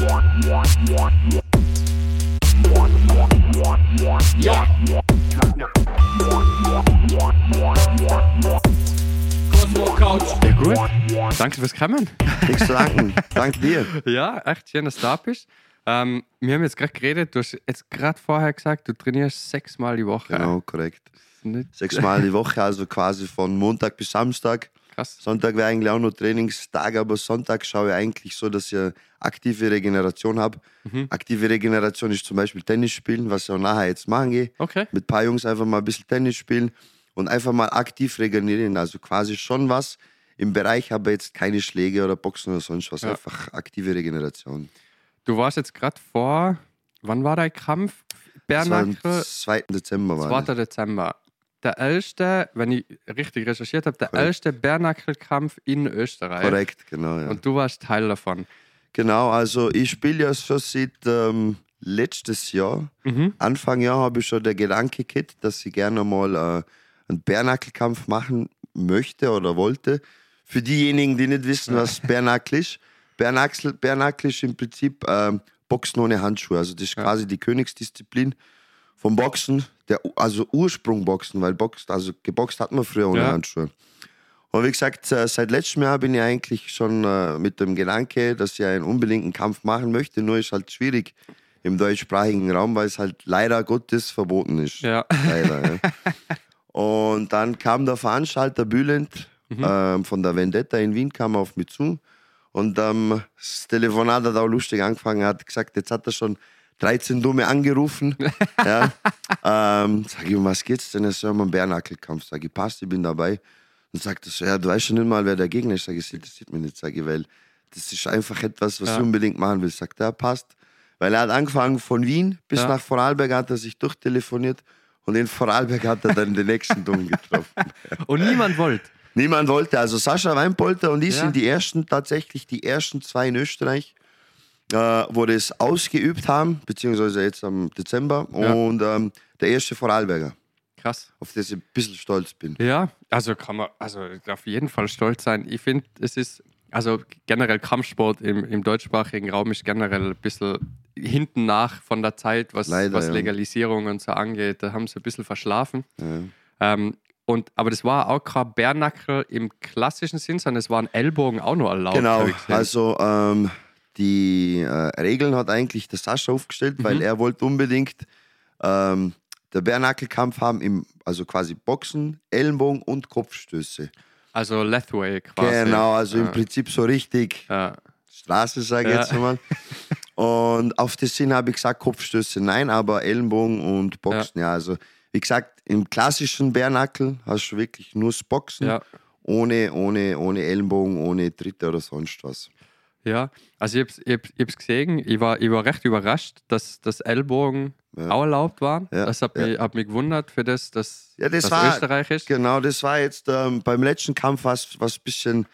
Ja. Cosmo Couch. Ja, gut. Danke fürs Kommen. Nichts zu danken. Dank dir. Ja, echt schön, dass du da bist. Ähm, wir haben jetzt gerade geredet, du hast jetzt gerade vorher gesagt, du trainierst sechsmal die Woche. Genau, korrekt. Sechsmal die Woche, also quasi von Montag bis Samstag. Krass. Sonntag wäre eigentlich auch nur Trainingstag, aber Sonntag schaue ich eigentlich so, dass ich aktive Regeneration habe. Mhm. Aktive Regeneration ist zum Beispiel Tennis spielen, was ich auch nachher jetzt machen gehe. Okay. Mit ein paar Jungs einfach mal ein bisschen Tennis spielen und einfach mal aktiv regenerieren. Also quasi schon was im Bereich, aber jetzt keine Schläge oder Boxen oder sonst was. Ja. Einfach aktive Regeneration. Du warst jetzt gerade vor, wann war dein Kampf? Bernacke, 2. Dezember. War 2. Dezember. Der erste, wenn ich richtig recherchiert habe, der Korrekt. erste Bernackel-Kampf in Österreich. Korrekt, genau. Ja. Und du warst Teil davon. Genau, also ich spiele ja schon seit ähm, letztes Jahr. Mhm. Anfang Jahr habe ich schon der Gedanke gehabt, dass ich gerne mal äh, einen Bärnackelkampf machen möchte oder wollte. Für diejenigen, die nicht wissen, was Bärnackel ist. Bärnackel ist im Prinzip ähm, Boxen ohne Handschuhe. Also das ist quasi die Königsdisziplin vom Boxen, der, also Ursprung Boxen, weil Boxt, also geboxt hat man früher ohne Ja. Handschuhe. Und wie gesagt, äh, seit letztem Jahr bin ich eigentlich schon äh, mit dem Gedanke, dass ich einen unbedingten Kampf machen möchte. Nur ist halt schwierig im deutschsprachigen Raum, weil es halt leider Gottes verboten ist. Ja. Leider, ja. Und dann kam der Veranstalter Bülent ähm, von der Vendetta in Wien, kam auf mich zu. Und ähm, das Telefonat hat auch lustig angefangen. Hat gesagt, jetzt hat er schon 13 Dumme angerufen. ja. ähm, sag ich, um was geht's denn? Er sagt, um einen Bärnackelkampf. Sag ich, passt, ich bin dabei. Und sagt er so, ja, du weißt schon nicht mal, wer der Gegner ist. Sag ich, das interessiert mich nicht. Sag ich, weil das ist einfach etwas, was Ja. ich unbedingt machen will. Sagt er, passt. Weil er hat angefangen von Wien bis Ja. nach Vorarlberg, hat er sich durchtelefoniert. Und in Vorarlberg hat er dann den nächsten Dummen getroffen. Und niemand wollte. Niemand wollte. Also Sascha Weinpolter und ich Ja. sind die ersten, tatsächlich die ersten zwei in Österreich, äh, wo das ausgeübt haben, beziehungsweise jetzt am Dezember. Ja. Und ähm, der erste Vorarlberger, Krass. auf das ich ein bisschen stolz bin. Ja, also kann man also auf jeden Fall stolz sein. Ich finde, es ist, also generell Kampfsport im, im deutschsprachigen Raum ist generell ein bisschen hinten nach von der Zeit, was, Leider, was ja. Legalisierung und so angeht. Da haben sie ein bisschen verschlafen. Ja. Ähm, und, aber das war auch kein Bärnackel im klassischen Sinn, sondern es waren Ellbogen auch noch erlaubt. Genau, also ähm, die äh, Regeln hat eigentlich der Sascha aufgestellt, Mhm. weil er wollte unbedingt ähm, der Bärnackelkampf haben, im, also quasi Boxen, Ellenbogen und Kopfstöße. also Lethway quasi. Genau, also im Ja. Prinzip so richtig Ja. Straße, sage ich Ja. jetzt mal. Und auf das Sinn habe ich gesagt, Kopfstöße nein, aber Ellenbogen und Boxen, ja. Also, wie gesagt, im klassischen Bärnackel hast du wirklich nur das Boxen, ohne, ohne, ohne Ellenbogen, ohne Tritte oder sonst was. Ja, also ich ich hab's gesehen, ich war, ich war recht überrascht, dass das Ellbogen Ja. auch erlaubt waren. Ja, Das hat, ja. mich, hat mich gewundert für das, dass Ja, das das war- Österreich ist. Genau, das war jetzt ähm, beim letzten Kampf was, was bisschen,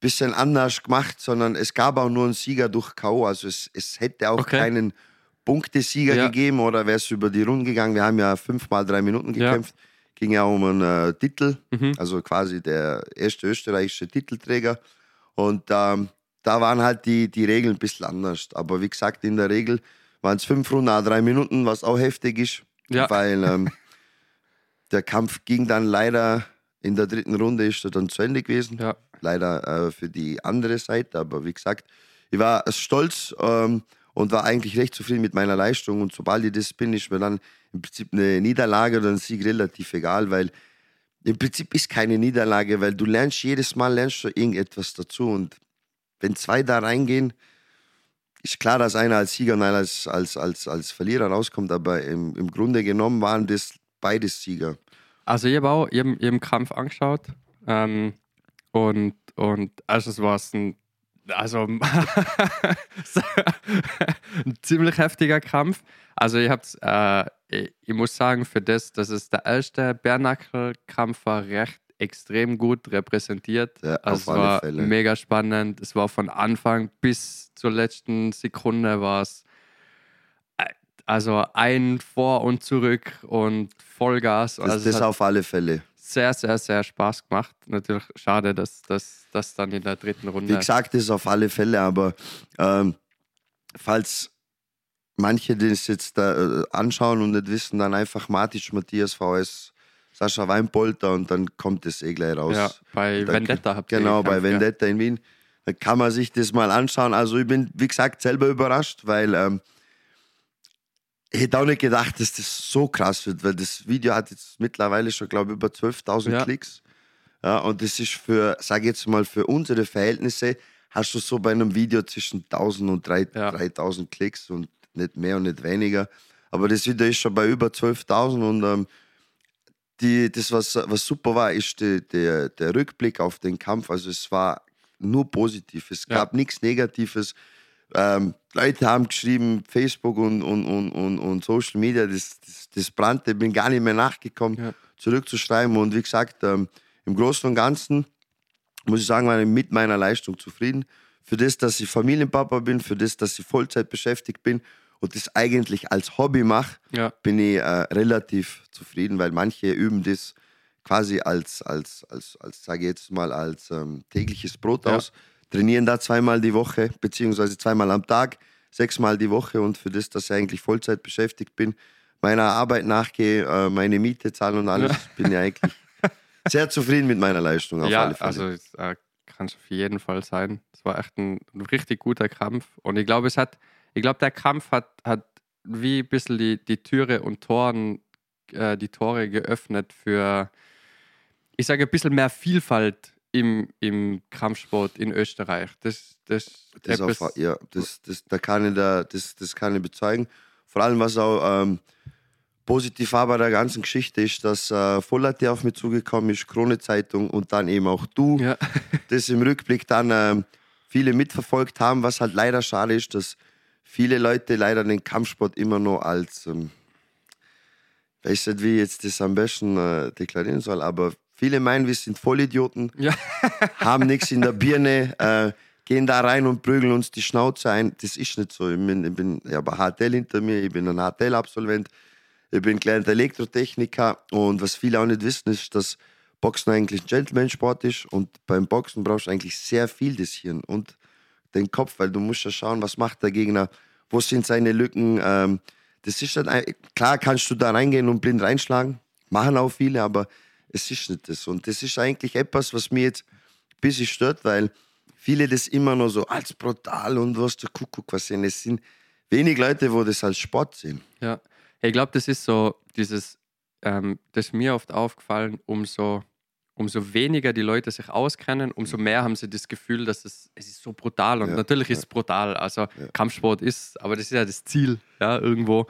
bisschen anders gemacht, sondern es gab auch nur einen Sieger durch K.O. Also es, es hätte auch Okay. keinen Punktesieger Ja. gegeben oder wäre es über die Runden gegangen. Wir haben ja fünfmal drei Minuten gekämpft. Ging ja um einen äh, Titel, Mhm. also quasi der erste österreichische Titelträger. Und ähm, da waren halt die, die Regeln ein bisschen anders. Aber wie gesagt, in der Regel waren es fünf Runden, drei Minuten, was auch heftig ist. Ja. Weil ähm, der Kampf ging dann leider in der dritten Runde ist er dann zu Ende gewesen. Ja. Leider äh, für die andere Seite, aber wie gesagt, ich war stolz ähm, und war eigentlich recht zufrieden mit meiner Leistung. Und sobald ich das bin, ist mir dann im Prinzip eine Niederlage oder ein Sieg relativ egal, weil im Prinzip ist keine Niederlage, weil du lernst jedes Mal lernst du irgendetwas dazu. Und wenn zwei da reingehen, ist klar, dass einer als Sieger und einer als, als, als, als Verlierer rauskommt, aber im, im Grunde genommen waren das beides Sieger. Also ich habe auch ihren, ihren Kampf angeschaut ähm, und, und also es war ein, also ein ziemlich heftiger Kampf. Also ich hab's, äh, ich, ich muss sagen, für das, dass es der erste Bernackel-Kampf war, recht extrem gut repräsentiert. Ja, also es war Fälle. mega spannend. Es war von Anfang bis zur letzten Sekunde war es äh, also ein Vor und zurück und Vollgas. Das, also das hat auf alle Fälle. sehr, sehr, sehr Spaß gemacht. Natürlich schade, dass das dann in der dritten Runde. Wie gesagt, das auf alle Fälle, aber ähm, falls manche das jetzt da, äh, anschauen und nicht wissen, dann einfach Matic, Matthias, VS, Sascha Weinpolter und dann kommt das eh gleich raus. Ja, bei Da- Vendetta habt ihr Genau, bei gekämpft, ja. Vendetta in Wien. Da kann man sich das mal anschauen. Also ich bin, wie gesagt, selber überrascht, weil ähm, ich hätte auch nicht gedacht, dass das so krass wird, weil das Video hat jetzt mittlerweile schon, glaube ich, über 12.000 Ja. Klicks. Ja, und das ist für, sage ich jetzt mal, für unsere Verhältnisse, hast du so bei einem Video zwischen 1000 und 3 Ja. 3000 Klicks und nicht mehr und nicht weniger. Aber das Video ist schon bei über 12.000 und ähm, die, das, was, was super war, ist die, der, der Rückblick auf den Kampf. Also es war nur positiv. Es Ja. gab nichts Negatives. Ähm, Leute haben geschrieben, Facebook und, und, und, und, und Social Media, das, das, das brannte, bin gar nicht mehr nachgekommen, Ja. zurückzuschreiben. Und wie gesagt, ähm, im Großen und Ganzen muss ich sagen, war ich mit meiner Leistung zufrieden. Für das, dass ich Familienpapa bin, für das, dass ich Vollzeit beschäftigt bin und das eigentlich als Hobby mache, Ja. bin ich äh, relativ zufrieden, weil manche üben das quasi als, als, als, als sage ich jetzt mal, als ähm, tägliches Brot Ja. aus, trainieren da zweimal die Woche, beziehungsweise zweimal am Tag, sechsmal die Woche und für das, dass ich eigentlich Vollzeit beschäftigt bin, meiner Arbeit nachgehe, äh, meine Miete zahle und alles, bin ich eigentlich sehr zufrieden mit meiner Leistung auf ja, alle Fälle. also es äh, kann es auf jeden Fall sein. Es war echt ein richtig guter Kampf. Und ich glaube, es hat, ich glaube, der Kampf hat, hat wie ein bisschen die, die Türe und Toren, äh, die Tore geöffnet für, ich sage, ein bisschen mehr Vielfalt im, im Kampfsport in Österreich. Das, das, Das, auf, ja, das, das, da kann ich da, das, das kann ich bezeugen. Vor allem, was auch ähm, positiv war bei der ganzen Geschichte, ist, dass äh, Vollerte auf mich zugekommen ist, Krone Zeitung und dann eben auch du, ja, das im Rückblick dann ähm, viele mitverfolgt haben, was halt leider schade ist, dass viele Leute leider den Kampfsport immer noch als, ähm, ich weiß nicht, wie ich jetzt das am besten äh, deklarieren soll, aber viele meinen, wir sind Vollidioten ja, haben nichts in der Birne, äh, gehen da rein und prügeln uns die Schnauze ein. Das ist nicht so. Ich bin, ich bin ich habe ein HTL hinter mir, ich bin ein HTL-Absolvent, ich bin gelernter Elektrotechniker und was viele auch nicht wissen, ist, dass Boxen eigentlich ein Gentleman-Sport ist und beim Boxen brauchst du eigentlich sehr viel das Hirn und den Kopf, weil du musst ja schauen, was macht der Gegner, wo sind seine Lücken. Ähm, das ist dann, klar kannst du da reingehen und blind reinschlagen, machen auch viele, aber es ist nicht das. Und das ist eigentlich etwas, was mir jetzt ein bisschen stört, weil viele das immer noch so als brutal und was der Kuckuck was sehen. Es sind wenig Leute, wo das als Sport sehen. Ja, ich glaube, das ist so dieses, ähm, das ist mir oft aufgefallen, umso, umso weniger die Leute sich auskennen, umso mehr haben sie das Gefühl, dass es, es ist so brutal. Und Ja, natürlich ist es brutal. Also Kampfsport ist, aber das ist ja das Ziel, ja, irgendwo.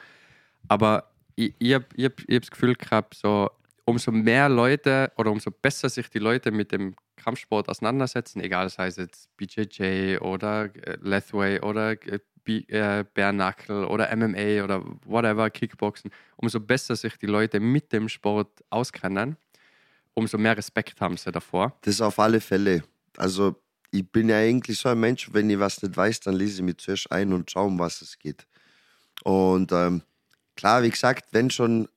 Aber ich, ich habe ich hab, ich hab das Gefühl gehabt, so, umso mehr Leute oder umso besser sich die Leute mit dem Kampfsport auseinandersetzen, egal sei es jetzt BJJ oder äh, Lethway oder äh, äh, Bare oder MMA oder whatever, Kickboxen, umso besser sich die Leute mit dem Sport auskennen, umso mehr Respekt haben sie davor. Das auf alle Fälle. Also, ich bin ja eigentlich so ein Mensch, wenn ich was nicht weiß, dann lese ich mich zuerst ein und schaue, um was es geht. Und ähm, klar, wie gesagt, wenn schon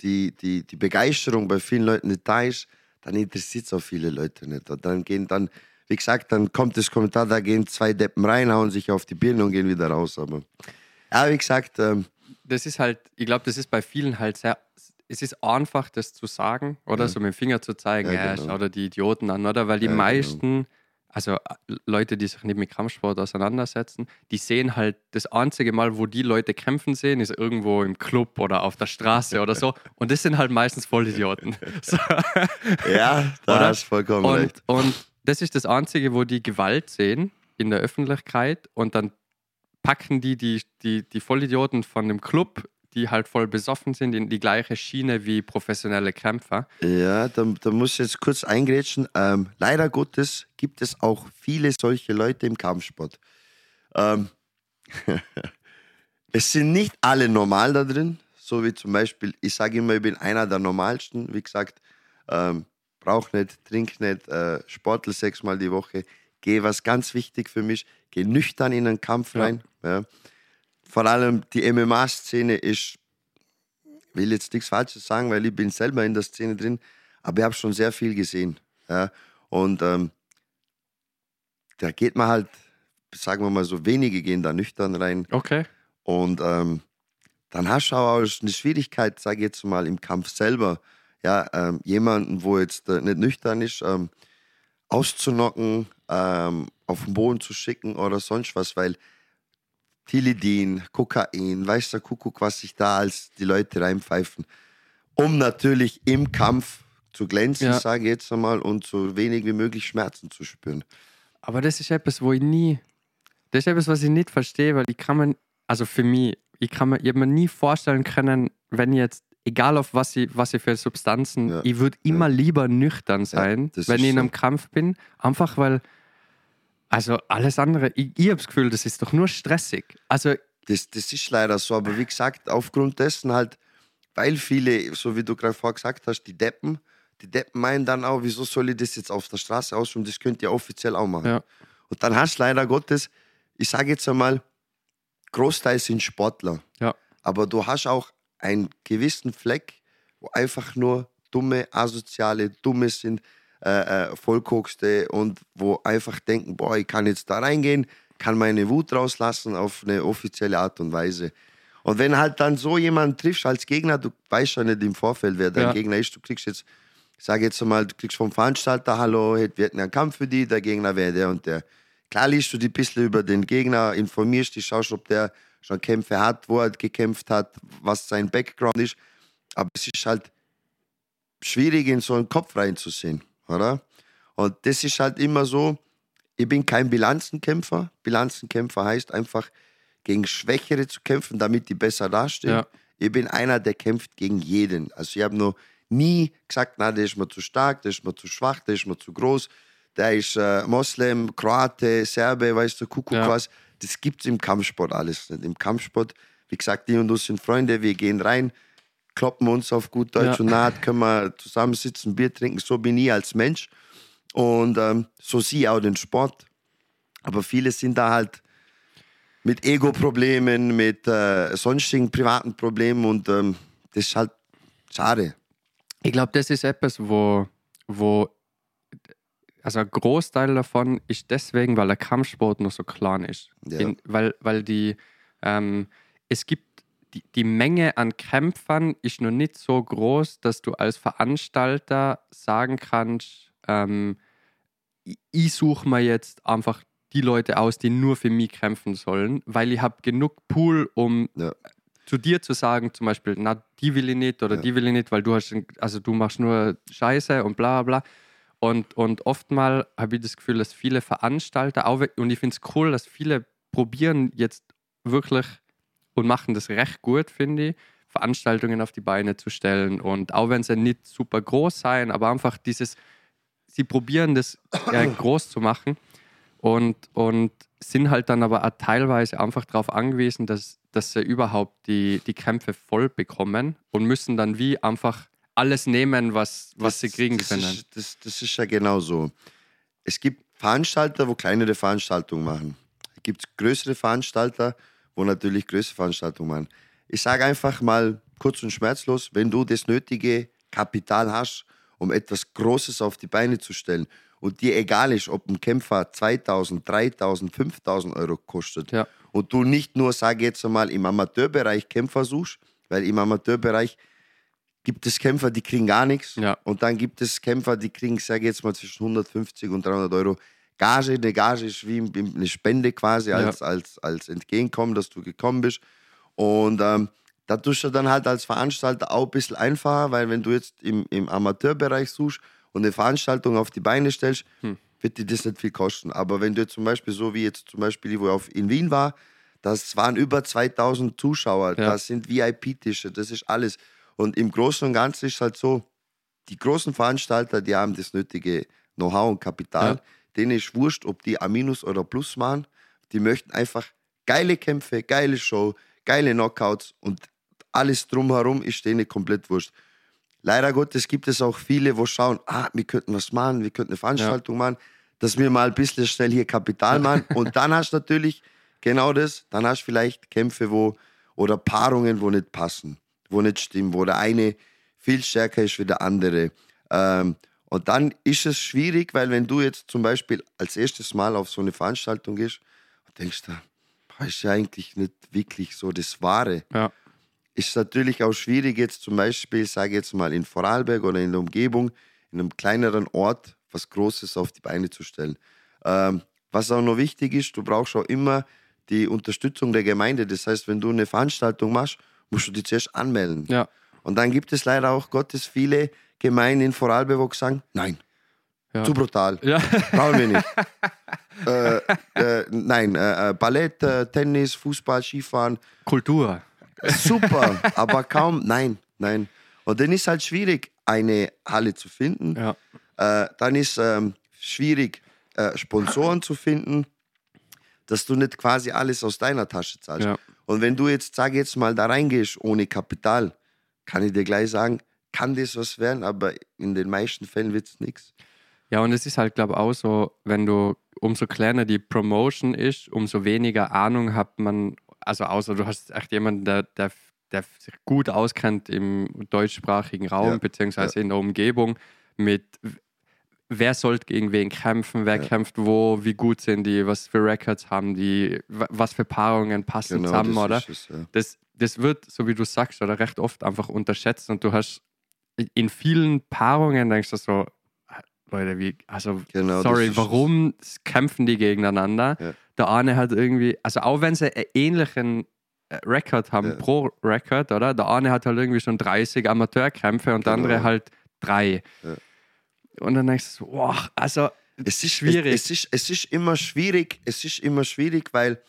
die, die, die Begeisterung bei vielen Leuten nicht da ist, dann interessiert es auch viele Leute nicht. Und dann gehen dann, wie gesagt, dann kommt das Kommentar, da gehen zwei Deppen rein, hauen sich auf die Birne und gehen wieder raus. Aber ja, wie gesagt, ähm, Das ist halt, ich glaube, das ist bei vielen halt sehr, es ist einfach, das zu sagen oder Ja. so mit dem Finger zu zeigen, Ja, ja, genau. schau dir die Idioten an, oder? Weil die Ja, genau. meisten, also äh, Leute, die sich nicht mit Kampfsport auseinandersetzen, die sehen halt das einzige Mal, wo die Leute kämpfen sehen, ist irgendwo im Club oder auf der Straße oder so. Und das sind halt meistens Vollidioten. So. ja, da Oder? hast du vollkommen Und, recht. und das ist das Einzige, wo die Gewalt sehen in der Öffentlichkeit und dann packen die die, die, die Vollidioten von dem Club, die halt voll besoffen sind, in die gleiche Schiene wie professionelle Kämpfer. Ja, da, da muss ich jetzt kurz eingrätschen. Ähm, leider Gottes gibt es auch viele solche Leute im Kampfsport. Ähm, es sind nicht alle normal da drin, so wie zum Beispiel, ich sage immer, ich bin einer der normalsten. Wie gesagt, ähm, brauch nicht, trink nicht, äh, sportel sechsmal die Woche, gehe, was ganz wichtig für mich, gehe nüchtern in einen Kampf Ja. rein. Ja. Vor allem die MMA-Szene ist will jetzt nichts Falsches sagen, weil ich bin selber in der Szene drin, aber ich habe schon sehr viel gesehen. Ja. Und ähm, da geht man halt sagen wir mal so, wenige gehen da nüchtern rein. Okay. Und ähm, dann hast du auch eine Schwierigkeit, sage ich jetzt mal, im Kampf selber, ja, ähm, jemanden, wo jetzt äh, nicht nüchtern ist, ähm, auszunocken, ähm, auf den Boden zu schicken oder sonst was, weil Tilidin, Kokain, weiß der Kuckuck, was sich da als die Leute reinpfeifen, um natürlich im Kampf zu glänzen, Ja. sage ich jetzt einmal, und so wenig wie möglich Schmerzen zu spüren. Aber das ist etwas, wo ich nie. Das ist etwas, was ich nicht verstehe, weil ich kann mir, also für mich, ich kann mir, ich hab mir nie vorstellen können, wenn ich jetzt, egal auf was ich, was ich für Substanzen, Ja. ich würde immer lieber nüchtern sein, das wenn ich in so. einem Kampf bin. Einfach weil, also alles andere, ich, ich habe das Gefühl, das ist doch nur stressig. Also, Das, das ist leider so, aber wie gesagt, aufgrund dessen halt, weil viele, so wie du gerade vorher gesagt hast, die Deppen, die Deppen meinen dann auch, wieso soll ich das jetzt auf der Straße ausführen, das könnt ihr offiziell auch machen. Ja. Und dann hast du leider Gottes, ich sage jetzt einmal, Großteil sind Sportler, ja, aber du hast auch einen gewissen Fleck, wo einfach nur dumme, asoziale, dumme sind, äh, Vollkokste und wo einfach denken, boah, ich kann jetzt da reingehen, kann meine Wut rauslassen auf eine offizielle Art und Weise. Und wenn halt dann so jemand triffst als Gegner, du weißt ja nicht im Vorfeld, wer dein Ja. Gegner ist, du kriegst jetzt, ich sage jetzt mal, du kriegst vom Veranstalter, hallo, wir hätten einen Kampf für die, der Gegner wäre der und der. Klar liest du dich ein bisschen über den Gegner, informierst dich, schaust, ob der schon Kämpfe hat, wo er gekämpft hat, was sein Background ist. Aber es ist halt schwierig, in so einen Kopf reinzusehen, oder? Und das ist halt immer so, ich bin kein Bilanzenkämpfer. Bilanzenkämpfer heißt einfach, gegen Schwächere zu kämpfen, damit die besser dastehen. Ja. Ich bin einer, der kämpft gegen jeden. Also ich habe noch nie gesagt, na, der ist mir zu stark, der ist mir zu schwach, der ist mir zu groß, der ist äh, Moslem, Kroate, Serbe, weißt du, Kuckuck Ja. was. Das gibt es im Kampfsport alles nicht. Im Kampfsport, wie gesagt, die und uns sind Freunde, wir gehen rein, kloppen uns auf gut Deutsch Ja. und naht, können wir zusammensitzen, Bier trinken. So bin ich als Mensch. Und ähm, so sehe ich auch den Sport. Aber viele sind da halt mit Ego-Problemen, mit äh, sonstigen privaten Problemen und ähm, das ist halt schade. Ich glaube, das ist etwas, wo, wo also ein Großteil davon ist deswegen, weil der Kampfsport noch so klein ist. Ja. In, weil, weil die, ähm, es gibt die, die Menge an Kämpfern ist noch nicht so groß, dass du als Veranstalter sagen kannst, ähm, ich, ich suche mir jetzt einfach die Leute aus, die nur für mich kämpfen sollen, weil ich habe genug Pool, um Ja. zu dir zu sagen, zum Beispiel, na, die will ich nicht oder Ja. die will ich nicht, weil du hast, also du machst nur Scheiße und bla bla. Und, und oftmal habe ich das Gefühl, dass viele Veranstalter, auch, und ich finde es cool, dass viele probieren jetzt wirklich und machen das recht gut, finde ich, Veranstaltungen auf die Beine zu stellen. Und auch wenn sie nicht super groß sein, aber einfach dieses, sie probieren das äh, groß zu machen und, und sind halt dann aber auch teilweise einfach darauf angewiesen, dass, dass sie überhaupt die, die Kämpfe voll bekommen und müssen dann wie einfach alles nehmen, was, was sie kriegen das können. Ist, das, das ist ja genau so. Es gibt Veranstalter, wo kleinere Veranstaltungen machen. Es gibt größere Veranstalter, wo natürlich größere Veranstaltungen machen. Ich sage einfach mal kurz und schmerzlos, wenn du das nötige Kapital hast, um etwas Großes auf die Beine zu stellen und dir egal ist, ob ein Kämpfer 2000, 3000, 5000 Euro kostet Ja. und du nicht nur, sage jetzt einmal, im Amateurbereich Kämpfer suchst, weil im Amateurbereich gibt es Kämpfer, die kriegen gar nichts. Ja. Und dann gibt es Kämpfer, die kriegen, sage jetzt mal, zwischen 150 und 300 Euro Gage. Eine Gage ist wie eine Spende quasi als, als, als Entgegenkommen, dass du gekommen bist. Und ähm, da tust du dann halt als Veranstalter auch ein bisschen einfacher, weil wenn du jetzt im, im Amateurbereich suchst und eine Veranstaltung auf die Beine stellst, Hm. wird dir das nicht viel kosten. Aber wenn du jetzt zum Beispiel so wie jetzt zum Beispiel, wo ich auf, in Wien war, das waren über 2000 Zuschauer, Ja. das sind VIP-Tische, das ist alles. Und im Großen und Ganzen ist halt so, die großen Veranstalter, die haben das nötige Know-how und Kapital. Ja. Denen ist wurscht, ob die ein Minus oder Plus machen. Die möchten einfach geile Kämpfe, geile Show, geile Knockouts und alles drumherum ist denen komplett wurscht. Leider Gottes gibt es auch viele, wo schauen, ah, wir könnten was machen, wir könnten eine Veranstaltung machen, dass wir mal ein bisschen schnell hier Kapital machen. Und dann hast du natürlich genau das, dann hast du vielleicht Kämpfe, wo oder Paarungen, wo nicht passen, wo nicht stimmen, wo der eine viel stärker ist wie der andere. Ähm, und dann ist es schwierig, weil wenn du jetzt zum Beispiel als erstes Mal auf so eine Veranstaltung gehst, denkst du, boah, ist ja eigentlich nicht wirklich so das Wahre. Ja. Ist natürlich auch schwierig, jetzt zum Beispiel, sage jetzt mal, in Vorarlberg oder in der Umgebung, in einem kleineren Ort, was Großes auf die Beine zu stellen. Ähm, was auch noch wichtig ist, du brauchst auch immer die Unterstützung der Gemeinde. Das heißt, wenn du eine Veranstaltung machst, musst du dich zuerst anmelden. Ja. Und dann gibt es leider auch Gottes viele Gemeinden in Vorarlberg, sagen, nein, Ja. zu brutal, Ja. brauchen wir nicht. äh, äh, nein, äh, äh, Ballett, äh, Tennis, Fußball, Skifahren, Kultur. super, aber kaum, nein, nein. Und dann ist halt schwierig, eine Halle zu finden. Ja. Äh, dann ist ähm, schwierig, äh, Sponsoren zu finden, dass du nicht quasi alles aus deiner Tasche zahlst. Ja. Und wenn du jetzt, sag jetzt mal, da reingehst ohne Kapital, kann ich dir gleich sagen, kann das was werden, aber in den meisten Fällen wird es nichts. Ja, und es ist halt, glaube ich, auch so, wenn du, umso kleiner die Promotion ist, umso weniger Ahnung hat man, also außer du hast echt jemanden, der, der, der sich gut auskennt im deutschsprachigen Raum, Ja, beziehungsweise in der Umgebung, mit wer sollte gegen wen kämpfen, wer Ja. kämpft wo, wie gut sind die, was für Records haben die, wa- was für Paarungen passen zusammen, Genau, das oder? es, ja. das, das wird, so wie du sagst, oder recht oft einfach unterschätzt und du hast in vielen Paarungen denkst du so, Leute, wie, also, Genau, sorry, warum kämpfen die gegeneinander? Ja. Der eine hat irgendwie, also auch wenn sie einen ähnlichen äh, Rekord haben Ja. pro Rekord, oder? Der eine hat halt irgendwie schon 30 Amateurkämpfe und der Genau. andere halt drei. Ja. Und dann denkst du, so, boah, also, Es ist schwierig. Es, es, ist, es ist immer schwierig, es ist immer schwierig, weil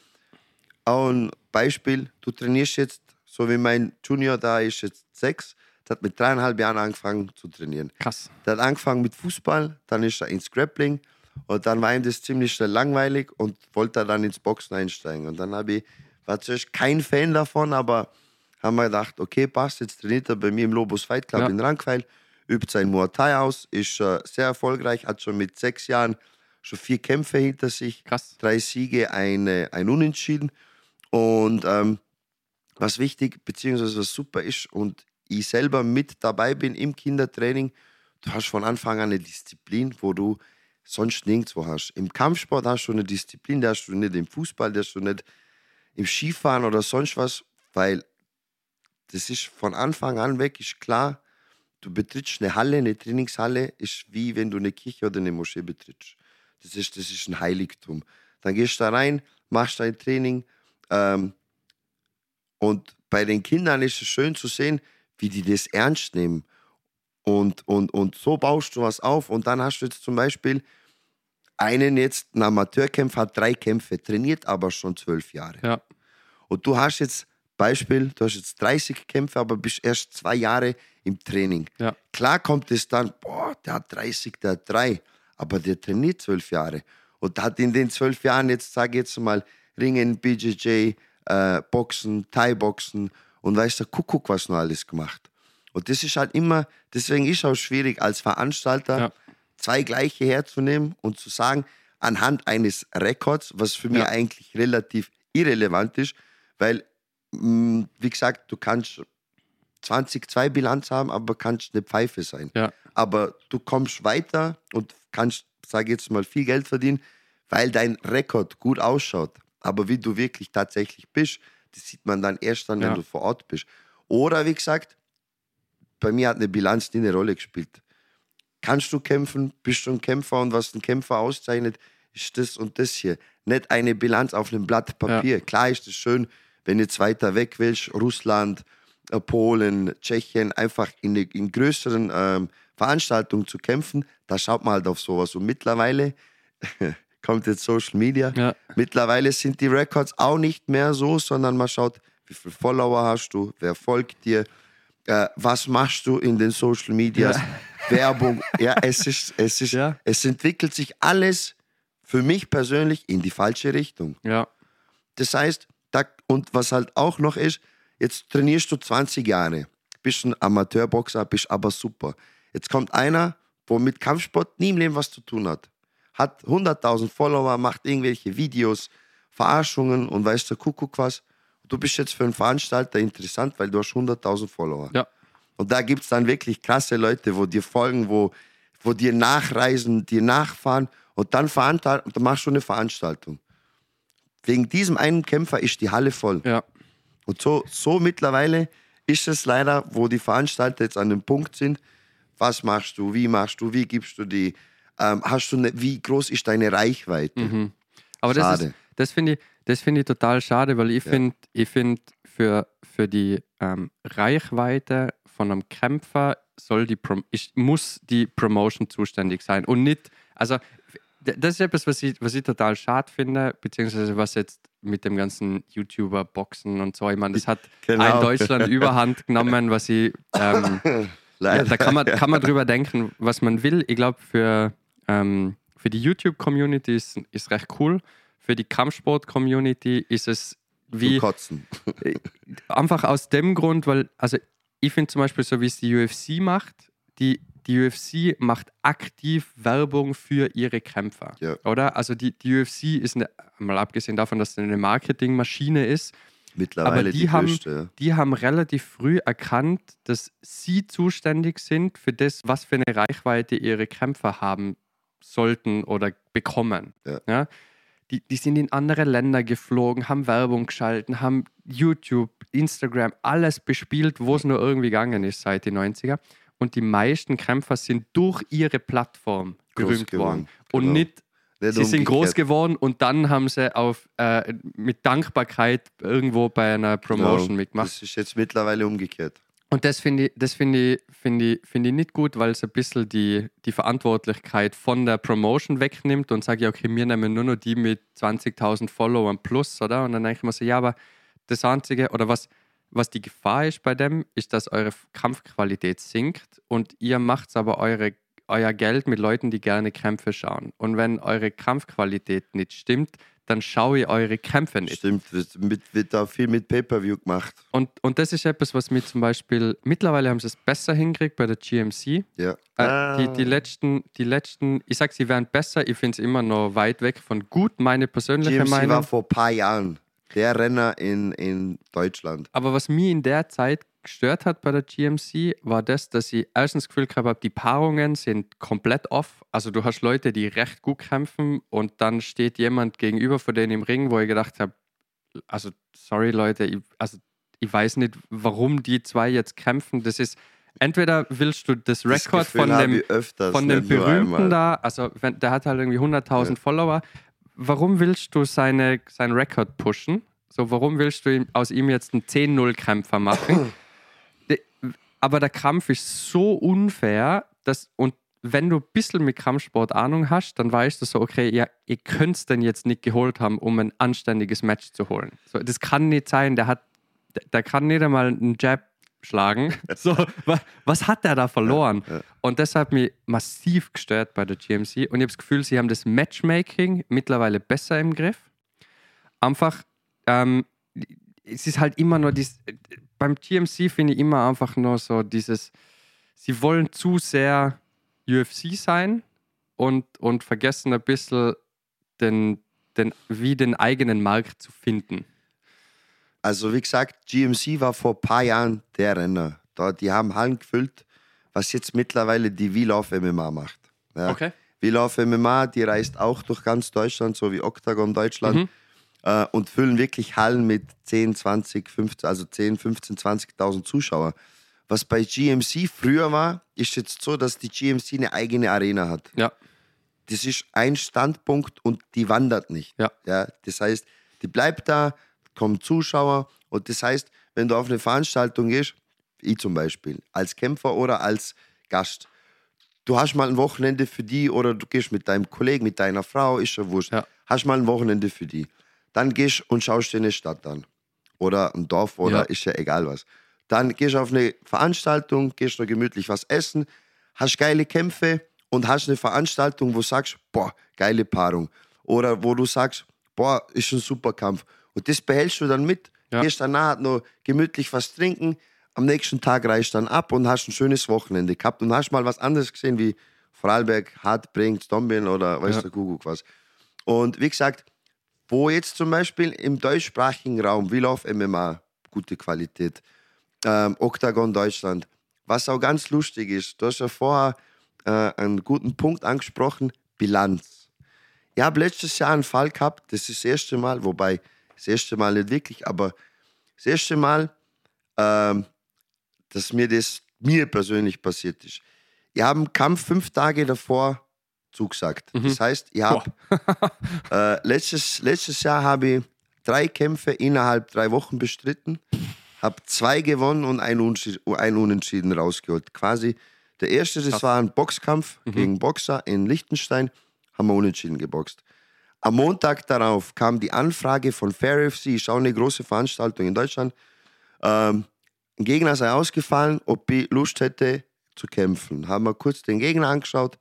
auch ein Beispiel, du trainierst jetzt, so wie mein Junior da ist jetzt sechs, der hat mit dreieinhalb Jahren angefangen zu trainieren. krass. Der hat angefangen mit Fußball, dann ist er ins Grappling und dann war ihm das ziemlich schnell langweilig und wollte dann ins Boxen einsteigen. Und dann habe ich, war zuerst kein Fan davon, aber haben wir gedacht, okay, passt, jetzt trainiert er bei mir im Lobos Fight Club Ja. in Rankweil, übt sein Muay Thai aus, ist äh, sehr erfolgreich, hat schon mit sechs Jahren schon vier Kämpfe hinter sich, Krass. drei Siege, eine, ein Unentschieden. Und ähm, was wichtig, beziehungsweise was super ist und ich selber mit dabei bin im Kindertraining, du hast von Anfang an eine Disziplin, wo du sonst nirgendwo hast. Im Kampfsport hast du eine Disziplin, die hast du nicht im Fußball, die hast du nicht im Skifahren oder sonst was, weil das ist von Anfang an weg, ist klar, du betrittst eine Halle, eine Trainingshalle, ist wie wenn du eine Kirche oder eine Moschee betrittst. Das ist, das ist ein Heiligtum. Dann gehst du da rein, machst dein Training. Ähm, und bei den Kindern ist es schön zu sehen, wie die das ernst nehmen. Und, und, und so baust du was auf. Und dann hast du jetzt zum Beispiel einen jetzt, ein Amateurkämpfer, hat drei Kämpfe, trainiert aber schon zwölf Jahre. Ja. Und du hast jetzt, Beispiel, du hast jetzt 30 Kämpfe, aber bist erst zwei Jahre im Training. Ja. Klar kommt es dann, boah, der hat 30, der hat drei, aber der trainiert zwölf Jahre. Und hat in den zwölf Jahren jetzt, sage ich jetzt mal, Ringen, BJJ, äh, Boxen, Thai-Boxen und weiß der Kuckuck, was noch alles gemacht. Und das ist halt immer, deswegen ist auch schwierig als Veranstalter, Ja. zwei gleiche herzunehmen und zu sagen, anhand eines Rekords, was für mich Ja. eigentlich relativ irrelevant ist, weil, mh, wie gesagt, du kannst 20-2 Bilanz haben, aber kannst eine Pfeife sein. Ja. Aber du kommst weiter und kannst, sage jetzt mal, viel Geld verdienen, weil dein Rekord gut ausschaut. Aber wie du wirklich tatsächlich bist, das sieht man dann erst dann, Ja. wenn du vor Ort bist. Oder wie gesagt, bei mir hat eine Bilanz nie eine Rolle gespielt. Kannst du kämpfen, bist du ein Kämpfer und was ein Kämpfer auszeichnet, ist das und das hier. Nicht eine Bilanz auf einem Blatt Papier. Klar ist es schön, wenn du jetzt weiter weg willst, Russland, äh, Polen, Tschechien, einfach in, in größeren ähm, Veranstaltungen zu kämpfen, da schaut man halt auf sowas. Und mittlerweile kommt jetzt Social Media. Ja. Mittlerweile sind die Records auch nicht mehr so, sondern man schaut, wie viele Follower hast du, wer folgt dir, äh, was machst du in den Social Medias, Werbung. Ja, es ist, es ist, Ja. es entwickelt sich alles für mich persönlich in die falsche Richtung. Ja. Das heißt, da, und was halt auch noch ist, jetzt trainierst du 20 Jahre, bist ein Amateurboxer, bist aber super. Jetzt kommt einer, wo mit Kampfsport nie im Leben was zu tun hat. Hat 100.000 Follower, macht irgendwelche Videos, Verarschungen und weiß der Kuckuck was. Du bist jetzt für einen Veranstalter interessant, weil du hast 100.000 Follower. Ja. Und da gibt es dann wirklich krasse Leute, wo dir folgen, wo, wo dir nachreisen, dir nachfahren und dann, verantal- und dann machst du eine Veranstaltung. wegen diesem einen Kämpfer ist die Halle voll. Ja. Und so, so mittlerweile ist es leider, wo die Veranstalter jetzt an dem Punkt sind, was machst du, wie machst du, wie gibst du die, ähm, hast du ne, wie groß ist deine Reichweite? Aber das, Schade. ist- das finde ich, das finde ich total schade, weil ich finde, ich finde für, für die ähm, Reichweite von einem Kämpfer soll die Prom ich, muss die Promotion zuständig sein und nicht, also das ist etwas, was ich, was ich total schade finde, beziehungsweise was jetzt mit dem ganzen YouTuber-Boxen und so, ich meine, das hat Genau. ein Deutschland überhand genommen, was ich ähm, ja, da kann man, kann man drüber denken, was man will. Ich glaube, für, ähm, für die YouTube-Community ist, ist recht cool. Für die Kampfsport-Community ist es wie Kotzen. einfach aus dem Grund, weil, also ich finde zum Beispiel, so wie es die UFC macht, die, die UFC macht aktiv Werbung für ihre Kämpfer. Ja. Oder? Also die, die UFC ist, eine, mal abgesehen davon, dass es eine Marketingmaschine ist, Mittlerweile aber die, die, haben, größte. die haben relativ früh erkannt, dass sie zuständig sind für das, was für eine Reichweite ihre Kämpfer haben sollten oder bekommen. Ja. Die, die sind in andere Länder geflogen, haben Werbung geschalten, haben YouTube, Instagram, alles bespielt, wo es nur irgendwie gegangen ist seit den 90er. Und die meisten Kämpfer sind durch ihre Plattform Groß berühmt geworden. worden. Und Genau. nicht Nicht Sie sind groß geworden und dann haben sie auf, äh, mit Dankbarkeit irgendwo bei einer Promotion Genau. mitgemacht. Das ist jetzt mittlerweile umgekehrt. Und das finde ich, das finde ich, finde ich, finde ich nicht gut, weil es ein bisschen die, die Verantwortlichkeit von der Promotion wegnimmt und sagt, ja, okay, wir nehmen nur noch die mit 20.000 Followern plus, oder? Und dann denke ich mir so, ja, aber das Einzige, oder was, was die Gefahr ist bei dem, ist, dass eure Kampfqualität sinkt und ihr macht aber eure, euer Geld mit Leuten, die gerne Kämpfe schauen. Und wenn eure Kampfqualität nicht stimmt, dann schaue ich eure Kämpfe nicht. Stimmt, wird, mit, wird da viel mit Pay-Per-View gemacht. Und, und das ist etwas, was mir zum Beispiel, mittlerweile haben sie es besser hingekriegt bei der GMC. Ja. Äh, Ah. die, die, letzten, die letzten, ich sag, sie wären besser, ich finde es immer noch weit weg von gut, meine persönliche GMC Meinung. war vor ein paar Jahren der Renner in, in Deutschland. Aber was mich in der Zeit gestört hat bei der GMC, war das, dass ich erstens das Gefühl gehabt habe, die Paarungen sind komplett off. Also du hast Leute, die recht gut kämpfen und dann steht jemand gegenüber von denen im Ring, wo ich gedacht habe, also sorry Leute, ich, also ich weiß nicht, warum die zwei jetzt kämpfen. Das ist, entweder willst du das Das Rekord von dem, öfters, von dem Berühmten da, also wenn, der hat halt irgendwie 100.000 Follower. Warum willst du seine, seinen Rekord pushen? So, warum willst du aus ihm jetzt einen 10-0-Kämpfer machen? Aber der Kampf ist so unfair, dass, und wenn du ein bisschen mit Kampfsport Ahnung hast, dann weißt du so, okay, ja, ihr könnt es denn jetzt nicht geholt haben, um ein anständiges Match zu holen. So, das kann nicht sein, der hat, der, kann nicht einmal einen Jab schlagen. So, wa, was hat der da verloren? Und das hat mich massiv gestört bei der GMC. Und ich habe das Gefühl, sie haben das Matchmaking mittlerweile besser im Griff. Einfach, ähm, es ist halt immer nur dies, beim GMC finde ich immer einfach nur so dieses, sie wollen zu sehr UFC sein und, und vergessen ein bisschen den, den, wie den eigenen Markt zu finden. Also wie gesagt, GMC war vor ein paar Jahren der Renner. Da, die haben Hallen gefüllt, was jetzt mittlerweile die We Love MMA macht. Ja. Okay. We Love MMA, die reist auch durch ganz Deutschland, so wie Octagon Deutschland. Mhm. Äh, und füllen wirklich Hallen mit 10, 20, 15, also 10, 15, 20.000 Zuschauer. Was bei GMC früher war, ist jetzt so, dass die GMC eine eigene Arena hat. Ja. Das ist ein Standpunkt und die wandert nicht. Ja. Ja, das heißt, die bleibt da, kommen Zuschauer und das heißt, wenn du auf eine Veranstaltung gehst, ich zum Beispiel, als Kämpfer oder als Gast, du hast mal ein Wochenende für die oder du gehst mit deinem Kollegen, mit deiner Frau, ist ja wurscht, Ja. hast mal ein Wochenende für die. Dann gehst und schaust dir eine Stadt an oder ein Dorf oder Ja. ist ja egal was. Dann gehst du auf eine Veranstaltung, gehst noch gemütlich was essen, hast geile Kämpfe und hast eine Veranstaltung, wo du sagst, boah, geile Paarung. Oder wo du sagst, boah, ist ein super Kampf. Und das behältst du dann mit. Ja. Gehst danach noch gemütlich was trinken, am nächsten Tag reist dann ab und hast ein schönes Wochenende gehabt und hast mal was anderes gesehen wie Vorarlberg, Hartbrink, Stombin oder weiß Ja. der Kuckuck was. Und wie gesagt, wo jetzt zum Beispiel im deutschsprachigen Raum, Will of MMA, gute Qualität, ähm, Octagon Deutschland, was auch ganz lustig ist, du hast ja vorher äh, einen guten Punkt angesprochen, Bilanz. Ich habe letztes Jahr einen Fall gehabt, das ist das erste Mal, wobei das erste Mal nicht wirklich, aber das erste Mal, ähm, dass mir das mir persönlich passiert ist. Ich habe einen Kampf fünf Tage davor zugesagt. Das heißt, ich habe äh, letztes, letztes Jahr habe ich drei Kämpfe innerhalb drei Wochen bestritten, habe zwei gewonnen und ein, Unschi- ein Unentschieden rausgeholt. Quasi der erste, das war ein Boxkampf gegen Boxer in Liechtenstein, haben wir unentschieden geboxt. Am Montag darauf kam die Anfrage von Fair FC, ich schaue eine große Veranstaltung in Deutschland. Ähm, ein Gegner sei ausgefallen, ob ich Lust hätte zu kämpfen. Haben wir kurz den Gegner angeschaut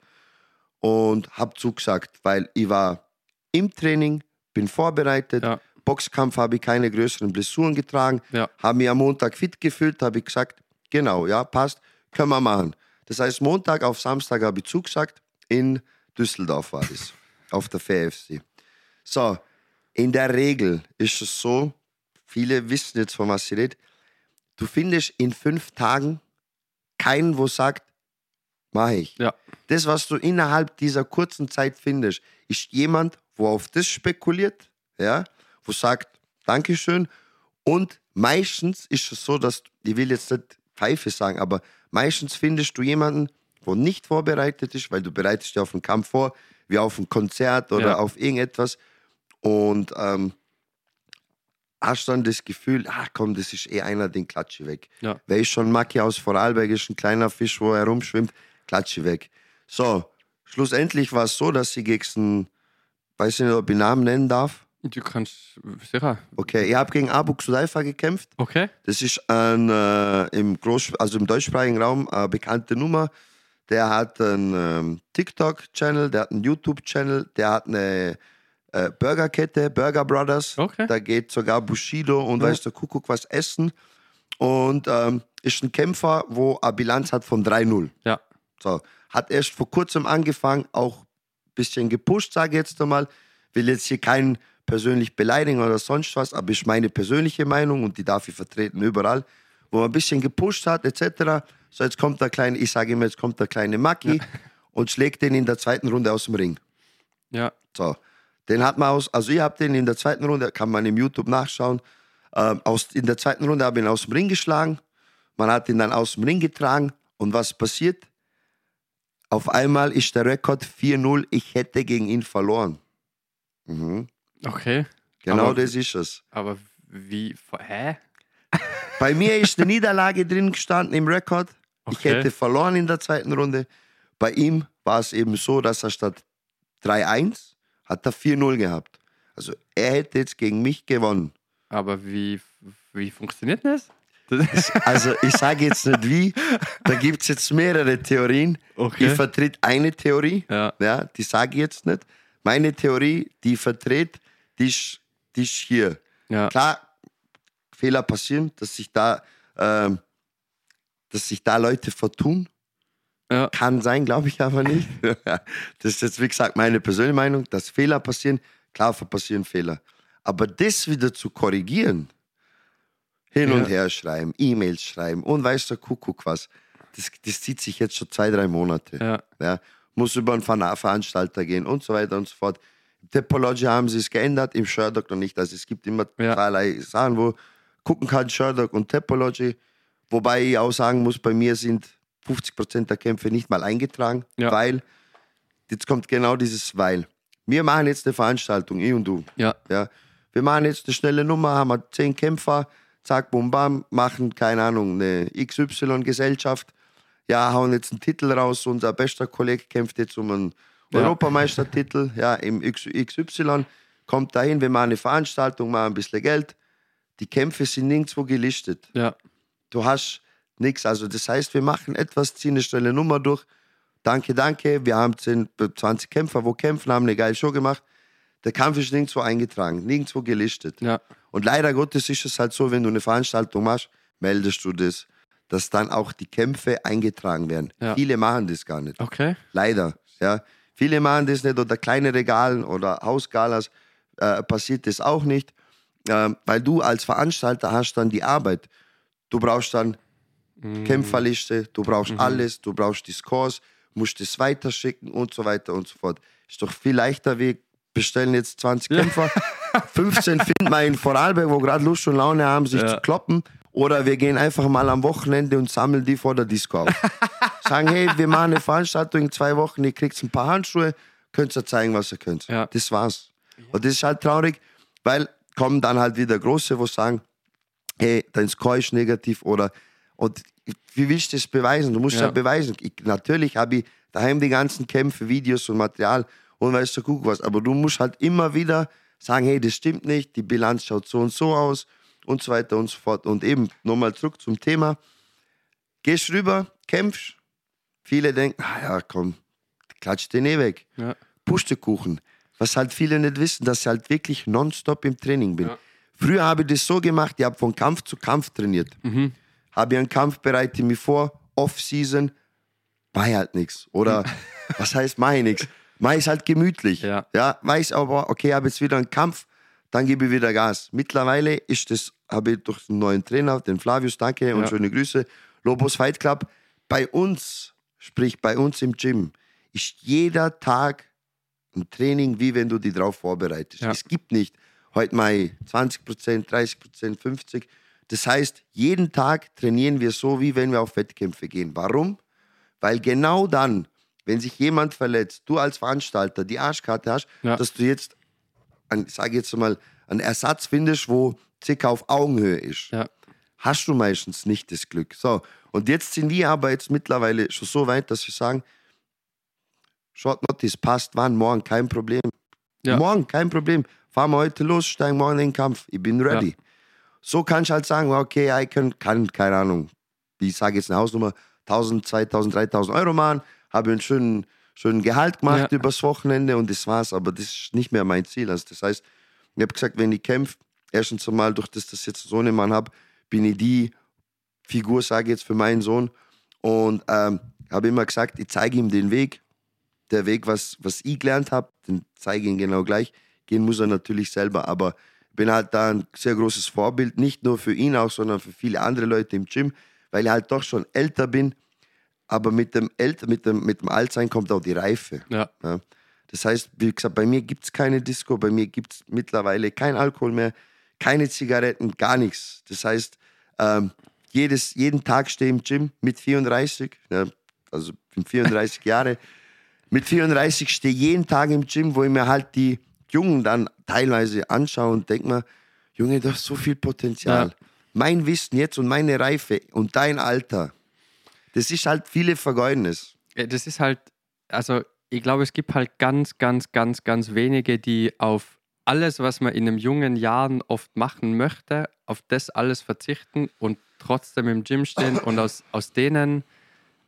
und habe zugesagt, weil ich war im Training, bin vorbereitet. Ja. Boxkampf habe ich keine größeren Blessuren getragen. Ja. Habe mich am Montag fit gefühlt, habe ich gesagt, genau, ja, passt, können wir machen. Das heißt, Montag auf Samstag habe ich zugesagt. In Düsseldorf war das, auf der FFC. So, in der Regel ist es so, viele wissen jetzt, von was ich rede, du findest in fünf Tagen keinen, wo sagt, mache ich. Ja. Das, was du innerhalb dieser kurzen Zeit findest, ist jemand, wo auf das spekuliert, ja, wo sagt, Dankeschön. Und meistens ist es so, dass, ich will jetzt nicht Pfeife sagen, aber meistens findest du jemanden, wo nicht vorbereitet ist, weil du bereitest dich auf einen Kampf vor, wie auf ein Konzert oder Ja. auf irgendetwas. Und ähm, hast dann das Gefühl, ach komm, das ist eh einer, den klatsche weg. Ja. Wer ist schon Maki aus Vorarlberg, ist ein kleiner Fisch, wo er herumschwimmt, klatsche weg. So, schlussendlich war es so, dass sie gegen einen, weiß ich nicht, ob ich Namen nennen darf. Du kannst sicher. Okay, ich habe gegen Abu Xudaifa gekämpft. Okay. Das ist ein, äh, im, Groß also im deutschsprachigen Raum eine bekannte Nummer. Der hat einen ähm, TikTok-Channel, der hat einen YouTube-Channel, der hat eine äh, Burgerkette, Burger Brothers. Okay. Da geht sogar Bushido und Ja. weiß der Kuckuck was essen. Und ähm, ist ein Kämpfer, wo eine Bilanz hat von 3-0. Ja. So, hat erst vor kurzem angefangen, auch ein bisschen gepusht, sage ich jetzt einmal. Will jetzt hier keinen persönlich beleidigen oder sonst was, aber ist meine persönliche Meinung und die darf ich vertreten überall. Wo man ein bisschen gepusht hat, etc. So, jetzt kommt der kleine, ich sage immer, jetzt kommt der kleine Maki und schlägt den in der zweiten Runde aus dem Ring. Ja. So, den hat man aus, also ich habe den in der zweiten Runde, kann man im YouTube nachschauen, ähm, aus, in der zweiten Runde habe ich ihn aus dem Ring geschlagen, man hat ihn dann aus dem Ring getragen und was passiert? Auf einmal ist der Rekord 4-0, ich hätte gegen ihn verloren. Mhm. Okay. Genau Aber- das ist es. Aber wie. Hä? Bei mir ist eine Niederlage drin gestanden im Rekord. Ich Okay. hätte verloren in der zweiten Runde. Bei ihm war es eben so, dass er statt 3-1 hat er 4-0 gehabt. Also er hätte jetzt gegen mich gewonnen. Aber wie, wie funktioniert das? Also ich sage jetzt nicht wie, da gibt es jetzt mehrere Theorien. Okay. Ich vertrete eine Theorie, Ja. ja, die sage ich jetzt nicht. Meine Theorie, die ich vertrete, die ist, die ist hier. ja. Klar, Fehler passieren, dass sich da, ähm, dass sich da Leute vertun. Ja. Kann sein, glaube ich aber nicht. das ist jetzt, wie gesagt, meine persönliche Meinung, dass Fehler passieren. Klar passieren Fehler. Aber das wieder zu korrigieren, hin Ja. und her schreiben, E-Mails schreiben und weiß der Kuckuck was, das, das zieht sich jetzt schon zwei, drei Monate. Ja. Ja, muss über einen Ver- Veranstalter gehen und so weiter und so fort. Im Topology haben sie es geändert, im Sherdock noch nicht. Also es gibt immer Ja. zweierlei Sachen, wo gucken kann, Sherdock und Topology. Wobei ich auch sagen muss, bei mir sind 50% der Kämpfe nicht mal eingetragen, Ja. weil, jetzt kommt genau dieses Weil. Wir machen jetzt eine Veranstaltung, ich und du. Ja. Ja. Wir machen jetzt eine schnelle Nummer, haben wir zehn Kämpfer, zack, bum, bam, machen, keine Ahnung, eine XY-Gesellschaft. Ja, hauen jetzt einen Titel raus. Unser bester Kollege kämpft jetzt um einen Ja. Europameistertitel, ja, im XY. Kommt dahin, wir machen eine Veranstaltung, machen ein bisschen Geld. Die Kämpfe sind nirgendwo gelistet. Ja. Du hast nichts. Also, das heißt, wir machen etwas, ziehen eine schnelle Nummer durch. Danke, danke. Wir haben 10, 20 Kämpfer, wo kämpfen, haben eine geile Show gemacht. Der Kampf ist nirgendwo eingetragen, nirgendwo gelistet. Ja. Und leider Gottes ist es halt so, wenn du eine Veranstaltung machst, meldest du das, dass dann auch die Kämpfe eingetragen werden. Ja. Viele machen das gar nicht. Okay. Leider. Ja. Viele machen das nicht oder kleine Regalen oder Hausgalas äh, passiert das auch nicht, ähm, weil du als Veranstalter hast dann die Arbeit. Du brauchst dann Kämpferliste, du brauchst alles, du brauchst die Scores, musst das weiterschicken und so weiter und so fort. Ist doch viel leichter, wie bestellen jetzt 20 Kämpfer, 15 finden wir in Vorarlberg, wo gerade Lust und Laune haben, sich zu kloppen. Oder wir gehen einfach mal am Wochenende und sammeln die vor der Disco auf. Sagen, hey, wir machen eine Veranstaltung in zwei Wochen, ihr kriegt ein paar Handschuhe, könnt ihr zeigen, was ihr könnt. Ja. Das war's. Und das ist halt traurig, weil kommen dann halt wieder Große, wo sagen, hey, dein Score ist negativ oder und wie willst du das beweisen? Du musst ja, Ja. beweisen. Ich, natürlich habe ich daheim die ganzen Kämpfe, Videos und Material und weißt du, guck was, aber du musst halt immer wieder sagen, hey, das stimmt nicht, die Bilanz schaut so und so aus und so weiter und so fort. Und eben, nochmal zurück zum Thema, gehst rüber, kämpfst, viele denken, ah ja, komm, klatsch den eh weg. Ja. Pustekuchen. Was halt viele nicht wissen, dass ich halt wirklich nonstop im Training bin. Ja. Früher habe ich das so gemacht, ich habe von Kampf zu Kampf trainiert. Mhm. Habe einen Kampf, bereite ich mich vor, Off-Season, mach halt nichts. Oder was heißt, mach ich nichts? Mach ich halt gemütlich. Ja. ja. Weiß aber, okay, habe jetzt wieder einen Kampf, dann gebe ich wieder Gas. Mittlerweile ist das, habe ich durch den neuen Trainer, den Flavius, danke und Ja. schöne Grüße, Lobos Fight Club, bei uns, sprich bei uns im Gym, ist jeder Tag ein Training, wie wenn du die drauf vorbereitest. Ja. Es gibt nicht, heute mal 20 Prozent, 30 Prozent, 50. Das heißt, jeden Tag trainieren wir so, wie wenn wir auf Wettkämpfe gehen. Warum? Weil genau dann, wenn sich jemand verletzt, du als Veranstalter die Arschkarte hast, Ja. dass du jetzt, ein, sage jetzt mal, einen Ersatz findest, wo circa auf Augenhöhe ist Ja. hast du meistens nicht das Glück. So, und jetzt sind wir aber jetzt mittlerweile schon so weit, dass wir sagen, Short Notice passt, wann, morgen, kein Problem. Ja. Morgen, kein Problem. Fahren wir heute los, steigen morgen in den Kampf. Ich bin ready. So kannst du halt sagen, okay, ich kann, kann keine Ahnung, ich sage jetzt eine Hausnummer, 1000, 2000, 3000 Euro machen, habe einen schönen, schönen Gehalt gemacht Ja. übers Wochenende und das war's. Aber das ist nicht mehr mein Ziel. Also das heißt, ich habe gesagt, wenn ich kämpfe, erstens einmal, durch das, dass ich jetzt so einen Mann habe, bin ich die Figur, sage ich jetzt, für meinen Sohn. Und ähm, habe immer gesagt, ich zeige ihm den Weg. Der Weg, was, was ich gelernt habe, den zeige ich ihm genau gleich. Gehen muss er natürlich selber, aber ich bin halt da ein sehr großes Vorbild, nicht nur für ihn auch, sondern für viele andere Leute im Gym, weil ich halt doch schon älter bin. Aber mit dem, Älter, mit dem, mit dem Altsein kommt auch die Reife. Ja. Ja. Das heißt, wie gesagt, bei mir gibt es keine Disco, bei mir gibt es mittlerweile kein Alkohol mehr, keine Zigaretten, gar nichts. Das heißt, ähm, jedes, jeden Tag stehe ich im Gym mit 34, ja, also bin 34 Jahre. Mit 34 stehe ich jeden Tag im Gym, wo ich mir halt die Jungen dann teilweise anschaue und denke mir, Junge, du hast so viel Potenzial. Ja. Mein Wissen jetzt und meine Reife und dein Alter, das ist halt viele Vergeudnis. Ja, Das ist halt, also ich glaube, es gibt halt ganz, ganz, ganz, ganz wenige, die auf alles, was man in einem jungen Jahren oft machen möchte, auf das alles verzichten und trotzdem im Gym stehen und aus, aus denen,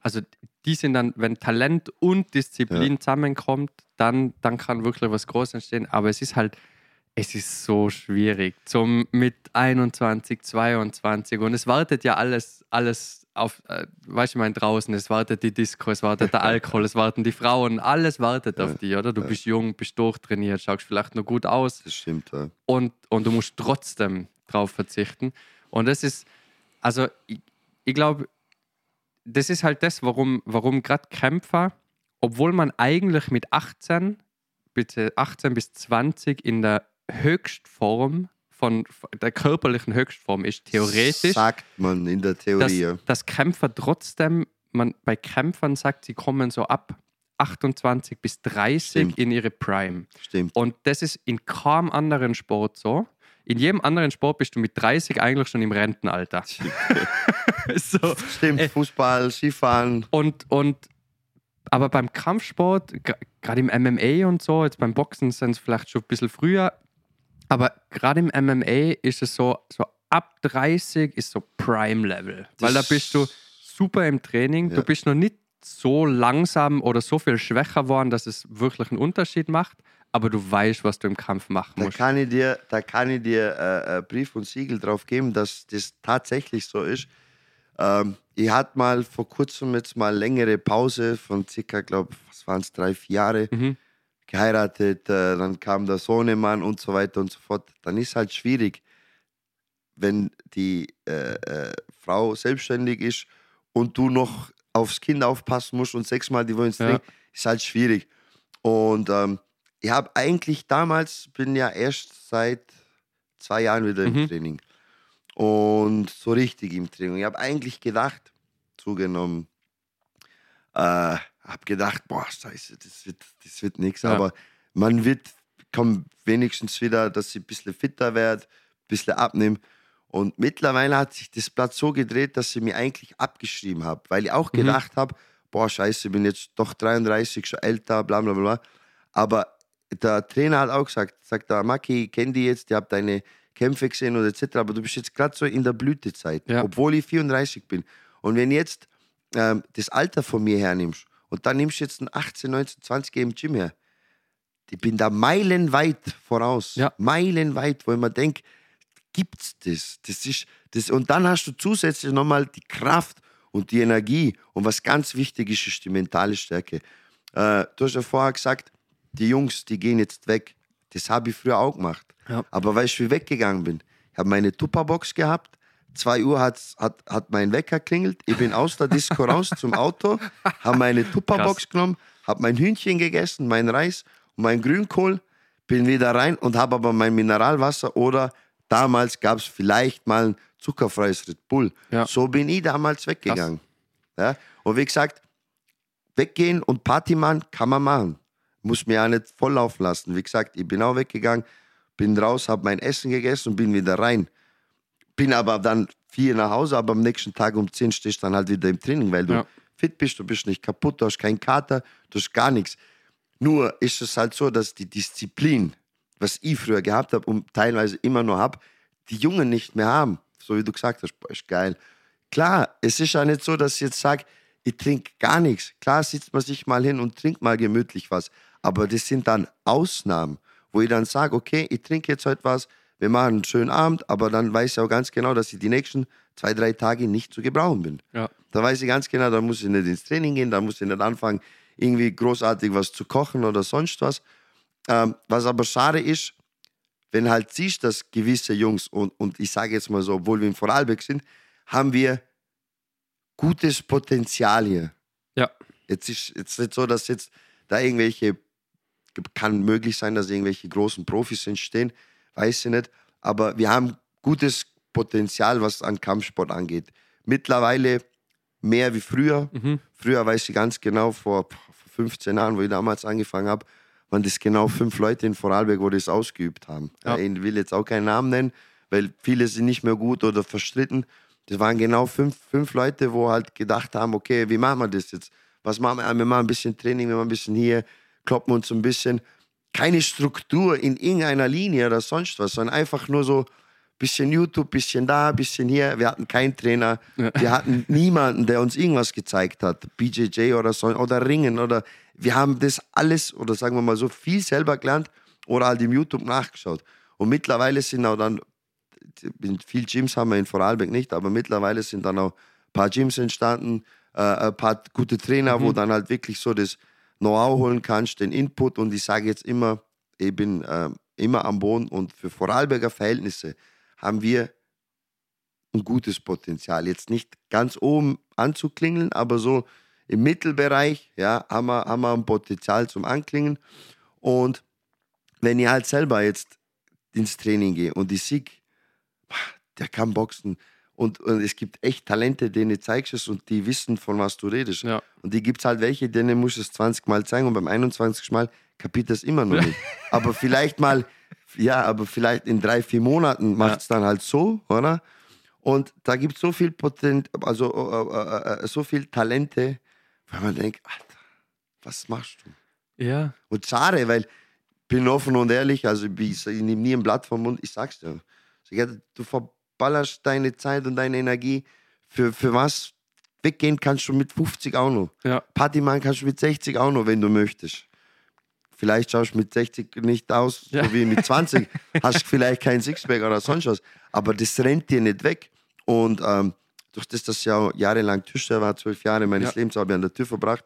also die sind dann, wenn Talent und Disziplin zusammenkommt, dann, dann kann wirklich was Großes entstehen. Aber es ist halt, es ist so schwierig. Zum mit 21, 22 und es wartet ja alles, alles auf, äh, weißt du, ich meine, draußen, es wartet die Disco, es wartet der Alkohol, es warten die Frauen, alles wartet auf dich, oder? Du bist jung, bist durchtrainiert, schaust vielleicht noch gut aus Das stimmt, ja. und, und du musst trotzdem drauf verzichten. Und das ist, also ich, ich glaube, das ist halt das, warum, warum gerade Kämpfer, obwohl man eigentlich mit 18, bitte 18 bis 20 in der Höchstform von der körperlichen Höchstform ist, theoretisch, Sagt man in der dass, Theorie. ja. dass Kämpfer trotzdem, man bei Kämpfern sagt, sie kommen so ab 28 bis 30 Stimmt. in ihre Prime. Stimmt. Und das ist in kaum anderen Sport so. In jedem anderen Sport bist du mit 30 eigentlich schon im Rentenalter. so. Stimmt, Äh, Fußball, Skifahren. Und, und aber beim Kampfsport, gerade im MMA und so, jetzt beim Boxen sind es vielleicht schon ein bisschen früher, aber gerade im MMA ist es so, so ab 30 ist so Prime-Level. Weil da bist du super im Training, Ja. du bist noch nicht so langsam oder so viel schwächer geworden, dass es wirklich einen Unterschied macht, aber du weißt, was du im Kampf machen Da musst. kann ich dir, da kann ich dir äh, äh, Brief und Siegel drauf geben, dass das tatsächlich so ist. Ähm, ich hatte mal vor kurzem jetzt mal längere Pause von circa, glaube was waren es, drei, vier Jahre Mhm. Geheiratet, äh, dann kam der Sohnemann und so weiter und so fort. Dann ist halt schwierig, wenn die äh, äh, Frau selbstständig ist und du noch aufs Kind aufpassen musst und sechsmal die Woche ins Ja. Ist halt schwierig. Und ähm, ich habe eigentlich damals, bin ja erst seit zwei Jahren wieder im Mhm. Training. Und so richtig im Training. Ich habe eigentlich gedacht, zugenommen, äh, habe gedacht, boah, scheiße, das wird, das wird nichts. Ja. Aber man wird, kommt wenigstens wieder, dass ich ein bisschen fitter werde, ein bisschen abnehme. Und mittlerweile hat sich das Blatt so gedreht, dass ich mir eigentlich abgeschrieben habe, weil ich auch Mhm. gedacht habe, boah, scheiße, ich bin jetzt doch 33, schon älter, bla bla bla. Aber der Trainer hat auch gesagt, sagt der Maki, ich kenne die jetzt, ihr habt deine Kämpfe gesehen und etc., aber du bist jetzt gerade so in der Blütezeit, Ja. obwohl ich 34 bin. Und wenn jetzt ähm, das Alter von mir hernimmst und dann nimmst du jetzt einen 18, 19, 20 im Gym her, ich bin da meilenweit voraus. Ja. Meilenweit, wo ich mir denke, gibt's das? Das ist das und dann hast du zusätzlich nochmal die Kraft und die Energie und was ganz wichtig ist, ist die mentale Stärke. Äh, du hast ja vorher gesagt, die Jungs, die gehen jetzt weg. Das habe ich früher auch gemacht. Ja. Aber weil ich wie weggegangen bin, ich habe meine Tupperbox gehabt. 2 Uhr hat's, hat, hat mein Wecker klingelt. Ich bin aus der Disco raus zum Auto, habe meine Tupperbox genommen, habe mein Hühnchen gegessen, mein Reis und mein Grünkohl, bin wieder rein und habe aber mein Mineralwasser oder damals gab es vielleicht mal ein zuckerfreies Red Bull. Ja. So bin ich damals weggegangen. Ja? Und wie gesagt, weggehen und Party machen kann man machen. Muss mir ja nicht volllaufen lassen. Wie gesagt, ich bin auch weggegangen, bin raus, habe mein Essen gegessen und bin wieder rein. Bin aber dann vier nach Hause, aber am nächsten Tag um 10 stehst du dann halt wieder im Training, weil du Ja. fit bist, du bist nicht kaputt, du hast keinen Kater, du hast gar nichts. Nur ist es halt so, dass die Disziplin, was ich früher gehabt habe und teilweise immer noch habe, die Jungen nicht mehr haben. So wie du gesagt hast, boah, ist geil. Klar, es ist ja nicht so, dass ich jetzt sage, ich trinke gar nichts. Klar sitzt man sich mal hin und trinkt mal gemütlich was. Aber das sind dann Ausnahmen, wo ich dann sage, okay, ich trinke jetzt heute was, wir machen einen schönen Abend, aber dann weiß ich auch ganz genau, dass ich die nächsten zwei, drei Tage nicht zu gebrauchen bin. Ja. Da weiß ich ganz genau, da muss ich nicht ins Training gehen, da muss ich nicht anfangen, irgendwie großartig was zu kochen oder sonst was. Ähm, was aber schade ist, wenn halt siehst, dass gewisse Jungs, und, und ich sage jetzt mal so, obwohl wir in Vorarlberg sind, haben wir gutes Potenzial hier. Ja. Jetzt ist jetzt nicht so, dass jetzt da irgendwelche, kann möglich sein, dass irgendwelche großen Profis entstehen, weiß ich nicht, aber wir haben gutes Potenzial, was an Kampfsport angeht. Mittlerweile mehr wie früher. Mhm. Früher weiß ich ganz genau, vor, vor 15 Jahren, wo ich damals angefangen habe, waren das genau fünf Leute in Vorarlberg, wo das ausgeübt haben. Ja. Ja. Ich will jetzt auch keinen Namen nennen, weil viele sind nicht mehr gut oder verstritten. Das waren genau fünf, fünf Leute, wo halt gedacht haben, okay, wie machen wir das jetzt? Was machen wir? Wir machen ein bisschen Training, wir machen ein bisschen hier, kloppen uns ein bisschen. Keine Struktur in irgendeiner Linie oder sonst was, sondern einfach nur so bisschen YouTube, bisschen da, bisschen hier. Wir hatten keinen Trainer, Ja. wir hatten niemanden, der uns irgendwas gezeigt hat, BJJ oder so oder Ringen oder wir haben das alles oder sagen wir mal so viel selber gelernt oder halt im YouTube nachgeschaut. Und mittlerweile sind auch dann in viel Gyms haben wir in Vorarlberg nicht, aber mittlerweile sind dann auch ein paar Gyms entstanden, äh, ein paar gute Trainer, wo dann halt wirklich so das Know-how holen kannst, den Input. Und ich sage jetzt immer, ich bin äh, immer am Boden und für Vorarlberger Verhältnisse haben wir ein gutes Potenzial. Jetzt nicht ganz oben anzuklingeln, aber so im Mittelbereich ja, haben, wir, haben wir ein Potenzial zum Anklingen. Und wenn ich halt selber jetzt ins Training gehe und ich sehe, der kann boxen und, und es gibt echt Talente, denen zeigst du es und die wissen, von was du redest. Ja. Und die gibt es halt welche, denen musst du es 20 Mal zeigen und beim 21. Mal kapiert das immer noch nicht. aber vielleicht mal, ja, aber vielleicht in drei, vier Monaten macht es dann halt so, oder? Und da gibt es so viel Potent, also äh, äh, äh, so viel Talente, weil man denkt, Alter, was machst du? Ja. Und schade, weil bin offen und ehrlich, also ich, ich nehme nie ein Blatt vom Mund, ich sag's dir. Du verballerst deine Zeit und deine Energie für, für was? Weggehen kannst du mit 50 auch noch. Ja. Party machen kannst du mit 60 auch noch, wenn du möchtest. Vielleicht schaust du mit 60 nicht aus, Ja. so wie mit 20. hast vielleicht kein Sixpack oder sonst was. Aber das rennt dir nicht weg. Und ähm, durch das, dass ich ja jahrelang Tischler war, zwölf Jahre meines Ja. Lebens habe ich an der Tür verbracht,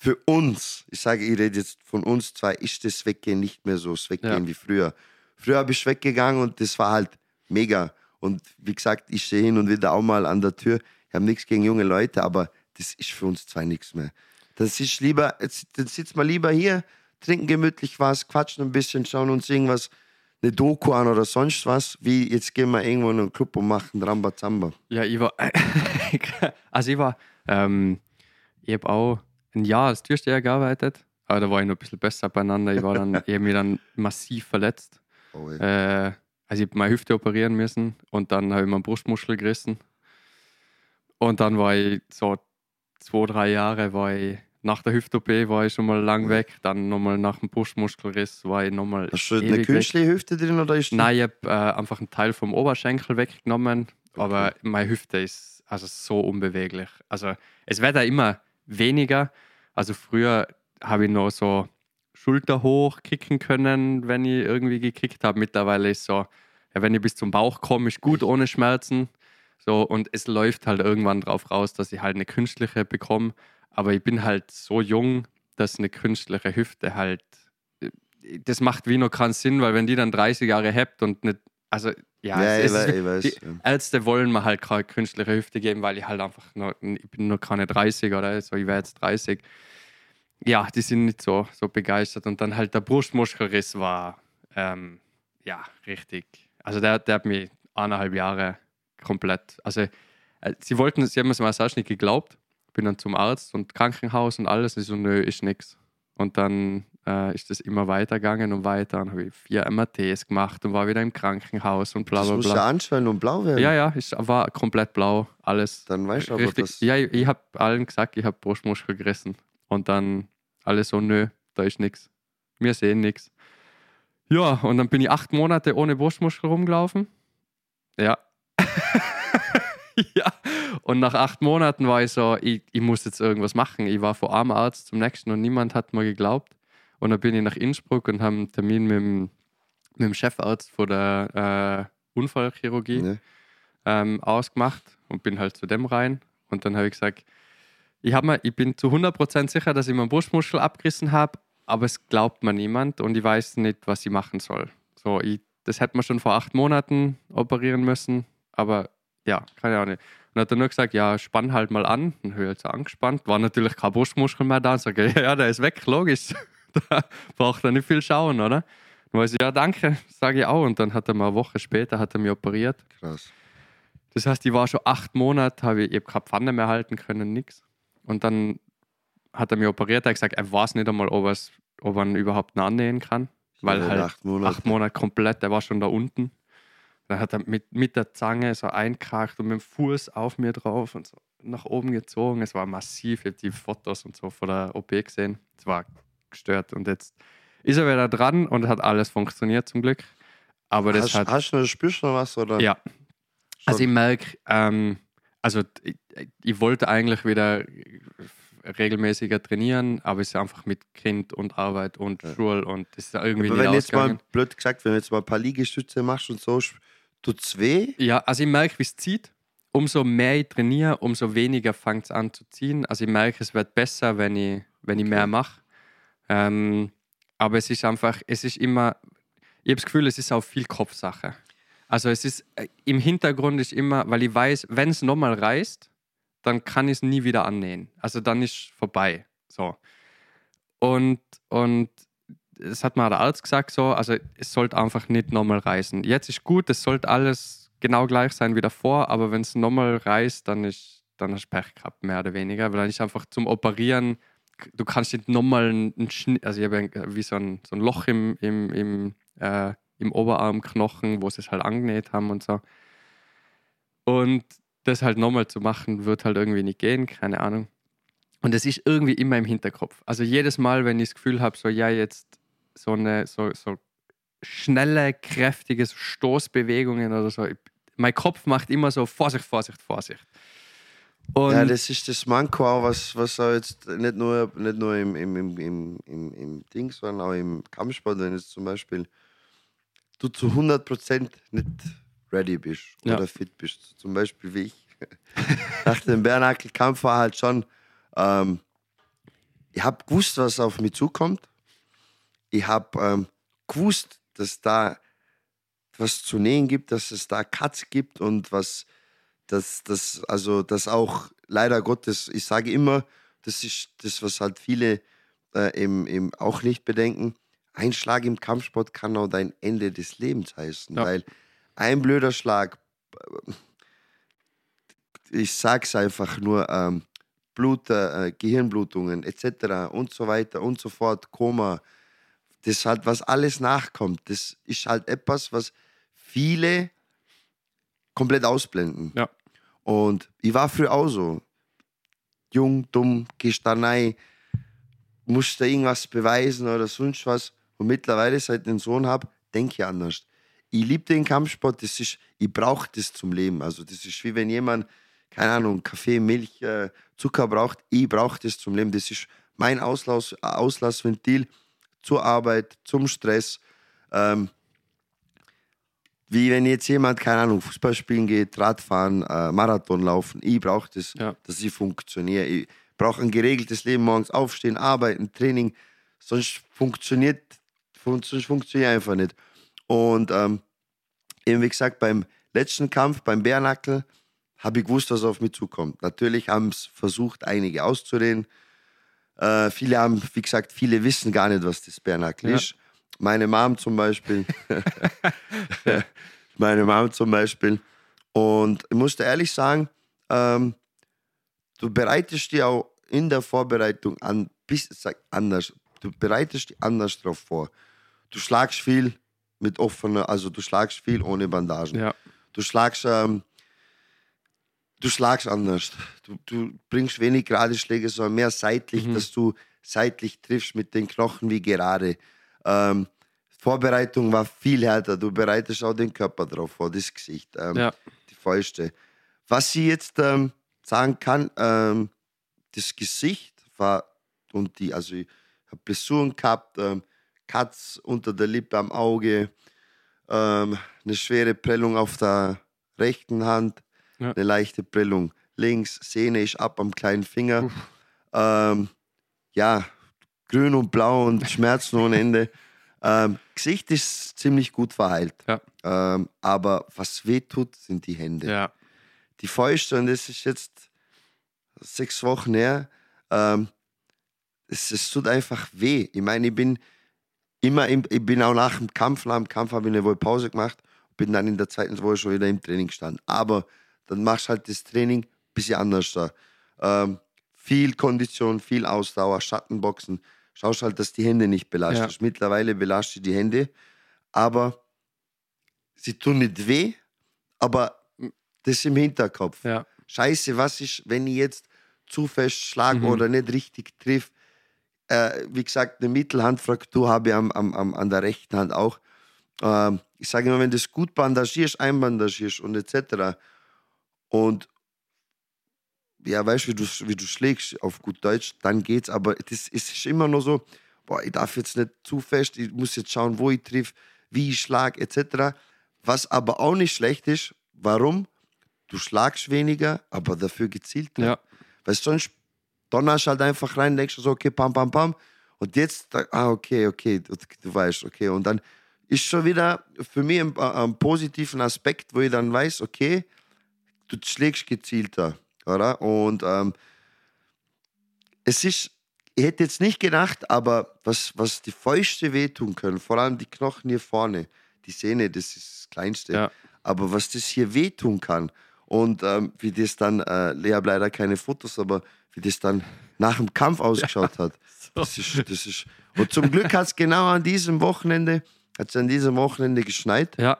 für uns, ich sage, ich rede jetzt von uns zwei, ist das Weggehen nicht mehr so das Weggehen Ja. wie früher. Früher habe ich weggegangen und das war halt mega. Und wie gesagt, ich stehe hin und wieder auch mal an der Tür. Ich habe nichts gegen junge Leute, aber das ist für uns zwei nichts mehr. Das ist lieber, jetzt, dann sitzt man lieber hier, trinken gemütlich was, quatschen ein bisschen, schauen uns irgendwas, eine Doku an oder sonst was, wie jetzt gehen wir irgendwo in einen Club und machen Rambazamba. Ja, ich war. also, ich war. Ähm, ich habe auch ein Jahr als Türsteher gearbeitet, aber da war ich noch ein bisschen besser beieinander. Ich war dann, ich habe mich dann massiv verletzt. Oh, ey. Äh, also, ich habe meine Hüfte operieren müssen und dann habe ich meinen Brustmuskel gerissen. Und dann war ich so zwei, drei Jahre, war ich. Nach der Hüft-OP war ich schon mal lang weg, dann nochmal nach dem Brustmuskelriss war ich nochmal. Hast du eine ewig weg. künstliche Hüfte drin oder ist Nein, ich habe äh, einfach einen Teil vom Oberschenkel weggenommen, aber meine Hüfte ist also so unbeweglich. Also es wird ja immer weniger. Also früher habe ich noch so Schulter hoch kicken können, wenn ich irgendwie gekickt habe. Mittlerweile ist so, ja, wenn ich bis zum Bauch komme, ist gut ohne Schmerzen. So, und es läuft halt irgendwann drauf raus, dass ich halt eine künstliche bekomme. Aber ich bin halt so jung, dass eine künstliche Hüfte halt das macht wie noch keinen Sinn, weil wenn die dann 30 Jahre habt und nicht, also ja, Ja, es, ich weiß. die. Ärzte wollen mir halt keine künstliche Hüfte geben, weil ich halt einfach noch, ich bin noch keine 30 oder so, ich wäre jetzt 30. Ja, die sind nicht so, so begeistert und dann halt der Brustmuskelriss war, ähm, ja, richtig. Also der, der hat mich eineinhalb Jahre komplett, also äh, sie wollten, sie haben es mir erst nicht geglaubt, bin dann zum Arzt und Krankenhaus und alles, ich so, nö, ist nix. Und dann äh, ist das immer weitergegangen und weiter. Dann habe ich vier MRTs gemacht und war wieder im Krankenhaus und bla Das bla muss ja bla. anschwellen und blau werden. Ja, ja, ich war komplett blau, alles. Dann weißt du aber, Richtig. dass. Ja, ich, ich habe allen gesagt, ich habe Brustmuskel gerissen. Und dann alle so, nö, da ist nichts. Wir sehen nichts. Ja, und dann bin ich acht Monate ohne Brustmuskel rumgelaufen. Ja. ja. Und nach acht Monaten war ich so, ich, ich muss jetzt irgendwas machen. Ich war vor einem Arzt zum nächsten und niemand hat mir geglaubt. Und dann bin ich nach Innsbruck und habe einen Termin mit dem, mit dem Chefarzt von der äh, Unfallchirurgie Ne? ähm, ausgemacht und bin halt zu dem rein. Und dann habe ich gesagt, ich, mir, ich bin zu 100% sicher, dass ich meinen Brustmuskel abgerissen habe, aber es glaubt mir niemand und ich weiß nicht, was ich machen soll. So, ich, das hätte man schon vor acht Monaten operieren müssen, aber ja, keine Ahnung. Und dann hat er nur gesagt, ja, spann halt mal an. Dann habe ich so angespannt. War natürlich kein Brustmuskel mehr da. Und sage, ja, der ist weg, logisch. da braucht er nicht viel schauen, oder? Dann weiß ich, ja, danke, sage ich auch. Und dann hat er mal eine Woche später hat er mich operiert. Krass. Das heißt, ich war schon acht Monate, habe ich, ich habe keine Pfanne mehr halten können, nichts. Und dann hat er mich operiert, er hat gesagt, er weiß nicht einmal, ob, er's, ob er ihn überhaupt noch annähen kann. Weil Ja, halt acht Monate. acht Monate komplett, der war schon da unten. Dann hat er mit, mit der Zange so einkrakt und mit dem Fuß auf mir drauf und so nach oben gezogen. Es war massiv. Ich habe die Fotos und so von der OP gesehen. Es war gestört. Und jetzt ist er wieder dran und hat alles funktioniert zum Glück. Aber das Hast, hat. hast du spürst du noch was? Oder? Ja. Also ich Schon. merke, ähm, also ich, ich wollte eigentlich wieder regelmäßiger trainieren, aber es ist einfach mit Kind und Arbeit und Ja. Schule und das ist irgendwie Aber wenn jetzt mal, blöd gesagt, wenn du jetzt mal ein paar Liegestütze machst und so, tut es weh? Ja, also ich merke, wie es zieht. Umso mehr ich trainiere, umso weniger fängt es an zu ziehen. Also ich merke, es wird besser, wenn ich, wenn ich mehr mache. Ähm, aber es ist einfach, es ist immer, ich habe das Gefühl, es ist auch viel Kopfsache. Also es ist, äh, im Hintergrund ist immer, weil ich weiß, wenn es nochmal reißt, dann kann ich es nie wieder annähen. Also dann ist vorbei. So. Und, und das hat mir der Arzt gesagt, so, also es sollte einfach nicht nochmal reißen. Jetzt ist gut, es sollte alles genau gleich sein wie davor, aber wenn es nochmal reißt, dann ist dann hast du Pech gehabt, mehr oder weniger, weil dann ist einfach zum Operieren, du kannst nicht nochmal einen Schnitt, also ich habe ein- wie so ein, so ein Loch im, im, im, äh, im Oberarmknochen, wo sie es halt angenäht haben und so. Und das halt nochmal zu machen, wird halt irgendwie nicht gehen, keine Ahnung. Und es ist irgendwie immer im Hinterkopf. Also jedes Mal, wenn ich das Gefühl habe, so ja, jetzt so eine so, so schnelle, kräftige Stoßbewegungen oder so, ich, mein Kopf macht immer so Vorsicht, Vorsicht, Vorsicht. Und Ja, das ist das Manko auch, was, was auch jetzt nicht nur, nicht nur im, im, im, im, im, im Ding, sondern auch im Kampfsport, wenn jetzt zum Beispiel du zu 100% nicht ready bist Ja. oder fit bist. Zum Beispiel wie ich. Nach dem Bernackel-Kampf war halt schon, ähm, ich habe gewusst, was auf mich zukommt. Ich habe ähm, gewusst, dass da was zu nähen gibt, dass es da Cuts gibt und was, dass das, also das auch leider Gottes, ich sage immer, das ist das, was halt viele äh, im, im, auch nicht bedenken, ein Schlag im Kampfsport kann auch dein Ende des Lebens heißen, Ja. weil ein blöder Schlag, äh, ich sag's einfach nur, ähm, Blut, äh, Gehirnblutungen etc. und so weiter und so fort, Koma, das halt, was alles nachkommt, das ist halt etwas, was viele komplett ausblenden. Ja. Und ich war früher auch so. Jung, dumm, gehst da rein, musste irgendwas beweisen oder sonst was. Und mittlerweile, seit ich einen Sohn habe, denke ich anders. Ich liebe den Kampfsport, das ist, ich brauche das zum Leben. Also das ist wie wenn jemand, keine Ahnung, Kaffee, Milch, äh, Zucker braucht. Ich brauche das zum Leben. Das ist mein Auslass, Auslassventil zur Arbeit, zum Stress. Ähm, wie wenn jetzt jemand, keine Ahnung, Fußball spielen geht, Radfahren, äh, Marathon laufen. Ich brauche das, Ja. dass ich funktioniere. Ich brauche ein geregeltes Leben, morgens aufstehen, arbeiten, Training. Sonst funktioniert, fun sonst funktioniert einfach nicht. Und ähm, eben wie gesagt, beim letzten Kampf, beim Bärnackel, habe ich gewusst, was auf mich zukommt. Natürlich haben es versucht, einige auszureden. Äh, viele haben, wie gesagt, viele wissen gar nicht, was das Bärnackel Ja. ist. Meine Mom zum Beispiel. Meine Mom zum Beispiel. Und ich musste ehrlich sagen, ähm, du bereitest dich auch in der Vorbereitung an, bis, sag, anders. Du bereitest dich anders drauf vor. Du schlagst viel mit offener, also du schlagst viel ohne Bandagen. Ja. Du schlagst, ähm, du schlagst anders. Du, du bringst wenig gerade Schläge, sondern mehr seitlich, Mhm. dass du seitlich triffst mit den Knochen wie gerade. Ähm, Vorbereitung war viel härter. Du bereitest auch den Körper drauf vor, das Gesicht, ähm, Ja. die Fäuste. Was ich jetzt ähm, sagen kann, ähm, das Gesicht war und die, also ich habe Blessuren gehabt, Cuts unter der Lippe am Auge, ähm, eine schwere Prellung auf der rechten Hand, Ja. eine leichte Prellung links, Sehne ist ab am kleinen Finger. Ähm, ja, grün und blau und Schmerzen ohne Ende. Ähm, Gesicht ist ziemlich gut verheilt. Ja. Ähm, aber was weh tut, sind die Hände. Ja. Die Fäuste, und das ist jetzt sechs Wochen her, ähm, es, es tut einfach weh. Ich meine, ich bin immer, im, ich bin auch nach dem Kampf, nach dem Kampf habe ich eine Woche Pause gemacht, bin dann in der zweiten Woche schon wieder im Training gestanden. Aber dann machst du halt das Training ein bisschen anders da. Ähm, viel Kondition, viel Ausdauer, Schattenboxen. Schaust halt, dass die Hände nicht belastest. Mittlerweile belastet die Hände, aber sie tun nicht weh, aber das im Hinterkopf. Ja. Scheiße, was ist, wenn ich jetzt zu fest schlage Mhm. oder nicht richtig triff? Äh, wie gesagt, eine Mittelhandfraktur habe ich am, am, am, an der rechten Hand auch. Ähm, ich sage immer, wenn du das gut bandagierst, einbandagierst und etc. Und ja, weißt du, wie du, wie du schlägst auf gut Deutsch, dann geht's. Aber das ist immer nur so, boah, ich darf jetzt nicht zu fest, ich muss jetzt schauen, wo ich triff, wie ich schlag, etc. Was aber auch nicht schlecht ist, warum? Du schlagst weniger, aber dafür gezielter. Ja. Weil sonst donnerst halt einfach rein, denkst du so, okay, pam, pam, pam. Und jetzt, ah, okay, okay, du, du weißt, okay. Und dann ist schon wieder für mich ein, ein positiven Aspekt, wo ich dann weiß, okay, du schlägst gezielter, oder? Und ähm, es ist, ich hätte jetzt nicht gedacht, aber was, was die Fäuste wehtun können, vor allem die Knochen hier vorne, die Sehne, das ist das Kleinste. Ja. Aber was das hier wehtun kann und ähm, wie das dann, äh, Lea hat leider keine Fotos, aber wie das dann nach dem Kampf ausgeschaut hat, das ist, das ist. Und zum Glück hat es genau an diesem Wochenende, hat an diesem Wochenende geschneit. Ja.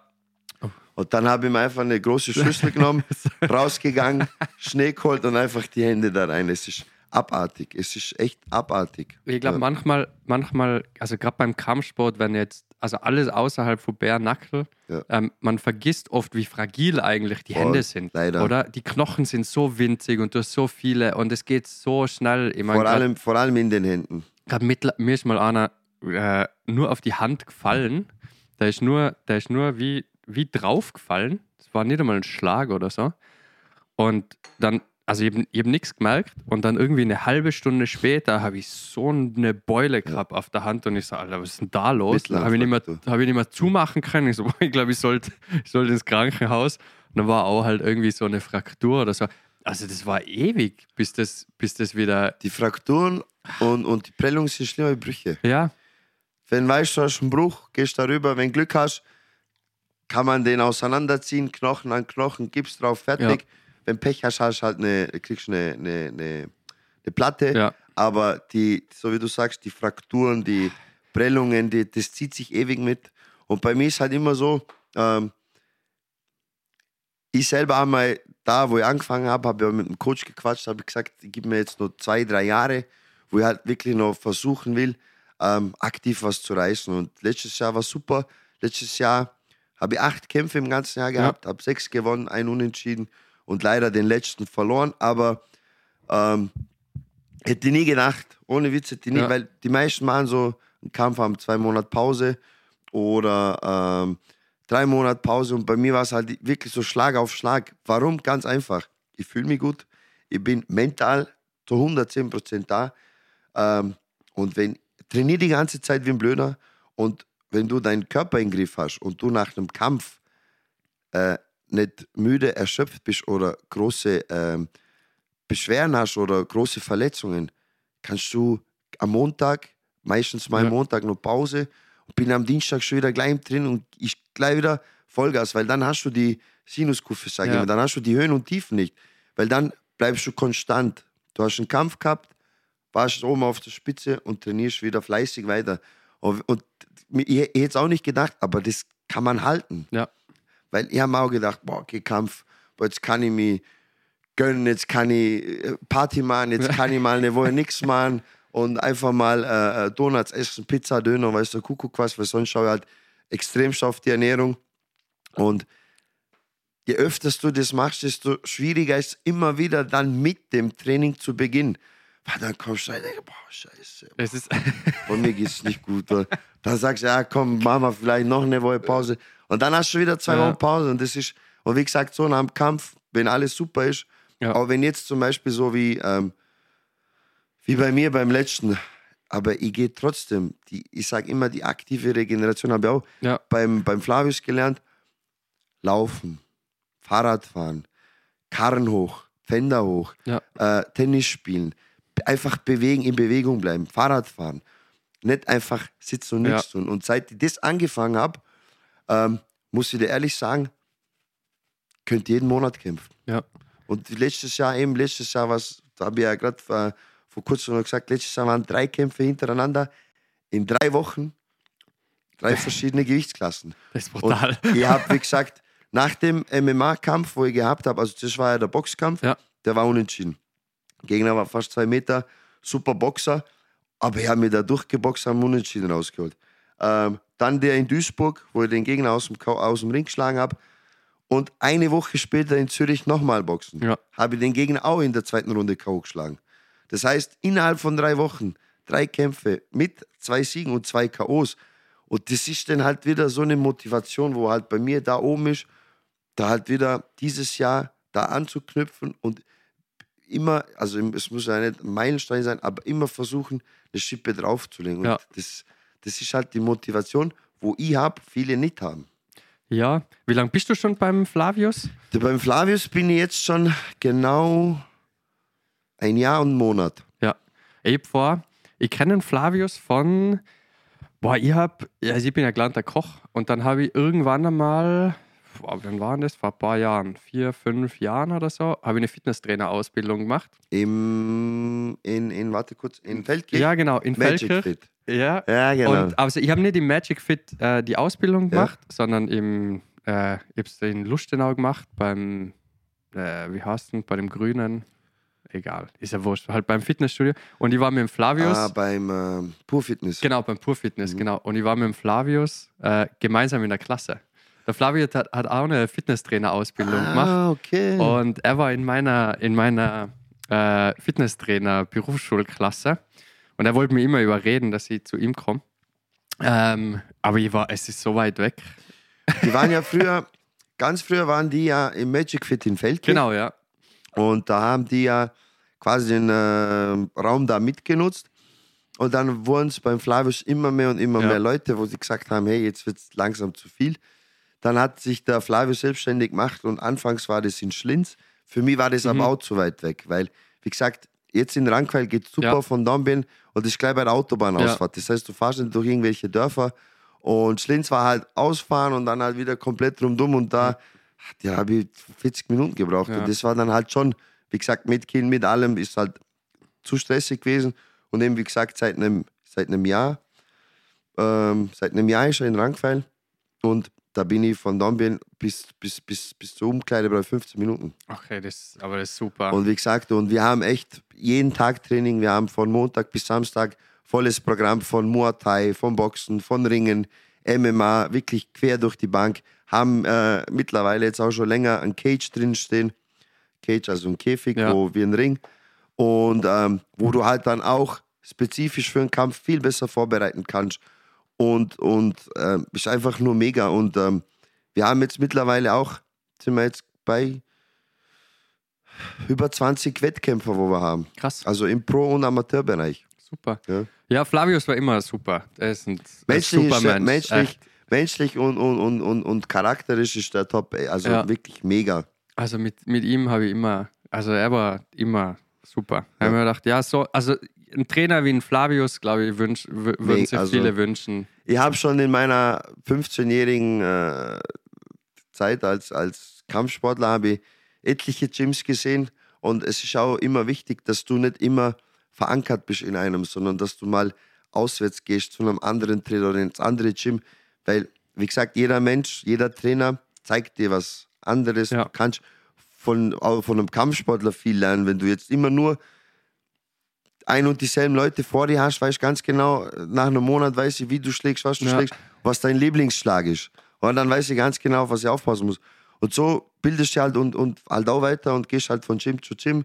Und dann habe ich mir einfach eine große Schüssel genommen, rausgegangen, Schnee geholt und einfach die Hände da rein. Es ist abartig. Es ist echt abartig. Ich glaube, Ja. manchmal, manchmal, also gerade beim Kampfsport, wenn jetzt, also alles außerhalb von Bärnackel, Ja. ähm, man vergisst oft, wie fragil eigentlich die Voll, Hände sind. leider. Oder? Die Knochen sind so winzig und du hast so viele und es geht so schnell. Ich mein, vor, grad- allem, vor allem in den Händen. Mittler- mir ist mal einer äh, nur auf die Hand gefallen. Der ist nur, der ist nur wie, wie draufgefallen. Das war nicht einmal ein Schlag oder so. Und dann, also ich habe hab nichts gemerkt. Und dann irgendwie eine halbe Stunde später habe ich so eine Beule gehabt auf der Hand und ich so, Alter, was ist denn da los? Dann habe ich, nicht mehr- hab ich nicht mehr zumachen können. Ich so, ich glaube, ich sollte ich sollte ins Krankenhaus. Und dann war auch halt irgendwie so eine Fraktur oder so. Also das war ewig, bis das, bis das wieder Die Frakturen Und, und die Prellungen sind schlimmer wie Brüche. Ja, Wenn weißt du, hast einen Bruch, gehst darüber. Wenn Glück hast, kann man den auseinanderziehen, Knochen an Knochen, Gips drauf, fertig. Ja. Wenn Pech hast, hast halt eine, kriegst du eine, eine, eine, eine Platte. Ja. Aber die, so wie du sagst, die Frakturen, die Prellungen, die, das zieht sich ewig mit. Und bei mir ist halt immer so, ähm, ich selber einmal da, wo ich angefangen habe, habe ich mit dem Coach gequatscht, habe gesagt, ich gebe mir jetzt noch zwei, drei Jahre, wo ich halt wirklich noch versuchen will, ähm, aktiv was zu reißen. Und letztes Jahr war super. Letztes Jahr habe ich acht Kämpfe im ganzen Jahr gehabt, habe sechs gewonnen, ein Unentschieden und leider den letzten verloren. Aber ähm, hätte nie gedacht, ohne Witz hätte nie, Ja. weil die meisten machen so einen Kampf, haben zwei Monate Pause oder ähm, drei Monate Pause und bei mir war es halt wirklich so Schlag auf Schlag. Warum? Ganz einfach. Ich fühle mich gut, ich bin mental zu 110 Prozent da ähm, und wenn trainiere die ganze Zeit wie ein Blöder und wenn du deinen Körper im Griff hast und du nach einem Kampf äh, nicht müde, erschöpft bist oder große ähm, Beschwerden hast oder große Verletzungen, kannst du am Montag, meistens mal am Ja. Montag noch Pause und bin am Dienstag schon wieder gleich drin und ich gleich wieder Vollgas, weil dann hast du die Sinuskurve, sage ich Ja. immer, dann hast du die Höhen und Tiefen nicht, weil dann bleibst du konstant. Du hast einen Kampf gehabt, warst oben auf der Spitze und trainierst wieder fleißig weiter. Und, und ich, ich hätte es auch nicht gedacht, aber das kann man halten. ja, Weil ich habe mir auch gedacht, boah, okay, Kampf, boah, jetzt kann ich mich gönnen, jetzt kann ich äh, Party machen, jetzt kann ich mal eine Woche nichts machen und einfach mal äh, äh, Donuts essen, Pizza, Döner, weißt du, Kuckuck was, weil sonst schaue ich halt extremst auf die Ernährung. Und je öfter du das machst, desto schwieriger ist es immer wieder dann mit dem Training zu beginnen. Weil dann kommst du denkst, boah, scheiße, es ist, und mir geht es nicht gut. Oder dann sagst du, ja komm, machen wir vielleicht noch eine Woche Pause. Und dann hast du wieder zwei. Wochen Pause. Und das ist, und wie gesagt, so nach dem Kampf, wenn alles super ist, Ja. auch wenn jetzt zum Beispiel so wie, ähm, wie bei mir beim letzten, aber ich gehe trotzdem, die, ich sage immer, die aktive Regeneration habe ich auch ja, beim, beim Flavius gelernt. Laufen, Fahrradfahren, Karren hoch, Fender hoch, ja, äh, Tennis spielen, einfach bewegen, in Bewegung bleiben, Fahrrad fahren. Nicht einfach sitzen und nichts tun. Und seit ich das angefangen habe, ähm, muss ich dir ehrlich sagen, könnt jeden Monat kämpfen. ja, Und letztes Jahr eben, letztes Jahr was, da habe ich ja gerade vor, vor kurzem noch gesagt, letztes Jahr waren drei Kämpfe hintereinander in drei Wochen, drei verschiedene Gewichtsklassen. das ist brutal. Und ich habe, wie gesagt, nach dem MMA-Kampf, wo ich gehabt habe, also das war ja der Boxkampf, Ja. der war unentschieden. Gegner war fast zwei Meter, super Boxer, aber ich habe mir da durchgeboxt, haben unentschieden rausgeholt. Ähm, dann der in Duisburg, wo ich den Gegner aus dem, aus dem Ring geschlagen habe. Und eine Woche später in Zürich nochmal boxen. Ja. Habe ich den Gegner auch in der zweiten Runde K.O. geschlagen. Das heißt, innerhalb von drei Wochen drei Kämpfe mit zwei Siegen und zwei K.O.s. Und das ist dann halt wieder so eine Motivation, wo halt bei mir da oben ist, da halt wieder dieses Jahr da anzuknüpfen und immer, also es muss ja nicht ein Meilenstein sein, aber immer versuchen, eine Schippe draufzulegen. Und Ja. das, das ist halt die Motivation, wo ich habe, viele nicht haben. Ja, wie lange bist du schon beim Flavius? Beim Flavius bin ich jetzt schon genau ein Jahr und einen Monat. Ja, ich hab vor, ich kenne den Flavius von, boah, ich hab, also ich bin ja gelernter Koch und dann habe ich irgendwann einmal, wann war denn das? Vor ein paar Jahren, vier, fünf Jahren oder so, habe ich eine Fitnesstrainer-Ausbildung gemacht. Im, in, in, warte kurz, in Feldkirch? Ja, genau, in Magic Feldkirch. Fit. Ja, Ja, genau. Und, also ich habe nicht im Magic Fit äh, die Ausbildung Ja. gemacht, sondern im, äh, ich habe es in Lustenau gemacht, beim, äh, wie heißt denn, bei dem Grünen, egal, ist ja wurscht, halt beim Fitnessstudio. Und ich war mit dem Flavius, ah, beim ähm, Pur Fitness. genau, beim Pur Fitness, Mhm. genau. Und ich war mit dem Flavius äh, gemeinsam in der Klasse. Der Flavius hat, hat auch eine Fitnesstrainer-Ausbildung gemacht. Ah, okay. Und er war in meiner, in meiner äh, Fitnesstrainer-Berufsschulklasse. Und er wollte mir immer überreden, dass ich zu ihm komme. Ähm, aber ich war, es ist so weit weg. Die waren ja früher, ganz früher waren die ja im Magic Fit in Feldkirch. Genau, ja. Und da haben die ja quasi den äh, Raum da mitgenutzt. Und dann wurden es beim Flavius immer mehr und immer Ja. mehr Leute, wo sie gesagt haben, hey, jetzt wird es langsam zu viel. Dann hat sich der Flavius selbstständig gemacht und anfangs war das in Schlinz. Für mich war das Mhm. aber auch zu weit weg, weil, wie gesagt, jetzt in Rankweil geht super Ja. von Dornbirn und ist gleich bei der Autobahnausfahrt. Das heißt, du fährst nicht durch irgendwelche Dörfer und Schlinz war halt ausfahren und dann halt wieder komplett rundum und da ja, habe ich 40 Minuten gebraucht. Ja. Und das war dann halt schon, wie gesagt, mit Kind, mit allem, ist halt zu stressig gewesen. Und eben, wie gesagt, seit einem, seit einem Jahr, ähm, seit einem Jahr ist er in Rankweil und da bin ich von Dornbirn bis, bis, bis, bis zur Umkleide bei 15 Minuten. Okay, das, aber das ist super. Und wie gesagt, und wir haben echt jeden Tag Training. Wir haben von Montag bis Samstag volles Programm von Muay Thai, von Boxen, von Ringen, MMA, wirklich quer durch die Bank. Haben äh, mittlerweile jetzt auch schon länger ein Cage drinstehen. Cage, also ein Käfig, Ja. wo wir einen Ring. Und ähm, wo du halt dann auch spezifisch für einen Kampf viel besser vorbereiten kannst. Und, und ähm, ist einfach nur mega. Und ähm, wir haben jetzt mittlerweile auch, sind wir jetzt bei über 20 Wettkämpfer, wo wir haben. Krass, Also im Pro- und Amateurbereich. super. Ja. Ja, Flavius war immer super. Er ist ein, Menschlich, super Mensch. menschlich, Echt. menschlich und, und, und, und, und charakterisch ist der Top. Also Ja. wirklich mega. Also mit, mit ihm habe ich immer, also er war immer super. Da Ja. habe ich mir gedacht, ja, so, also ein Trainer wie ein Flavius, glaube ich, wünsch, würden sich also- viele wünschen. Ich habe schon in meiner 15-jährigen äh, Zeit als, als Kampfsportler habe ich etliche Gyms gesehen und es ist auch immer wichtig, dass du nicht immer verankert bist in einem, sondern dass du mal auswärts gehst zu einem anderen Trainer oder ins andere Gym, weil wie gesagt, jeder Mensch, jeder Trainer zeigt dir was anderes. Ja. Du kannst von, auch von einem Kampfsportler viel lernen, wenn du jetzt immer nur ein und dieselben Leute vor dir hast, weißt ganz genau, nach einem Monat weiß ich, wie du schlägst, was du Ja. schlägst, was dein Lieblingsschlag ist. Und dann weiß ich ganz genau, was ich aufpassen muss. Und so bildest du halt und, und halt auch weiter und gehst halt von Gym zu Gym,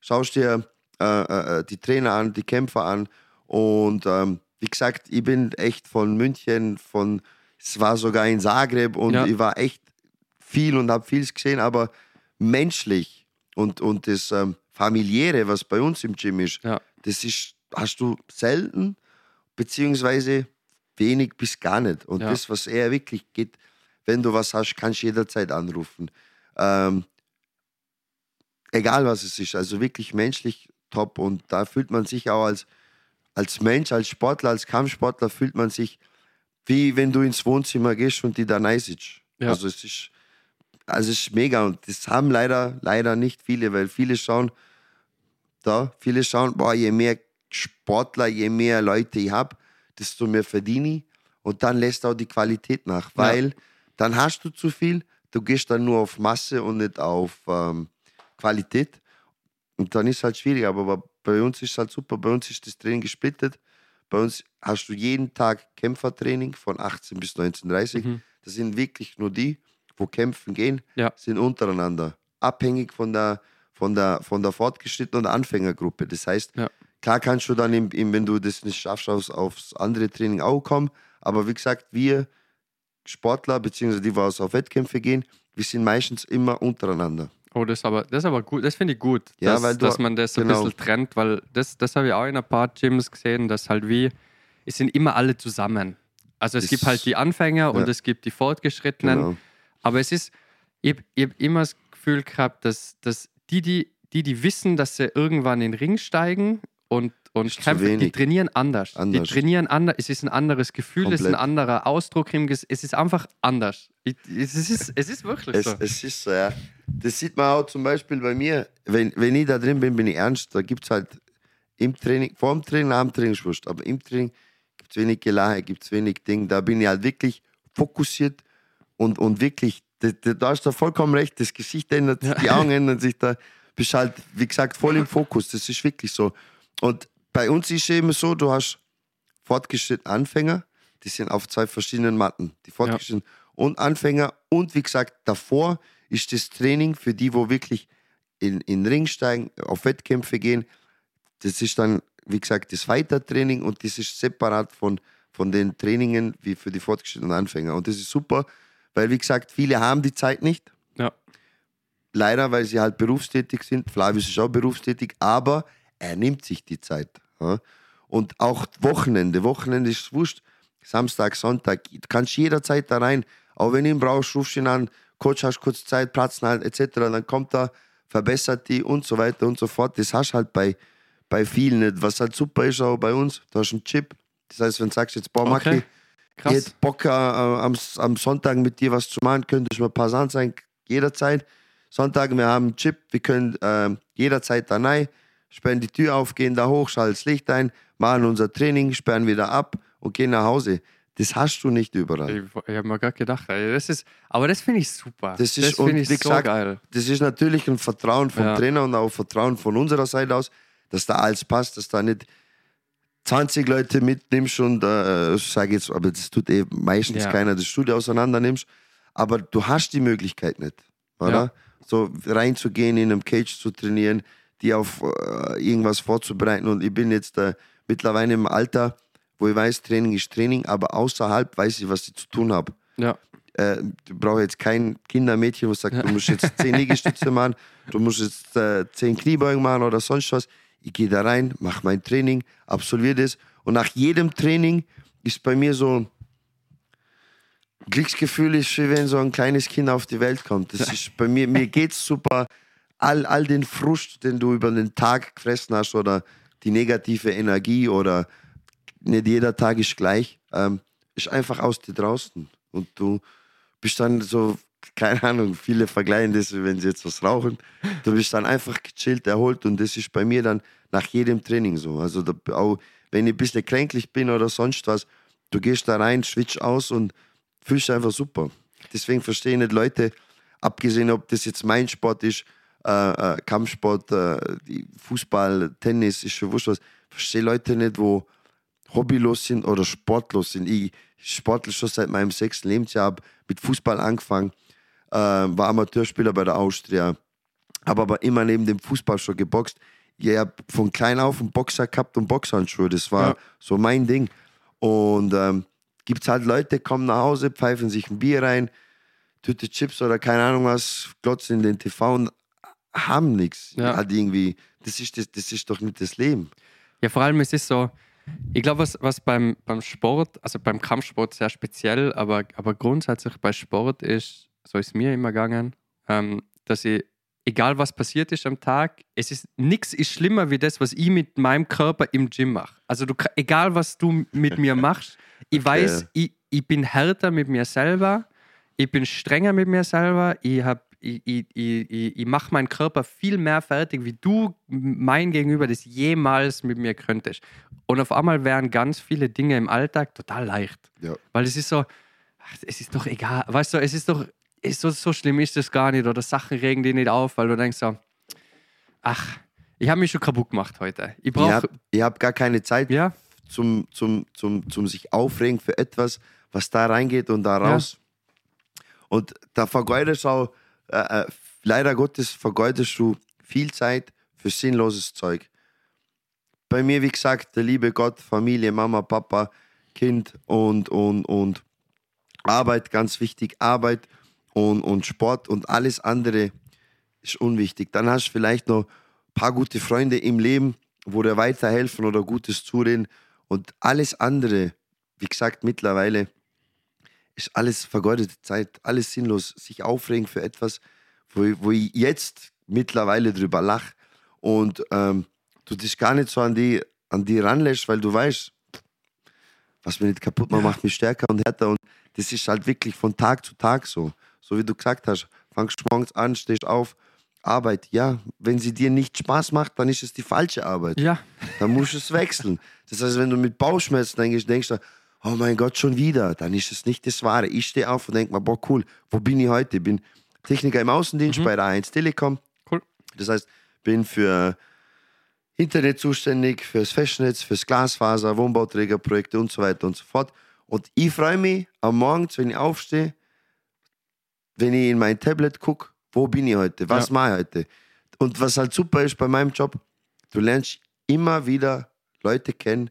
schaust dir äh, äh, die Trainer an, die Kämpfer an. Und ähm, wie gesagt, ich bin echt von München, von es war sogar in Zagreb und Ja. ich war echt viel und habe vieles gesehen, aber menschlich und, und das ähm, familiäre, was bei uns im Gym ist, Ja. Das ist, hast du selten, beziehungsweise wenig bis gar nicht. Und Ja. das, was er wirklich geht, wenn du was hast, kannst du jederzeit anrufen. Ähm, egal was es ist, also wirklich menschlich top. Und da fühlt man sich auch als, als Mensch, als Sportler, als Kampfsportler, fühlt man sich wie wenn du ins Wohnzimmer gehst und die da sitzt. Ja. Also es ist, also es ist mega und das haben leider, leider nicht viele, weil viele schauen, da, viele schauen, boah, je mehr Sportler, je mehr Leute ich habe, desto mehr verdiene ich. Und dann lässt auch die Qualität nach, weil dann hast du zu viel, du gehst dann nur auf Masse und nicht auf ähm, Qualität. Und dann ist halt schwierig, aber bei uns ist es halt super, bei uns ist das Training gesplittet, bei uns hast du jeden Tag Kämpfertraining von 18 bis 19.30 Mhm. Das sind wirklich nur die, wo kämpfen gehen, Ja. sind untereinander. Abhängig von der, von der, von der fortgeschrittenen und Anfängergruppe. Das heißt, Ja. klar kannst du dann, im, wenn du das nicht schaffst, aufs, aufs andere Training auch kommen. Aber wie gesagt, wir Sportler, beziehungsweise die, die auf Wettkämpfe gehen, wir sind meistens immer untereinander. Oh, das ist aber, das ist aber gut, das finde ich gut, Ja, dass, weil du- dass man das ein genau. bisschen trennt, weil das, das habe ich auch in ein paar Gyms gesehen, dass halt wie, es sind immer alle zusammen. Also es Das- gibt halt die Anfänger und Ja. es gibt die Fortgeschrittenen. Genau. Aber es ist, ich, ich habe immer das Gefühl gehabt, dass, dass die, die, die, die wissen, dass sie irgendwann in den Ring steigen und, und kämpfen, die trainieren anders. Anders. Die trainieren anders. Es ist ein anderes Gefühl, es ist ein Komplett. anderer Ausdruck Es ist einfach anders. Es, ist, es ist wirklich Es, so. es ist so, ja. Das sieht man auch zum Beispiel bei mir. Wenn, wenn ich da drin bin, bin ich ernst. Da gibt es halt im Training, vor dem Training, nach dem Training ist wurscht. Aber im Training gibt es wenig Gelache, gibt es wenig Ding. Da bin ich halt wirklich fokussiert und, und wirklich, da, hast du vollkommen recht. Das Gesicht ändert sich, die Augen ändern sich. Da bist halt, wie gesagt, voll im Fokus. Das ist wirklich so. Und bei uns ist es eben so, du hast fortgeschrittene Anfänger, die sind auf zwei verschiedenen Matten. Die fortgeschrittenen und Anfänger. Und wie gesagt, davor ist das Training für die, wo wirklich in, in Ring steigen, auf Wettkämpfe gehen. Das ist dann, wie gesagt, das Weitertraining und das ist separat von, von den Trainingen wie für die fortgeschrittenen Anfänger. Und das ist super, weil, wie gesagt, viele haben die Zeit nicht. ja. Leider, weil sie halt berufstätig sind. Flavius ist auch berufstätig, aber er nimmt sich die Zeit. Ja? Und auch Wochenende. Wochenende ist wurscht. Samstag, Sonntag. Du kannst jederzeit da rein. Auch wenn du ihn brauchst, rufst du ihn an. Coach, hast kurz Zeit, platzen halt, etc. Dann kommt er, verbessert die und so weiter und so fort. Das hast du halt bei, bei vielen nicht. Was halt super ist auch bei uns, du hast einen Chip. Das heißt, wenn du sagst jetzt, boah, Okay. ich Krass. hätte Bock äh, am, am Sonntag mit dir was zu machen, könntest du mir passant sein, jederzeit. Sonntag, wir haben einen Chip, wir können ähm, jederzeit da rein, sperren die Tür auf, gehen da hoch, schalten das Licht ein, machen unser Training, sperren wieder ab und gehen nach Hause. Das hast du nicht überall. Ich, ich habe mir gerade gedacht, ey, das ist, aber das finde ich super. Das ist finde ich so gesagt, geil. Das ist natürlich ein Vertrauen vom Ja. Trainer und auch Vertrauen von unserer Seite aus, dass da alles passt, dass da nicht 20 Leute mitnimmst und äh, ich sage jetzt, aber das tut eh meistens Ja. keiner, das Studio auseinander nimmst. Aber du hast die Möglichkeit nicht, oder? Ja. So reinzugehen, in einem Cage zu trainieren, die auf äh, irgendwas vorzubereiten. Und ich bin jetzt äh, mittlerweile im Alter, wo ich weiß, Training ist Training, aber außerhalb weiß ich, was ich zu tun habe Ja, äh, du brauchst jetzt kein Kindermädchen, was sagt, du musst jetzt zehn Liegestütze machen, du musst jetzt äh, zehn Kniebeugen machen oder sonst was. Ich gehe da rein, mache mein Training, absolviere das und nach jedem Training ist bei mir so ein Glücksgefühl, ist wie wenn so ein kleines Kind auf die Welt kommt. Das ist bei mir, mir geht's super. All, all den Frust, den du über den Tag gefressen hast oder die negative Energie oder nicht jeder Tag ist gleich, ähm, ist einfach aus dir draußen. Und du bist dann so, keine Ahnung, viele vergleichen das, wenn sie jetzt was rauchen. Du bist dann einfach gechillt, erholt und das ist bei mir dann nach jedem Training so. Also da, auch wenn ich ein bisschen kränklich bin oder sonst was, du gehst da rein, switch aus und fühlst dich einfach super. Deswegen verstehe ich nicht Leute, abgesehen ob das jetzt mein Sport ist, äh, äh, Kampfsport, äh, Fußball, Tennis, ist schon wurscht was, verstehe Leute nicht, wo hobbylos sind oder sportlos sind. Ich sportle schon seit meinem sechsten Lebensjahr, habe mit Fußball angefangen, äh, war Amateurspieler bei der Austria, habe aber immer neben dem Fußball schon geboxt. Ich habe von klein auf einen Boxer gehabt und Boxhandschuhe, das war Ja. so mein Ding. Und ähm, gibt es halt Leute, kommen nach Hause, pfeifen sich ein Bier rein, Tüte Chips oder keine Ahnung was, glotzen in den TV und haben nichts. Ja. Halt irgendwie, das ist, das, das ist doch nicht das Leben. Ja, vor allem es ist so, ich glaube, was, was beim, beim Sport, also beim Kampfsport sehr speziell, aber, aber grundsätzlich bei Sport ist, so ist mir immer gegangen, ähm, dass ich, egal was passiert ist am Tag, es ist nichts ist schlimmer wie das, was ich mit meinem Körper im Gym mache. Also du, egal was du mit mir machst, ich weiß, ich, ich bin härter mit mir selber, ich bin strenger mit mir selber, ich habe ich, ich, ich, ich, mache meinen Körper viel mehr fertig, wie du mein Gegenüber das jemals mit mir könntest. Und auf einmal wären ganz viele Dinge im Alltag total leicht. Ja. Weil es ist so, ach, es ist doch egal, weißt du, es ist doch, so, so schlimm ist das gar nicht oder Sachen regen dich nicht auf, weil du denkst so, ach, ich habe mich schon kaputt gemacht heute. Ich Ich brauche, habe hab gar keine Zeit ja, zum, zum, zum, zum sich aufregen für etwas, was da reingeht und da raus. Und da vergeudest du auch, äh, äh, leider Gottes, vergeudest du viel Zeit für sinnloses Zeug. Bei mir, wie gesagt, der liebe Gott, Familie, Mama, Papa, Kind und, und, und Arbeit, ganz wichtig, Arbeit und, und Sport und alles andere ist unwichtig. Dann hast du vielleicht noch ein paar gute Freunde im Leben, wo dir weiterhelfen oder Gutes zureden. Und alles andere, wie gesagt, mittlerweile ist alles vergeudete Zeit, alles sinnlos. Sich aufregen für etwas, wo, ich- wo ich jetzt mittlerweile drüber lache und ähm, du dich gar nicht so an die, an die ranlässt, weil du weißt, was mir nicht kaputt macht, macht mich stärker und härter. Und das ist halt wirklich von Tag zu Tag so. So wie du gesagt hast, fangst morgens an, stehst auf, Arbeit. Ja, wenn sie dir nicht Spaß macht, dann ist es die falsche Arbeit. ja, Dann musst du es wechseln. Das heißt, wenn du mit Bauchschmerzen denkst, denkst du, oh mein Gott, schon wieder, dann ist es nicht das Wahre. Ich stehe auf und denke mir, boah, cool, wo bin ich heute? Ich bin Techniker im Außendienst bei der A1 Telekom. Cool. Das heißt, bin für Internet zuständig, fürs Festnetz, fürs Glasfaser, Wohnbauträgerprojekte und so weiter und so fort. Und ich freue mich am Morgen, wenn ich aufstehe, wenn ich in mein Tablet gucke, wo bin ich heute, was Ja. mache ich heute. Und was halt super ist bei meinem Job, du lernst immer wieder Leute kennen,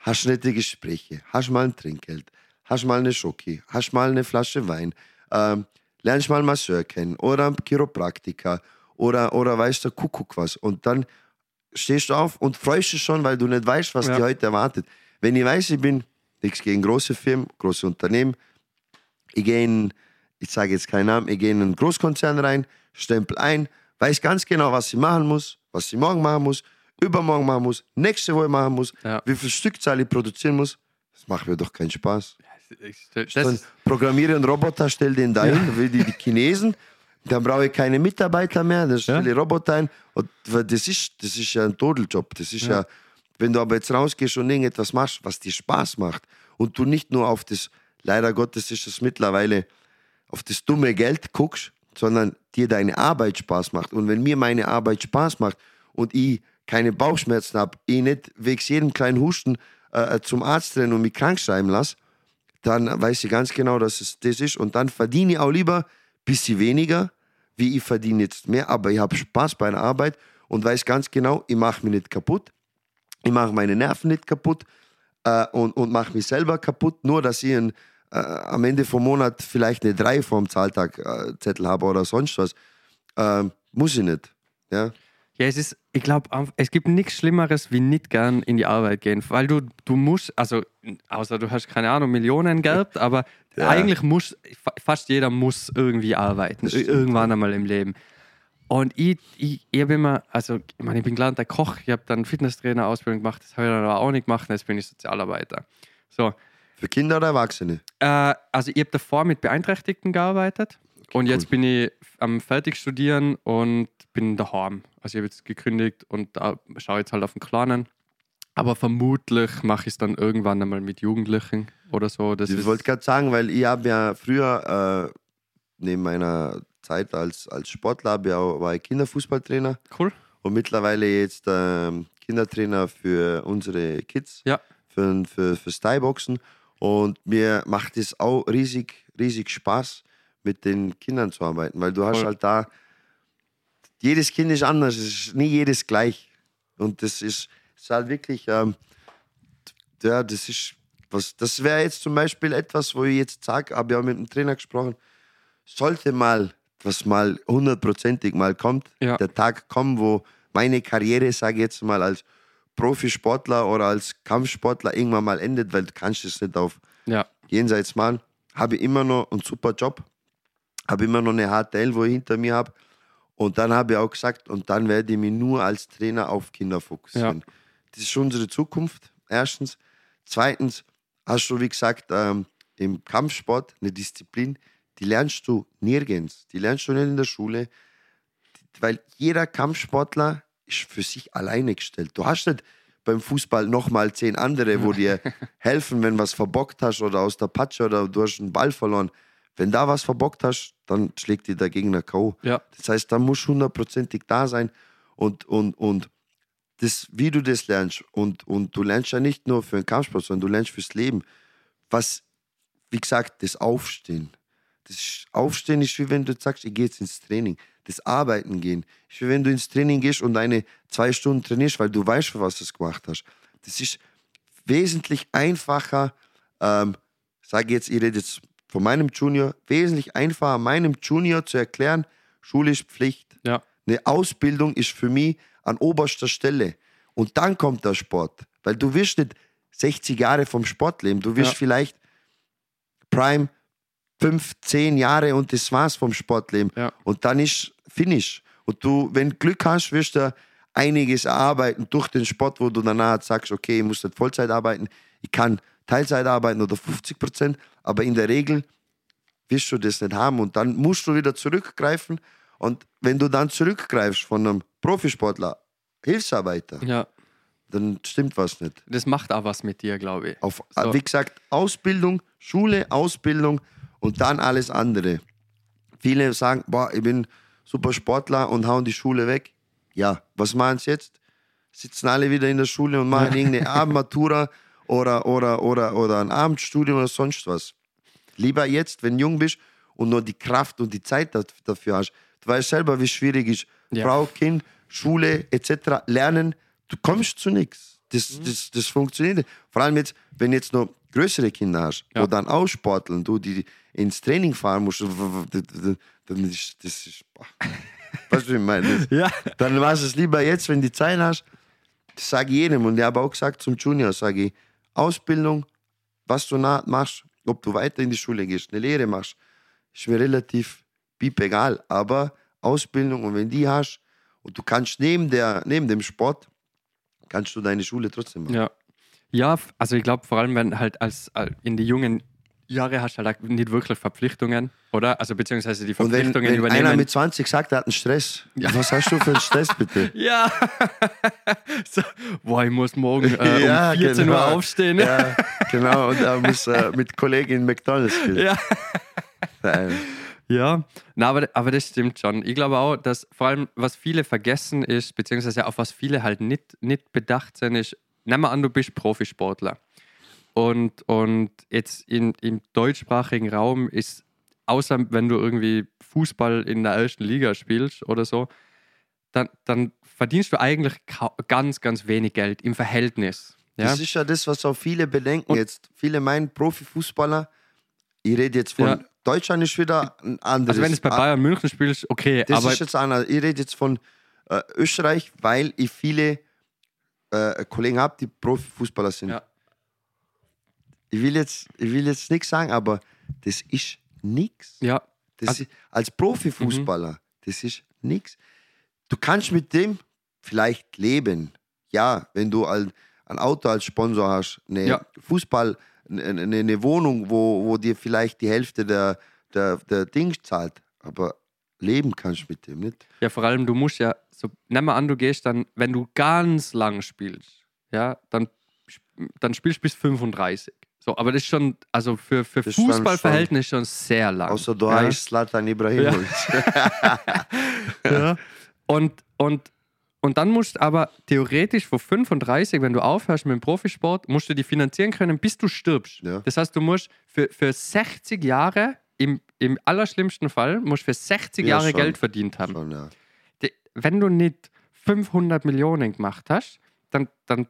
hast nette Gespräche, hast mal ein Trinkgeld, hast mal eine Schoki, hast mal eine Flasche Wein, ähm, lernst mal einen Masseur kennen oder einen Chiropraktiker oder, oder weißt du, Kuckuck was. Und dann stehst du auf und freust dich schon, weil du nicht weißt, was Ja. dir heute erwartet. Wenn ich weiß, ich bin nichts gegen große Firmen, große Unternehmen, ich gehe in, ich sage jetzt keinen Namen, ich gehe in einen Großkonzern rein, stempel ein, weiß ganz genau, was ich machen muss, was ich morgen machen muss übermorgen machen muss, nächste Woche machen muss, Ja. wie viel Stückzahl ich produzieren muss, das macht mir doch keinen Spaß. Dann programmiere einen Roboter, stell den dahin, wie die, die Chinesen. Dann brauche ich keine Mitarbeiter mehr, dann stelle ich Roboter ein. Und das ist, das ist ja ein Todeljob. Das ist ja. wenn du aber jetzt rausgehst und irgendetwas machst, was dir Spaß macht und du nicht nur auf das, leider Gottes ist es mittlerweile, auf das dumme Geld guckst, sondern dir deine Arbeit Spaß macht. Und wenn mir meine Arbeit Spaß macht und ich keine Bauchschmerzen habe, ich nicht wegen jedem kleinen Husten äh, zum Arzt rennen und mich krank schreiben lasse, dann weiß ich ganz genau, dass es das ist. Und dann verdiene ich auch lieber ein bisschen weniger, wie ich verdiene jetzt mehr. Aber ich habe Spaß bei der Arbeit und weiß ganz genau, ich mache mich nicht kaputt. Ich mache meine Nerven nicht kaputt äh, und, und mache mich selber kaputt, nur dass ich ein, äh, am Ende vom Monat vielleicht eine 3 vorm Zahltagzettel äh, Zettel habe oder sonst was. Ähm, muss ich nicht. Ja? Ja, es ist, ich glaube, es gibt nichts Schlimmeres, wie nicht gern in die Arbeit gehen, weil du, du musst, also, außer du hast keine Ahnung, Millionen gehabt, aber Ja. eigentlich muss, fa- fast jeder muss irgendwie arbeiten, irgendwann einmal im Leben. Und ich, ich, ich habe immer, also, ich meine, ich bin gelernter Koch, ich habe dann Fitnesstrainer-Ausbildung gemacht, das habe ich dann aber auch nicht gemacht, jetzt bin ich Sozialarbeiter. So, Für Kinder oder Erwachsene? äh, also ich habe davor mit Beeinträchtigten gearbeitet und jetzt bin ich am fertig studieren und bin daheim. Also ich habe jetzt gekündigt und da schaue jetzt halt auf den Kleinen. Aber vermutlich mache ich es dann irgendwann einmal mit Jugendlichen oder so. Das Ich wollte gerade sagen, weil ich habe ja früher, äh, neben meiner Zeit als, als Sportler, ich auch, war ich Kinderfußballtrainer cool. und mittlerweile jetzt ähm, Kindertrainer für unsere Kids, Ja. für, für, für Styboxen. Und mir macht es auch riesig, riesig Spaß, mit den Kindern zu arbeiten, weil du hast Voll. halt da, jedes Kind ist anders, es ist nie jedes gleich. Und das ist, ist halt wirklich, ähm, ja, das ist, was, das wäre jetzt zum Beispiel etwas, wo ich jetzt sage, habe ja auch mit dem Trainer gesprochen, sollte mal, was mal hundertprozentig mal kommt, Ja. der Tag kommen, wo meine Karriere, sage ich jetzt mal, als Profisportler oder als Kampfsportler irgendwann mal endet, weil du kannst es nicht auf Ja, jenseits machen, habe ich immer noch einen super Job, habe immer noch eine HTL, wo ich hinter mir habe. Und dann habe ich auch gesagt, und dann werde ich mich nur als Trainer auf Kinder fokussieren. Das ist unsere Zukunft, erstens. Zweitens hast du, wie gesagt, ähm, im Kampfsport eine Disziplin, die lernst du nirgends. Die lernst du nicht in der Schule, weil jeder Kampfsportler ist für sich alleine gestellt. Du hast nicht beim Fußball nochmal zehn andere, wo dir helfen, wenn was verbockt hast oder aus der Patsche oder du hast einen Ball verloren. Wenn da was verbockt hast, dann schlägt dir der Gegner K.O. ja, Das heißt, da musst du hundertprozentig da sein und, und, und das, wie du das lernst. Und, und du lernst ja nicht nur für den Kampfsport, sondern du lernst fürs Leben. Was, wie gesagt, das Aufstehen. Das Aufstehen ist wie wenn du sagst, ich gehe jetzt ins Training. Das Arbeiten gehen. Ist wie wenn du ins Training gehst und eine zwei Stunden trainierst, weil du weißt, für was du es gemacht hast. Das ist wesentlich einfacher, ähm, sage jetzt, ich rede jetzt von meinem Junior, wesentlich einfacher, meinem Junior zu erklären, Schule ist Pflicht. ja, Eine Ausbildung ist für mich an oberster Stelle. Und dann kommt der Sport. Weil du wirst nicht 60 Jahre vom Sport leben. Du wirst Ja. vielleicht Prime 5, 10 Jahre und das war's vom Sportleben. Ja. Und dann ist Finish. Und du, wenn du Glück hast, wirst du einiges erarbeiten durch den Sport, wo du danach sagst, okay, ich muss nicht Vollzeit arbeiten, ich kann Teilzeit arbeiten oder 50 Prozent, aber in der Regel wirst du das nicht haben und dann musst du wieder zurückgreifen und wenn du dann zurückgreifst von einem Profisportler, Hilfsarbeiter, ja. dann stimmt was nicht. Das macht auch was mit dir, glaube ich. Auf, So. Wie gesagt, Ausbildung, Schule, Ausbildung und dann alles andere. Viele sagen, boah, ich bin super Sportler und hauen die Schule weg. Ja, was machen sie jetzt? Sitzen alle wieder in der Schule und machen irgendeine Abendmatura oder, oder, oder, oder ein Abendstudium oder sonst was. Lieber jetzt, wenn du jung bist und nur die Kraft und die Zeit da- dafür hast. Du weißt selber, wie schwierig ist. Ja. Frau, Kind, Schule etc. Lernen, du kommst zu nichts. Das, Mhm. das, das funktioniert nicht. Vor allem jetzt, wenn du jetzt noch größere Kinder hast, Ja. wo dann aussporteln, du die ins Training fahren musst, dann ist das ist, weißt du, wie ich meine? Das- Ja. dann machst du es lieber jetzt, wenn du Zeit hast. Das sage ich jedem. Und ich habe auch gesagt zum Junior, sage ich, Ausbildung, was du na- machst, ob du weiter in die Schule gehst, eine Lehre machst, ist mir relativ piep egal. Aber Ausbildung und wenn die hast und du kannst neben, der, neben dem Sport kannst du deine Schule trotzdem machen. Ja. Ja, also ich glaube vor allem, wenn halt als äh, in die jungen Jahre hast du halt nicht wirklich Verpflichtungen, oder? Also beziehungsweise die Und wenn, Verpflichtungen wenn übernehmen. einer mit 20 sagt, er hat einen Stress, was hast du für einen Stress bitte? ja. so, boah, ich muss morgen äh, Ja, um 14 genau. Uhr aufstehen. Ja, genau, und er muss äh, mit Kollegin McDonalds gehen. Ja. Nein. Ja, na, aber, aber das stimmt schon. Ich glaube auch, dass vor allem, was viele vergessen ist, beziehungsweise auf was viele halt nicht, nicht bedacht sind, ist, nimm mal an, du bist Profisportler. Und, und jetzt in, im deutschsprachigen Raum ist, außer wenn du irgendwie Fußball in der ersten Liga spielst oder so, dann, dann verdienst du eigentlich ganz, ganz wenig Geld im Verhältnis. Ja? Das ist ja das, was auch viele bedenken Und- jetzt. Viele meinen Profifußballer, ich rede jetzt von, Ja. Deutschland ist wieder ein anderes. Also wenn du es bei Bayern München spielst, okay, Das aber ist jetzt anders. Ich rede jetzt von äh, Österreich, weil ich viele äh, Kollegen habe, die Profifußballer sind. Ja. Ich will jetzt, ich will jetzt nichts sagen, aber das ist nichts. ja, Das Also- ist, als Profifußballer, das ist nichts. Du kannst mit dem vielleicht leben. Ja, wenn du ein, ein Auto als Sponsor hast, eine Ja. Fußball, eine, eine, Wohnung, wo, wo dir vielleicht die Hälfte der, der, der Ding zahlt. Aber leben kannst du mit dem nicht. Ja, vor allem, du musst ja, so, nimm mal an, du gehst dann, wenn du ganz lang spielst, ja, dann, dann spielst du bis 35. So, aber das ist schon, also für, für Das schon- schon sehr lang. Außer du ja. heißt Slatan Ibrahimovic. Ja. Und, und, und dann musst du aber theoretisch vor 35, wenn du aufhörst mit dem Profisport, musst du die finanzieren können, bis du stirbst. Ja. Das heißt, du musst für, für 60 Jahre, im, im allerschlimmsten Fall, musst für 60 Ja, Jahre schon. Geld verdient haben. Schon, ja. Die- wenn du nicht 500 Millionen gemacht hast, dann, dann,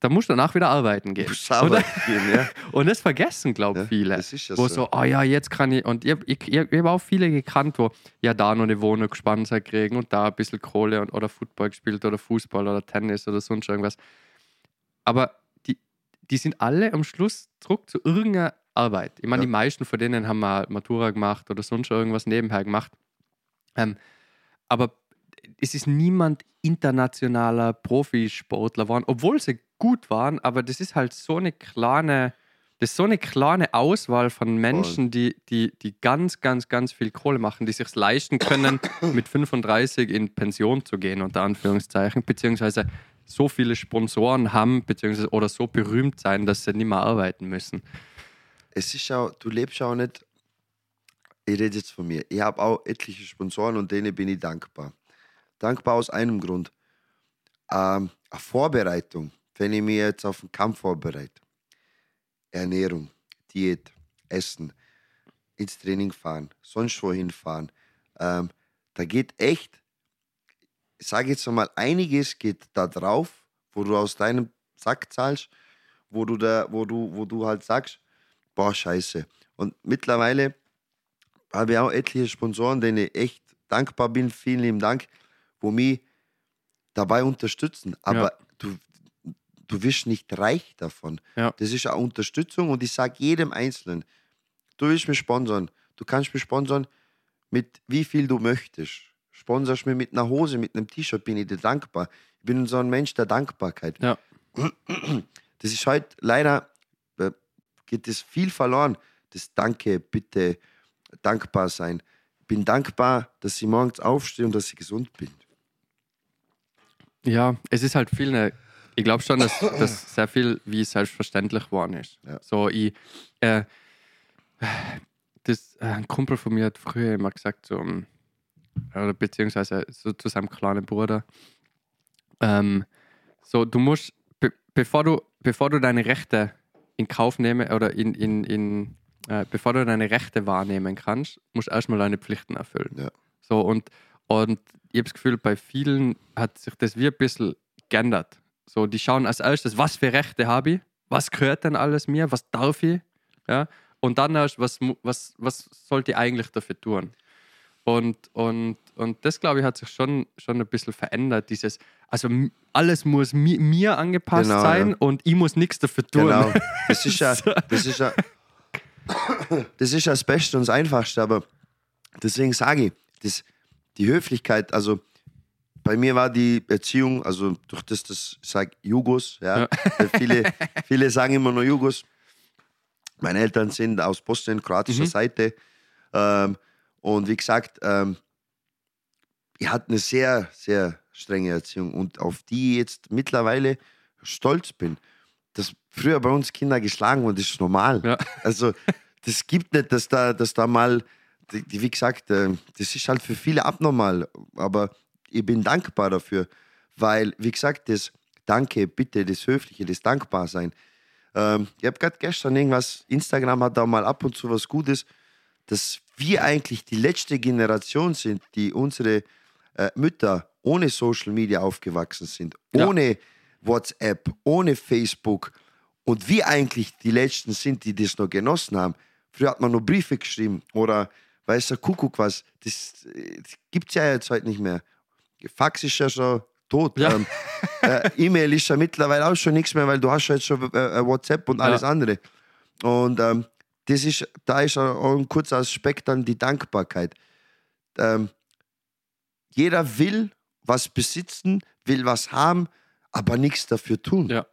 dann musst du danach wieder arbeiten gehen. Arbeiten gehen, ja. Und das vergessen, glaube ich, Ja, viele. das ist ja wo so. so, oh ja, jetzt kann ich. Und ich, ich, ich, ich habe auch viele gekannt, wo ja da noch eine Wohnung gesponsert kriegen und da ein bisschen Kohle und, oder Football gespielt oder Fußball oder Tennis oder sonst irgendwas. Aber die, die sind alle am Schluss zurück zu irgendeiner Arbeit. Ich meine, Ja. die meisten von denen haben mal Matura gemacht oder sonst irgendwas nebenher gemacht. Ähm, aber es ist niemand internationaler Profisportler geworden, obwohl sie gut waren, aber das ist halt so eine kleine, das ist so eine kleine Auswahl von Menschen, die, die, die ganz, ganz, ganz viel Kohle machen, die sich leisten können, mit 35 in Pension zu gehen, unter Anführungszeichen, beziehungsweise so viele Sponsoren haben, beziehungsweise oder so berühmt sein, dass sie nicht mehr arbeiten müssen. es ist auch, du lebst auch nicht, ich rede jetzt von mir, ich habe auch etliche Sponsoren und denen bin ich dankbar. Dankbar aus einem Grund. Ähm, eine Vorbereitung, wenn ich mich jetzt auf den Kampf vorbereite. Ernährung, Diät, Essen, ins Training fahren, sonst wohin fahren. Ähm, da geht echt, ich sage jetzt mal, einiges geht da drauf, wo du aus deinem Sack zahlst, wo du da, wo du, wo du halt sagst, boah, scheiße. Und mittlerweile habe ich auch etliche Sponsoren, denen ich echt dankbar bin. Vielen lieben Dank, wo mich dabei unterstützen. Aber du, du wirst nicht reich davon. Ja. Das ist eine Unterstützung und ich sage jedem Einzelnen, du willst mich sponsern. Du kannst mich sponsern mit wie viel du möchtest. Sponsorst mir mit einer Hose, mit einem T-Shirt, bin ich dir dankbar. Ich bin so ein Mensch der Dankbarkeit. Ja. Das ist heute leider, äh, geht das viel verloren. Das Danke, bitte, dankbar sein. Ich bin dankbar, dass ich morgens aufstehe und dass ich gesund bin. Ja, es ist halt viel eine. Ich glaube schon, dass das sehr viel wie selbstverständlich geworden ist. Ja. So, ich. Äh, das, äh, ein Kumpel von mir hat früher immer gesagt, so, ähm, oder beziehungsweise so zu seinem kleinen Bruder, ähm, so, du musst, be bevor, du, bevor du deine Rechte in Kauf nehmen oder in, in, in äh, bevor du deine Rechte wahrnehmen kannst, musst du erstmal deine Pflichten erfüllen. Ja. So, und, und ich habe das Gefühl, bei vielen hat sich das wie ein bisschen geändert. So, die schauen als erstes, was für Rechte habe ich, was gehört denn alles mir, was darf ich, ja, und dann erst, was, was, was sollte ich eigentlich dafür tun? Und, und, und das, glaube ich, hat sich schon, schon ein bisschen verändert. Dieses, also alles muss mi mir angepasst Genau, sein ja. und ich muss nichts dafür tun. Genau. Das ist ja, das ist ja, das ist ja das Beste und das Einfachste, aber deswegen sage ich, das, die Höflichkeit, also bei mir war die Erziehung, also durch das, das ich sag Jugos, ja. Ja. Viele, viele sagen immer nur Jugos. Meine Eltern sind aus Bosnien, kroatischer Mhm. Seite. Ähm, und wie gesagt, ähm, ich hatte eine sehr, sehr strenge Erziehung und auf die ich jetzt mittlerweile stolz bin. Dass früher bei uns Kinder geschlagen wurden, das ist normal. Ja. Also, das gibt nicht, dass da, dass da mal, wie gesagt, äh, das ist halt für viele abnormal. Aber ich bin dankbar dafür, weil, wie gesagt, das Danke, Bitte, das Höfliche, das Dankbarsein. Ähm, ich habe gerade gestern irgendwas, Instagram hat da mal ab und zu was Gutes, dass wir eigentlich die letzte Generation sind, die unsere äh, Mütter ohne Social Media aufgewachsen sind, Ja. ohne WhatsApp, ohne Facebook und wir eigentlich die Letzten sind, die das noch genossen haben. Früher hat man nur Briefe geschrieben oder weiß der Kuckuck was. Das, das gibt es ja jetzt heute nicht mehr. Fax ist ja schon tot. Ja. Ähm, äh, E-Mail ist ja mittlerweile auch schon nichts mehr, weil du hast ja jetzt schon äh, äh, WhatsApp und alles Ja. andere. Und ähm, das ist, da ist auch ein kurzer Aspekt dann die Dankbarkeit. Ähm, jeder will was besitzen, will was haben, aber nichts dafür tun. Ja.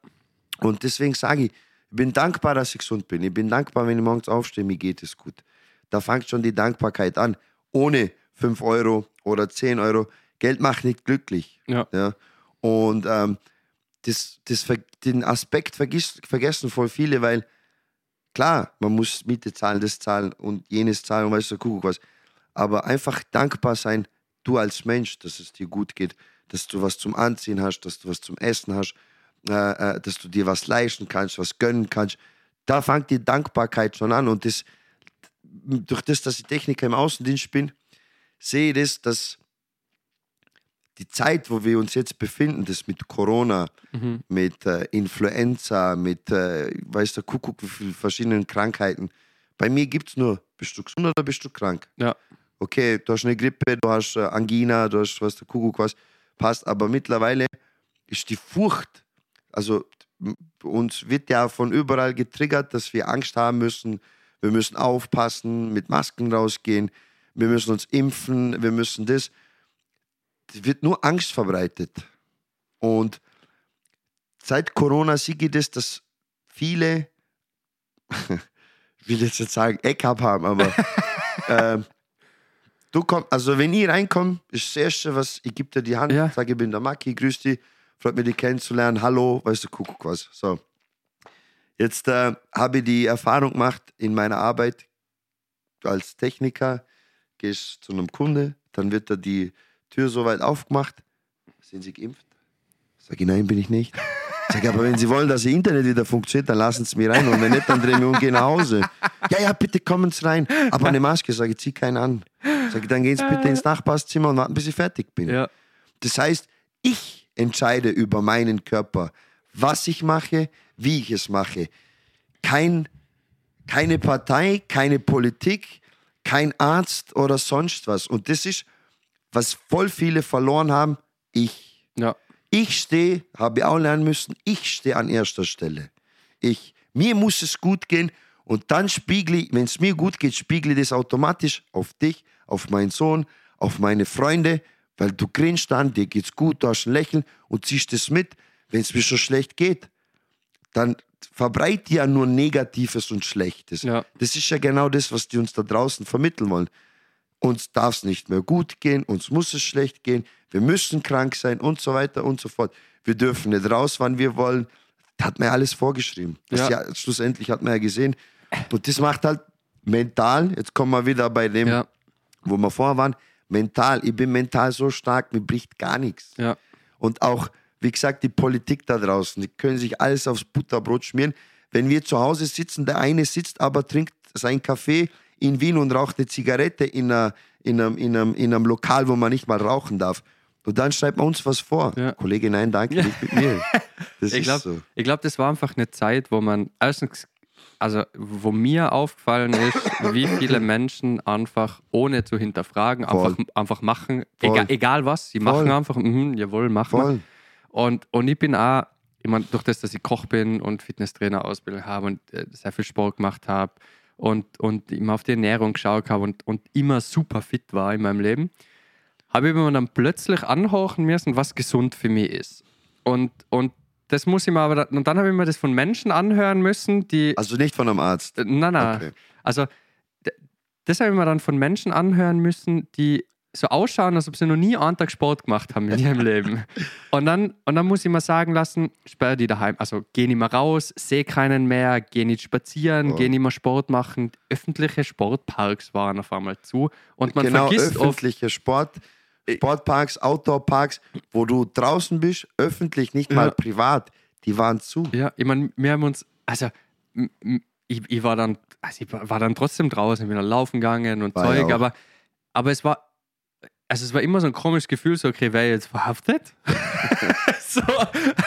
Und deswegen sage ich, ich bin dankbar, dass ich gesund bin. Ich bin dankbar, wenn ich morgens aufstehe, mir geht es gut. Da fängt schon die Dankbarkeit an. Ohne 5 Euro oder 10 Euro. Geld macht nicht glücklich. Ja. Ja? Und ähm, das, das, den Aspekt vergiss, vergessen voll viele, weil klar, man muss Miete zahlen, das zahlen und jenes zahlen und weißt du, Kuckuck was. Aber einfach dankbar sein, du als Mensch, dass es dir gut geht, dass du was zum Anziehen hast, dass du was zum Essen hast, äh, äh, dass du dir was leisten kannst, was gönnen kannst. Da fängt die Dankbarkeit schon an. Und das, durch das, dass ich Techniker im Außendienst bin, sehe ich das, dass die Zeit, wo wir uns jetzt befinden, das mit Corona, Mhm. mit äh, Influenza, mit, äh, weiß der Kuckuck, wie viele verschiedenen Krankheiten. Bei mir gibt es nur, bist du gesund oder bist du krank? Ja. Okay, du hast eine Grippe, du hast äh, Angina, du hast, was der Kuckuck was, passt. Aber mittlerweile ist die Furcht, also uns wird ja von überall getriggert, dass wir Angst haben müssen. Wir müssen aufpassen, mit Masken rausgehen, wir müssen uns impfen, wir müssen das. Es wird nur Angst verbreitet. Und seit Corona sehe ich das, dass viele, ich will jetzt nicht sagen, Eckab haben, aber ähm, du kommst, also wenn ich reinkomme, ist das Erste, was ich gebe dir die Hand, Ja. sage, ich bin der Maki, grüß dich, freut mich, dich kennenzulernen, hallo, weißt du, Kuckuck was. So. Jetzt äh, habe ich die Erfahrung gemacht in meiner Arbeit als Techniker, gehst zu einem Kunde, dann wird da die Tür so weit aufgemacht. Sind Sie geimpft? Sag ich, nein, bin ich nicht. Sag ich, aber wenn Sie wollen, dass Ihr Internet wieder funktioniert, dann lassen Sie mich rein. Und wenn nicht, dann drehen wir um und gehen nach Hause. Ja, ja, bitte kommen Sie rein. Aber eine Maske, sage ich, zieh keine an. Sag ich, dann gehen Sie bitte ins Nachbarszimmer und warten, bis ich fertig bin. Ja. Das heißt, ich entscheide über meinen Körper, was ich mache, wie ich es mache. Kein, keine Partei, keine Politik, kein Arzt oder sonst was. Und das ist, was voll viele verloren haben, ich. Ja. Ich stehe, habe ich auch lernen müssen, ich stehe an erster Stelle. Ich. Mir muss es gut gehen und dann spiegle ich, wenn es mir gut geht, spiegle ich das automatisch auf dich, auf meinen Sohn, auf meine Freunde, weil du grinst dann, dir geht's gut, du hast ein Lächeln und ziehst es mit. Wenn es mir schon schlecht geht, dann verbreitet ja nur Negatives und Schlechtes. Ja. Das ist ja genau das, was die uns da draußen vermitteln wollen. Uns darf es nicht mehr gut gehen, uns muss es schlecht gehen, wir müssen krank sein und so weiter und so fort. Wir dürfen nicht raus, wann wir wollen. Das hat man ja alles vorgeschrieben. Das Ja. ja. schlussendlich hat man ja gesehen. Und das macht halt mental, jetzt kommen wir wieder bei dem, wo wir vorher waren, mental. Ich bin mental so stark, mir bricht gar nichts. Ja. Und auch, wie gesagt, die Politik da draußen, die können sich alles aufs Butterbrot schmieren. Wenn wir zu Hause sitzen, der eine sitzt aber, trinkt seinen Kaffee in Wien und raucht eine Zigarette in, einer, in, einem, in, einem, in einem Lokal, wo man nicht mal rauchen darf. Und dann schreibt man uns was vor. Ja. Kollege, nein, danke, nicht mit mir. Das Ich glaube, so. ich glaub, das war einfach eine Zeit, wo man erstens, also wo mir aufgefallen ist, wie viele Menschen einfach ohne zu hinterfragen einfach, Voll. einfach machen, egal, egal was, sie machen Voll. einfach, mhm, jawohl, machen. Und, und ich bin auch, ich meine, durch das, dass ich Koch bin und Fitnesstrainer-Ausbildung habe und äh, sehr viel Sport gemacht habe und, und immer auf die Ernährung geschaut habe und, und immer super fit war in meinem Leben, habe ich mir dann plötzlich anhören müssen, was gesund für mich ist. Und, und das muss ich mir aber, und dann habe ich mir das von Menschen anhören müssen, die. Also nicht von einem Arzt. Äh, Nein, nein. Okay. Also, das habe ich mir dann von Menschen anhören müssen, die so ausschauen, als ob sie noch nie einen Tag Sport gemacht haben in ihrem Leben. Und dann, und dann muss ich mir sagen lassen, sperr die daheim. Also, geh nicht mehr raus, seh keinen mehr, geh nicht spazieren, Oh. geh nicht mehr Sport machen. Öffentliche Sportparks waren auf einmal zu. Und man genau, vergisst oft, öffentliche Sport, Sportparks, Outdoorparks, wo du draußen bist, öffentlich, nicht mal Ja. privat, die waren zu. Ja, ich meine, wir haben uns, also ich, ich war dann, also ich war dann trotzdem draußen, bin dann laufen gegangen und War Zeug, aber, aber es war, also es war immer so ein komisches Gefühl, so, okay, wer jetzt verhaftet? so.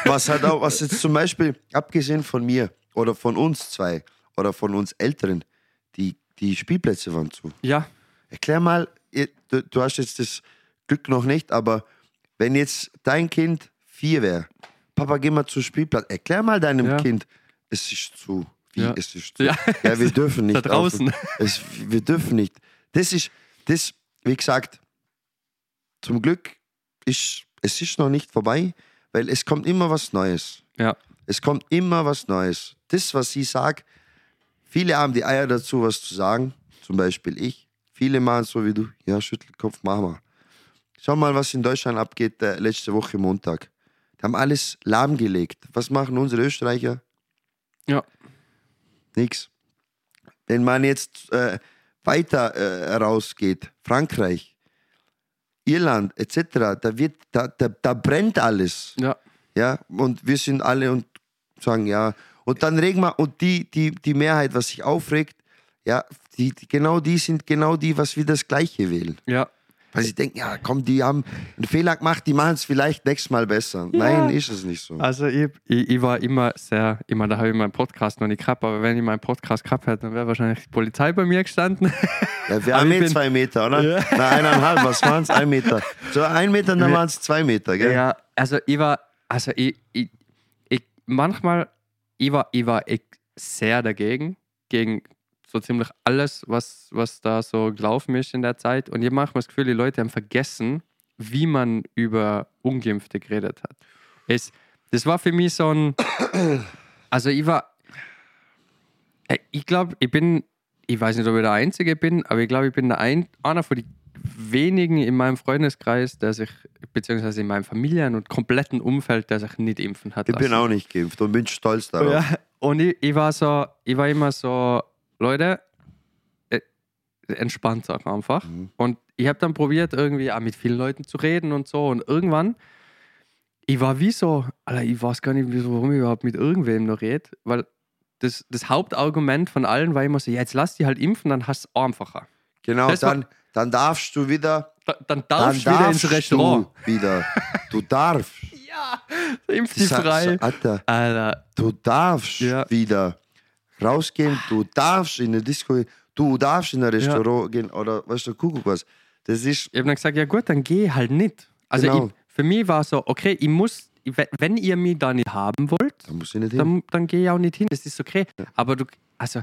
Was hat auch, was jetzt zum Beispiel, abgesehen von mir oder von uns zwei oder von uns Älteren, die, die Spielplätze waren zu. Ja, Erklär mal, du, du hast jetzt das Glück noch nicht, aber wenn jetzt dein Kind vier wäre, Papa, geh mal zum Spielplatz, erklär mal deinem Ja. Kind, es ist zu. Wie, Ja. es ist zu. Ja. Ja, wir dürfen nicht. Da draußen. Es, wir dürfen nicht. Das ist, das, wie gesagt, zum Glück ist es ist noch nicht vorbei, weil es kommt immer was Neues. ja, Es kommt immer was Neues. Das, was sie sagt, viele haben die Eier dazu, was zu sagen. Zum Beispiel ich. Viele machen so wie du. Ja, Schüttelkopf, mach mal. Schau mal, was in Deutschland abgeht äh, letzte Woche Montag. Die haben alles lahmgelegt. Was machen unsere Österreicher? ja, Nix. Wenn man jetzt äh, weiter äh, rausgeht, Frankreich, Irland etc., da, wird, da, da, da brennt alles. ja, Ja, und wir sind alle und sagen ja. Und dann regen wir, und die, die, die Mehrheit, was sich aufregt, ja, die, die, genau die sind genau die, was wir das Gleiche wählen. ja. Weil sie denken, ja, komm, die haben einen Fehler gemacht, die machen es vielleicht nächstes Mal besser. Nein, ist es nicht so. Also ich, ich, ich war immer sehr, immer da habe ich meinen Podcast noch nicht gehabt, aber wenn ich meinen Podcast gehabt hätte, dann wäre wahrscheinlich die Polizei bei mir gestanden. Ja, wir haben eh zwei Meter, oder? Na, eineinhalb, was waren es? Ein Meter. So ein Meter, dann waren es zwei Meter, gell? Ja, also ich war, also ich, ich, ich manchmal, ich war, ich war sehr dagegen, gegen so ziemlich alles, was, was da so gelaufen ist in der Zeit. Und ich habe manchmal das Gefühl, die Leute haben vergessen, wie man über Ungeimpfte geredet hat. Es, das war für mich so ein, also ich war, äh, ich glaube, ich bin, ich weiß nicht, ob ich der Einzige bin, aber ich glaube, ich bin der ein, einer von den wenigen in meinem Freundeskreis, der sich, beziehungsweise in meinem Familien- und kompletten Umfeld, der sich nicht impfen hat. Ich bin lassen. auch nicht geimpft und bin stolz darauf. Ja, und ich, ich war so, ich war immer so, Leute, äh, entspannt auch einfach. Mhm. Und ich habe dann probiert, irgendwie auch mit vielen Leuten zu reden und so. Und irgendwann, ich war wie so, Alter, ich weiß gar nicht, warum ich überhaupt mit irgendwem noch rede, weil das, das Hauptargument von allen war immer so, ja, jetzt lass die halt impfen, dann hast du es einfacher. Genau, Das war- dann, dann darfst du wieder. Da, dann Dann darfst du wieder ins Restaurant. Du wieder. Du darfst. Ja, impf die frei. Alter, Alter, du darfst Ja. wieder rausgehen, du darfst in eine Disco gehen, du darfst in ein Restaurant gehen oder weißt du, Kuckuck was. Das ist, ich habe dann gesagt, ja gut, dann geh halt nicht. Also Genau. ich, für mich war so, okay, ich muss, we- wenn ihr mich da nicht haben wollt, da muss ich nicht hin. dann, dann gehe ich auch nicht hin. Das ist okay. Aber du, also,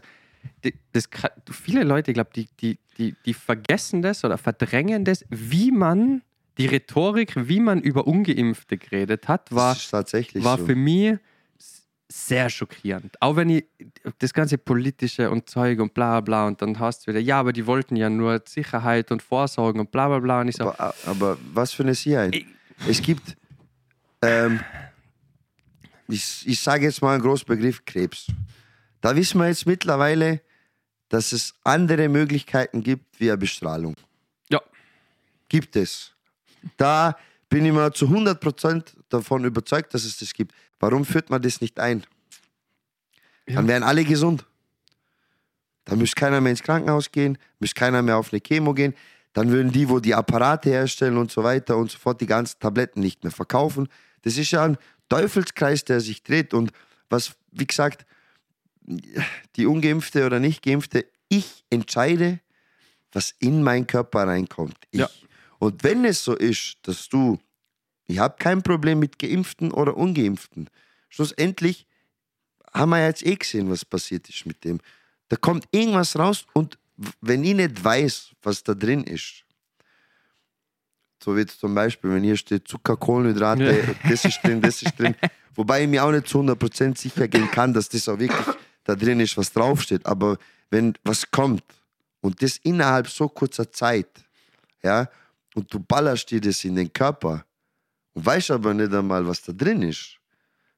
das, viele Leute, ich glaube, die, die, die, die vergessen das oder verdrängen das, wie man, die Rhetorik, wie man über Ungeimpfte geredet hat, war, war so. für mich sehr schockierend. Auch wenn ich das ganze politische und Zeug und bla bla und dann hast du wieder, ja, aber die wollten ja nur Sicherheit und Vorsorgen und bla bla bla. Und ich so, aber, aber was für eine Sicherheit? Ich- Es gibt, ähm, ich, ich sage jetzt mal einen großen Begriff, Krebs. Da wissen wir jetzt mittlerweile, dass es andere Möglichkeiten gibt wie eine Bestrahlung. ja, Gibt es. Da bin ich mir zu 100% davon überzeugt, dass es das gibt. Warum führt man das nicht ein? Ja. Dann wären alle gesund. Dann müsste keiner mehr ins Krankenhaus gehen, müsste keiner mehr auf eine Chemo gehen. Dann würden die, wo die Apparate herstellen und so weiter und so fort, die ganzen Tabletten nicht mehr verkaufen. Das ist ja ein Teufelskreis, der sich dreht. Und was, wie gesagt, die Ungeimpfte oder nicht Geimpfte, ich entscheide, was in meinen Körper reinkommt. Ich. Ja. Und wenn es so ist, dass du, ich habe kein Problem mit Geimpften oder Ungeimpften, schlussendlich haben wir jetzt eh gesehen, was passiert ist mit dem. Da kommt irgendwas raus und wenn ich nicht weiß, was da drin ist, so wie zum Beispiel, wenn hier steht Zucker, Kohlenhydrate, Ja. das ist drin, das ist drin. Wobei ich mir auch nicht zu 100% sicher gehen kann, dass das auch wirklich da drin ist, was draufsteht. Aber wenn was kommt und das innerhalb so kurzer Zeit, ja, und du ballerst dir das in den Körper und weißt aber nicht einmal, was da drin ist,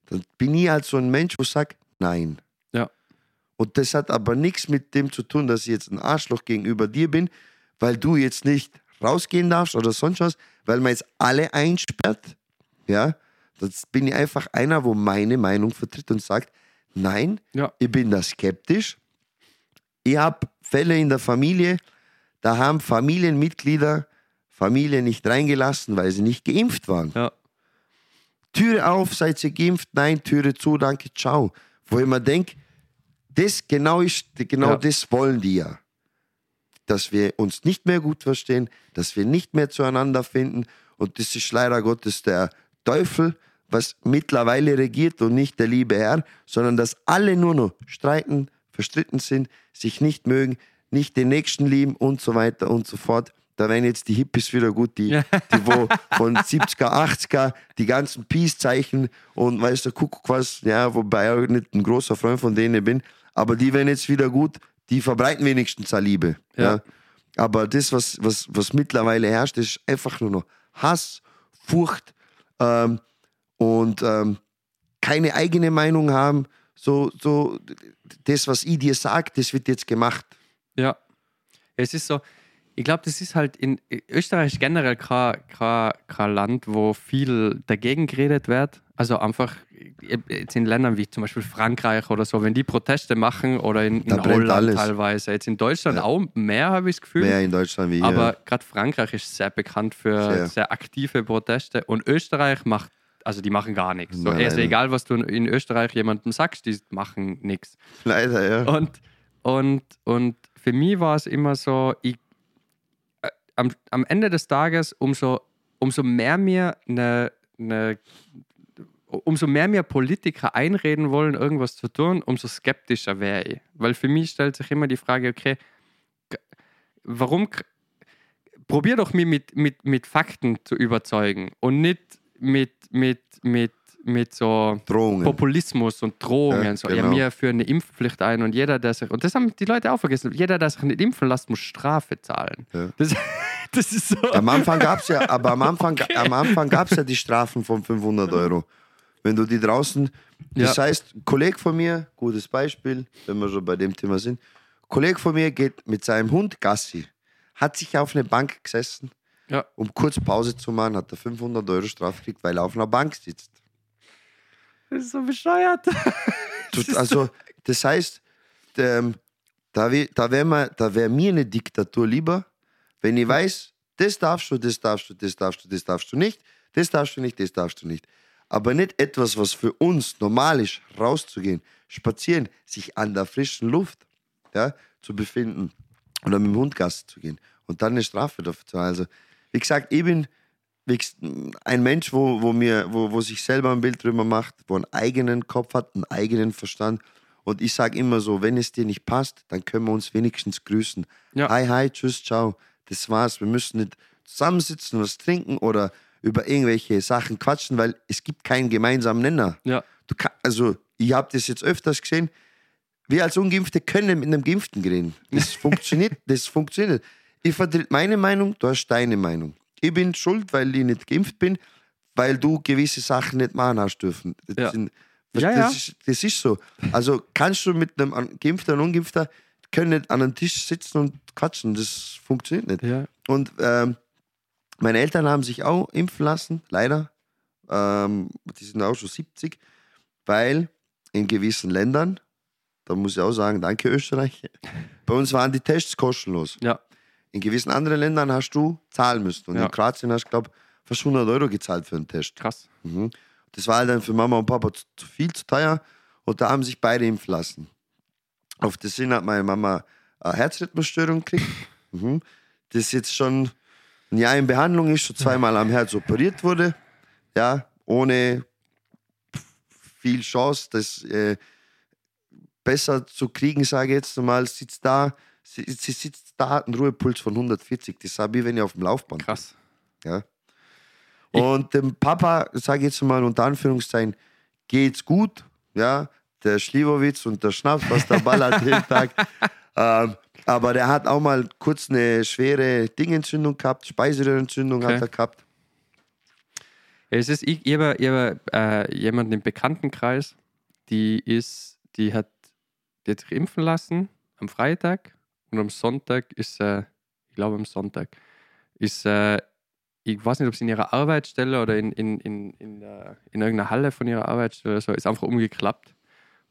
dann bin ich halt so ein Mensch, wo sagt, nein. Ja. Und das hat aber nichts mit dem zu tun, dass ich jetzt ein Arschloch gegenüber dir bin, weil du jetzt nicht rausgehen darfst oder sonst was, weil man jetzt alle einsperrt. Ja, das bin ich einfach einer, wo meine Meinung vertritt und sagt, nein, Ja. ich bin da skeptisch. Ich habe Fälle in der Familie, da haben Familienmitglieder Familie nicht reingelassen, weil sie nicht geimpft waren. Ja. Türe auf, seid ihr geimpft? Nein, Türe zu, danke, ciao. Wo ich mir denke, das genau ist, genau Ja. das wollen die ja. Dass wir uns nicht mehr gut verstehen, dass wir nicht mehr zueinander finden. Und das ist leider Gottes der Teufel, was mittlerweile regiert und nicht der liebe Herr, sondern dass alle nur noch streiten, verstritten sind, sich nicht mögen, nicht den Nächsten lieben und so weiter und so fort. Da werden jetzt die Hippies wieder gut, die, die wo von 70er, 80er, die ganzen Peace-Zeichen und weißt du, Kuckuck was, ja, wobei ich nicht ein großer Freund von denen bin, aber die werden jetzt wieder gut, die verbreiten wenigstens eine Liebe. Ja. Ja. Aber das, was, was, was mittlerweile herrscht, ist einfach nur noch Hass, Furcht ähm, und ähm, keine eigene Meinung haben. So, so, das, was ich dir sage, das wird jetzt gemacht. Ja. Es ist so, ich glaube, das ist halt in Österreich generell kein, kein, kein Land, wo viel dagegen geredet wird. Also einfach jetzt in Ländern wie zum Beispiel Frankreich oder so, wenn die Proteste machen oder in, in Holland alles. teilweise. Jetzt in Deutschland Ja. auch mehr, habe ich das Gefühl. Mehr in Deutschland wie hier. Aber gerade Frankreich ist sehr bekannt für Sehr. sehr. aktive Proteste und Österreich macht, also die machen gar nichts. So, also egal, was du in Österreich jemandem sagst, die machen nichts. Leider, ja. Und, und, und für mich war es immer so, ich, am, am Ende des Tages, umso, umso mehr mir eine, eine umso mehr mir Politiker einreden wollen, irgendwas zu tun, umso skeptischer wäre ich. Weil für mich stellt sich immer die Frage, okay, warum probier doch mich mit, mit, mit Fakten zu überzeugen und nicht mit, mit, mit, mit so Drohungen. Populismus und Drohungen. Ja, so, ja, genau. wir führen eine Impfpflicht ein und jeder, der sich, und das haben die Leute auch vergessen, jeder, der sich nicht impfen lässt, muss Strafe zahlen. Ja. Das, das ist so. Am Anfang gab es ja, aber am Anfang, am Anfang gab ja die Strafen von 500 Euro. Wenn du die draußen, das Ja. heißt, ein Kollege von mir, gutes Beispiel, wenn wir schon bei dem Thema sind, ein Kollege von mir geht mit seinem Hund Gassi, hat sich auf eine Bank gesessen, Ja. um kurz Pause zu machen, hat er 500 Euro Strafe gekriegt, weil er auf einer Bank sitzt. Das ist so bescheuert. Tut- Also, das heißt, ähm, da wäre da wär mir eine Diktatur lieber, wenn ich weiß, das darfst du, das darfst du, das darfst du, das darfst du nicht, das darfst du nicht, das darfst du nicht. Aber nicht etwas, was für uns normal ist, rauszugehen, spazieren, sich an der frischen Luft ja, zu befinden oder mit dem Hund Gassi zu gehen und dann eine Strafe dafür zu haben. Also, wie gesagt, ich bin ein Mensch, wo, wo, mir, wo, wo sich selber ein Bild drüber macht, wo einen eigenen Kopf hat, einen eigenen Verstand. Und ich sage immer so, wenn es dir nicht passt, dann können wir uns wenigstens grüßen. Ja. Hi, hi, tschüss, ciao. Das war's. Wir müssen nicht zusammensitzen, was trinken oder über irgendwelche Sachen quatschen, weil es gibt keinen gemeinsamen Nenner. Ja. Du kann, also, ich habe das jetzt öfters gesehen. Wir als Ungeimpfte können mit einem Geimpften reden. Das funktioniert. Das funktioniert. Ich vertrete meine Meinung, du hast deine Meinung. Ich bin schuld, weil ich nicht geimpft bin, weil du gewisse Sachen nicht machen hast dürfen. Das, Ja. sind, Ja, das, ja. Ist, das ist so. Also kannst du mit einem Geimpften und Ungeimpfter können nicht an einem Tisch sitzen und quatschen. Das funktioniert nicht. Ja. Und ähm, meine Eltern haben sich auch impfen lassen, leider. Ähm, die sind auch schon 70, weil in gewissen Ländern, da muss ich auch sagen, danke Österreich, bei uns waren die Tests kostenlos. Ja. In gewissen anderen Ländern hast du zahlen müssen. Und Ja. in Kroatien hast du, glaube ich, fast 100 Euro gezahlt für einen Test. Krass. Mhm. Das war halt dann für Mama und Papa zu, zu viel, zu teuer. Und da haben sich beide impfen lassen. Auf das Sinn hat meine Mama eine Herzrhythmusstörung gekriegt. Mhm. Das jetzt schon ein Jahr in Behandlung ist, schon zweimal am Herz operiert wurde. Ja, ohne viel Chance, das äh, besser zu kriegen, sage ich jetzt mal. Sitzt da, sie, sie sitzt da, hat einen Ruhepuls von 140. Das habe ich, wenn ich auf dem Laufband bin. Krass. Ja. Und dem Papa, sage ich jetzt mal unter Anführungszeichen, geht's gut. Ja, der Schliwowitz und der Schnaps, was der ballert jeden Tag. Ähm, aber der hat auch mal kurz eine schwere Dingentzündung gehabt, Speiseröhrenentzündung Okay. hat er gehabt. Es ist, ich, ich habe, ich habe äh, jemanden im Bekanntenkreis, die ist, die hat, die hat sich impfen lassen am Freitag und am Sonntag ist, äh, ich glaube am Sonntag, ist, äh, ich weiß nicht, ob es in ihrer Arbeitsstelle oder in, in, in, in, der, in irgendeiner Halle von ihrer Arbeitsstelle oder so, ist einfach umgeklappt.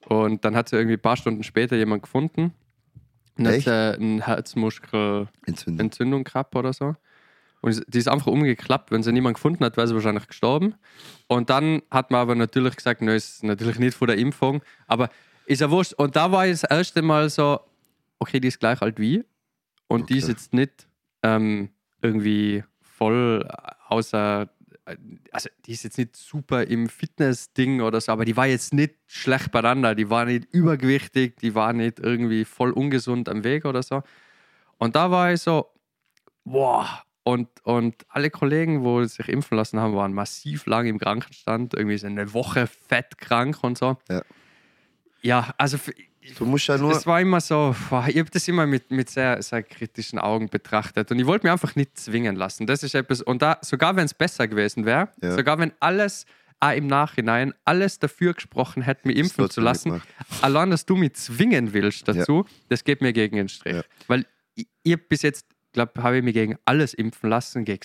Und dann hat sie irgendwie ein paar Stunden später jemand gefunden und hat Echt? äh, einen Herzmuskel Entzündung. Gehabt oder so. Und die ist einfach umgeklappt. Wenn sie niemand gefunden hat, wäre sie wahrscheinlich gestorben. Und dann hat man aber natürlich gesagt, nö, ist natürlich nicht von der Impfung. Aber ist ja wurscht. Und da war ich das erste Mal so, okay, die ist gleich alt wie. Und die ist Okay. jetzt nicht ähm, irgendwie voll außer. Also, die ist jetzt nicht super im Fitness-Ding oder so, aber die war jetzt nicht schlecht beieinander. Die war nicht übergewichtig, die war nicht irgendwie voll ungesund am Weg oder so. Und da war ich so, boah. Und, und alle Kollegen, wo sich impfen lassen haben, waren massiv lang im Krankenstand. Irgendwie so eine Woche fett krank und so. Ja. Ja, also Du musst ja nur. das war immer so, ich habe das immer mit, mit sehr, sehr kritischen Augen betrachtet. Und ich wollte mich einfach nicht zwingen lassen. Das ist etwas, und da, sogar wenn es besser gewesen wäre, Ja. sogar wenn alles auch im Nachhinein alles dafür gesprochen hätte, mich impfen zu lassen, allein, dass du mich zwingen willst dazu, das geht mir gegen den Strich. Ja. Weil ich, ich bis jetzt, glaube habe ich mich gegen alles impfen lassen, gegen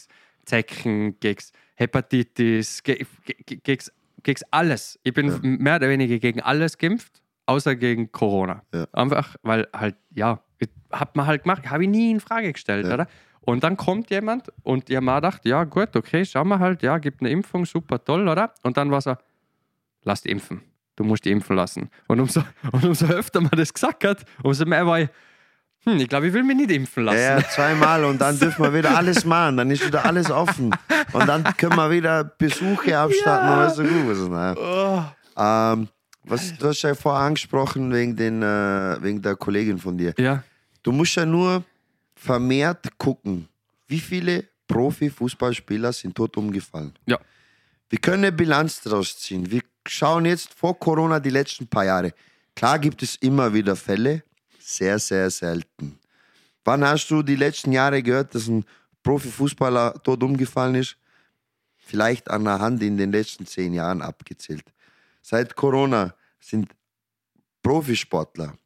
Zecken, gegen Hepatitis, ge- ge- gegen, gegen alles. Ich bin Ja. mehr oder weniger gegen alles geimpft, außer gegen Corona. Ja. Einfach, weil halt, ja, hat man halt gemacht, habe ich nie in Frage gestellt, Ja. oder? Und dann kommt jemand und ihr mal dachte, ja gut, okay, schauen wir halt, ja, gibt eine Impfung, super toll, oder? Und dann war so, lass die impfen. Du musst die impfen lassen. Und umso, und umso öfter man das gesagt hat, umso mehr war ich, hm, ich glaube, ich will mich nicht impfen lassen. Ja, zweimal und dann dürfen wir wieder alles machen. Dann ist wieder alles offen. Und dann können wir wieder Besuche abstatten. Ja. Weißt du, gut, was, naja. Oh. ähm, was, du hast ja vorher angesprochen wegen, den, äh, wegen der Kollegin von dir. Ja, Du musst ja nur vermehrt gucken, wie viele Profifußballspieler sind tot umgefallen. Ja. Wir können eine Bilanz daraus ziehen. Wir schauen jetzt vor Corona die letzten paar Jahre. Klar gibt es immer wieder Fälle, sehr, sehr selten. Wann hast du die letzten Jahre gehört, dass ein Profifußballer tot umgefallen ist? Vielleicht an der Hand in den letzten zehn Jahren abgezählt. Seit Corona sind Profisportler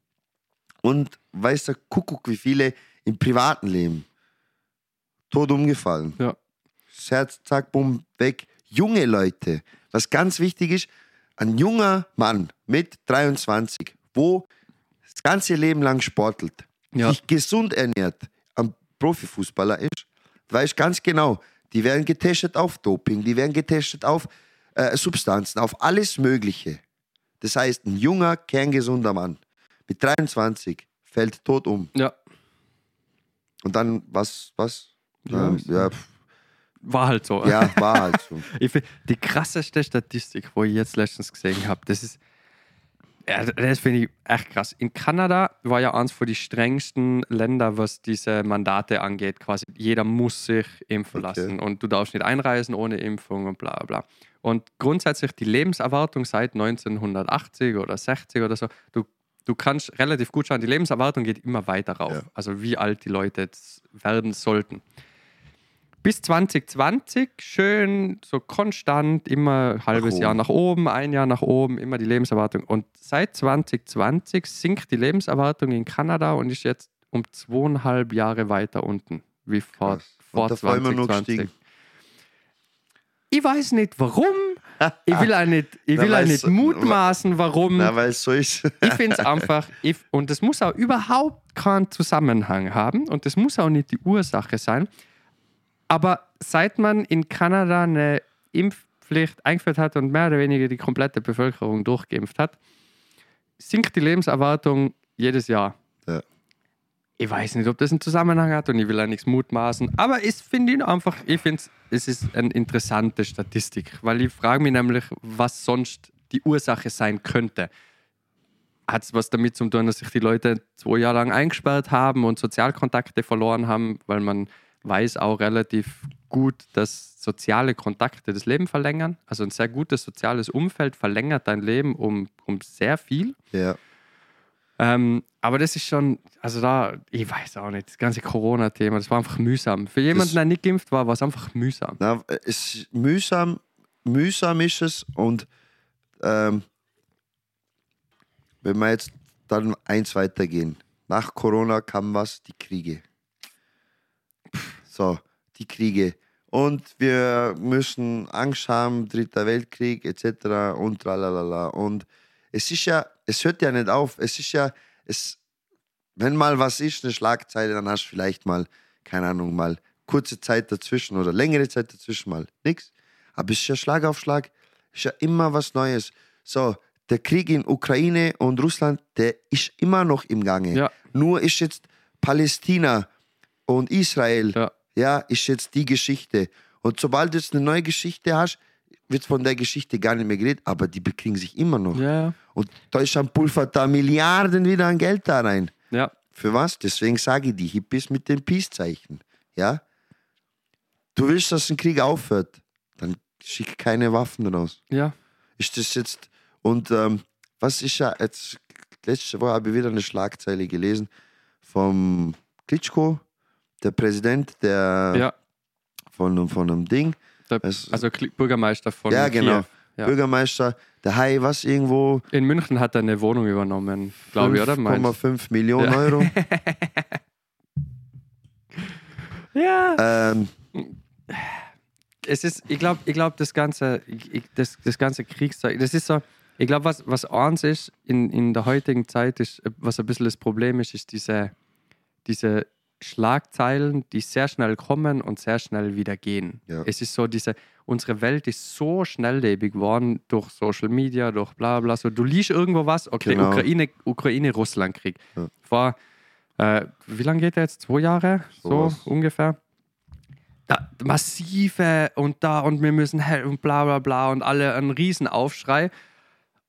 und weiß der Kuckuck, wie viele im privaten Leben tot umgefallen. ja. Das Herz, zack, bumm, weg. Junge Leute, was ganz wichtig ist, ein junger Mann mit 23, wo das ganze Leben lang sportelt, Ja. sich gesund ernährt, ein Profifußballer ist, weiß ganz genau, die werden getestet auf Doping, die werden getestet auf äh, Substanzen, auf alles Mögliche. Das heißt, ein junger, kerngesunder Mann mit 23 fällt tot um. ja. Und dann, was, was? Ja, Ähm, ja, War halt so. ja, war halt so. Ich find, die krasseste Statistik, wo ich jetzt letztens gesehen habe, das ist, ja, das finde ich echt krass. In Kanada war ja eines von den strengsten Länder, was diese Mandate angeht. Quasi jeder muss sich impfen Okay. lassen und du darfst nicht einreisen ohne Impfung und bla bla. Und grundsätzlich die Lebenserwartung seit 1980 oder 60 oder so, du, du kannst relativ gut schauen, die Lebenserwartung geht immer weiter rauf. Ja. Also wie alt die Leute jetzt werden sollten bis 2020 schön so konstant, immer ein halbes oben. Jahr nach oben, ein Jahr nach oben, immer die Lebenserwartung. Und seit 2020 sinkt die Lebenserwartung in Kanada und ist jetzt um zweieinhalb Jahre weiter unten wie vor, Krass. vor Und davor immer nur 2020. gestiegen. Ich weiß nicht warum. Ich will auch nicht, ich will auch nicht mutmaßen, warum. Na, weil so ist. Ich finde es einfach, ich, und das muss auch überhaupt keinen Zusammenhang haben und das muss auch nicht die Ursache sein. Aber seit man in Kanada eine Impfpflicht eingeführt hat und mehr oder weniger die komplette Bevölkerung durchgeimpft hat, sinkt die Lebenserwartung jedes Jahr. Ja. Ich weiß nicht, ob das einen Zusammenhang hat und ich will auch nichts mutmaßen, aber ich finde ihn einfach, ich finde es ist eine interessante Statistik, weil ich frage mich nämlich, was sonst die Ursache sein könnte hat es was damit zu tun, dass sich die Leute zwei Jahre lang eingesperrt haben und Sozialkontakte verloren haben, weil man weiß auch relativ gut, dass soziale Kontakte das Leben verlängern. Also ein sehr gutes soziales Umfeld verlängert dein Leben um, um sehr viel. Ja. Ähm, aber das ist schon, also da, ich weiß auch nicht, das ganze Corona-Thema, das war einfach mühsam. Für jemanden, Das- der nicht geimpft war, war es einfach mühsam. Na, es ist mühsam, mühsam ist es und ähm, wenn wir jetzt dann eins weitergehen. Nach Corona kam was, die Kriege. So, die Kriege. Und wir müssen Angst haben, Dritter Weltkrieg etc. und tralalala. Und es ist ja, es hört ja nicht auf. Es ist ja, es, wenn mal was ist, eine Schlagzeile, dann hast du vielleicht mal, keine Ahnung, mal kurze Zeit dazwischen oder längere Zeit dazwischen mal nichts. Aber es ist ja Schlag auf Schlag, es ist ja immer was Neues. So, der Krieg in Ukraine und Russland, der ist immer noch im Gange. Ja. Nur ist jetzt Palästina und Israel, Ja. Ja, ist jetzt die Geschichte. Und sobald du jetzt eine neue Geschichte hast, wird von der Geschichte gar nicht mehr geredet, aber die bekriegen sich immer noch. Ja, Und Deutschland pulvert da Milliarden wieder an Geld da rein. ja. Für was? Deswegen sage ich die Hippies mit den Peace-Zeichen. Ja? Du willst, dass ein Krieg aufhört, dann schick keine Waffen raus. Ja, Ist das jetzt. Und ähm, was ist ja jetzt. Letzte Woche habe ich wieder eine Schlagzeile gelesen vom Klitschko, der Präsident der ja. von, von einem Ding. Der, also Bürgermeister von ja, genau. Kiew. Ja. Bürgermeister, der Hai, was irgendwo In München hat er eine Wohnung übernommen, glaube ich, oder? Meinst- 5,5 Millionen Ja. Euro. Ja. ähm, es ist, ich glaube, ich glaub, das ganze, ich- das, das ganze Kriegszeug, das ist so, ich glaube, was, was eins ist in, in der heutigen Zeit, ist, was ein bisschen das Problem ist, ist diese, diese Schlagzeilen, die sehr schnell kommen und sehr schnell wieder gehen. Ja. Es ist so, diese, unsere Welt ist so schnelllebig geworden durch Social Media, durch bla bla. So, du liest irgendwo was, okay, Genau. Ukraine, Ukraine-Russland-Krieg. Ja. Vor, äh, wie lange geht der jetzt? Zwei Jahre? So Sowas. ungefähr da, massive und da und wir müssen helfen und bla bla bla und alle ein Riesenaufschrei.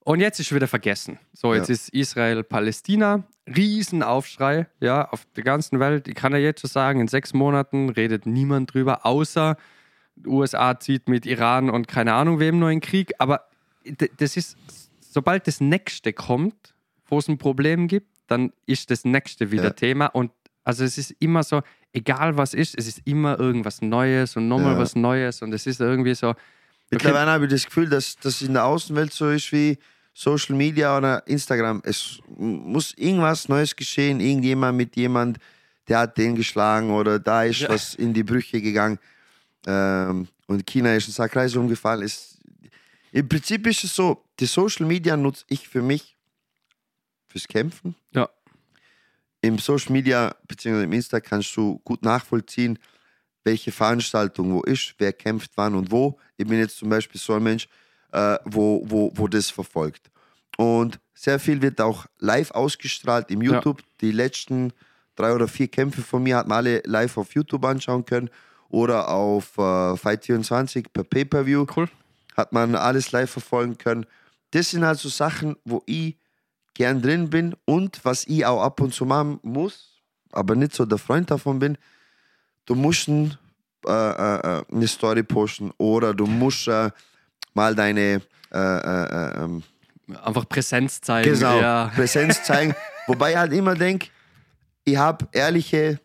Und jetzt ist wieder vergessen. So, jetzt Ja. ist Israel, Palästina, Riesenaufschrei, ja, auf der ganzen Welt. Ich kann ja jetzt schon sagen, in sechs Monaten redet niemand drüber, außer die USA zieht mit Iran und keine Ahnung wem nur in Krieg. Aber das ist, sobald das Nächste kommt, wo es ein Problem gibt, dann ist das Nächste wieder Ja. Thema. Und also es ist immer so, egal was ist, es ist immer irgendwas Neues und nochmal Ja. was Neues. Und es ist irgendwie so. Mittlerweile habe ich das Gefühl, dass das in der Außenwelt so ist wie Social Media oder Instagram. Es muss irgendwas Neues geschehen, irgendjemand mit jemand, der hat den geschlagen oder da ist Ja. was in die Brüche gegangen ähm, und China ist ein Sackkreis umgefallen. Es, Im Prinzip ist es so, die Social Media nutze ich für mich fürs Kämpfen. Ja. Im Social Media bzw. im Insta kannst du gut nachvollziehen, welche Veranstaltung wo ist, wer kämpft wann und wo. Ich bin jetzt zum Beispiel so ein Mensch, äh, wo, wo, wo das verfolgt. Und sehr viel wird auch live ausgestrahlt im Ja. YouTube. Die letzten drei oder vier Kämpfe von mir hat man alle live auf YouTube anschauen können oder auf äh, Fight24 per Pay-Per-View Cool. hat man alles live verfolgen können. Das sind halt so Sachen, wo ich gern drin bin und was ich auch ab und zu machen muss, aber nicht so der Freund davon bin, du musst ein, äh, äh, eine Story posten oder du musst äh, mal deine äh, äh, äh, ähm, Einfach Präsenz zeigen. genau, Ja. Präsenz zeigen. Wobei ich halt immer denke, ich habe ehrliche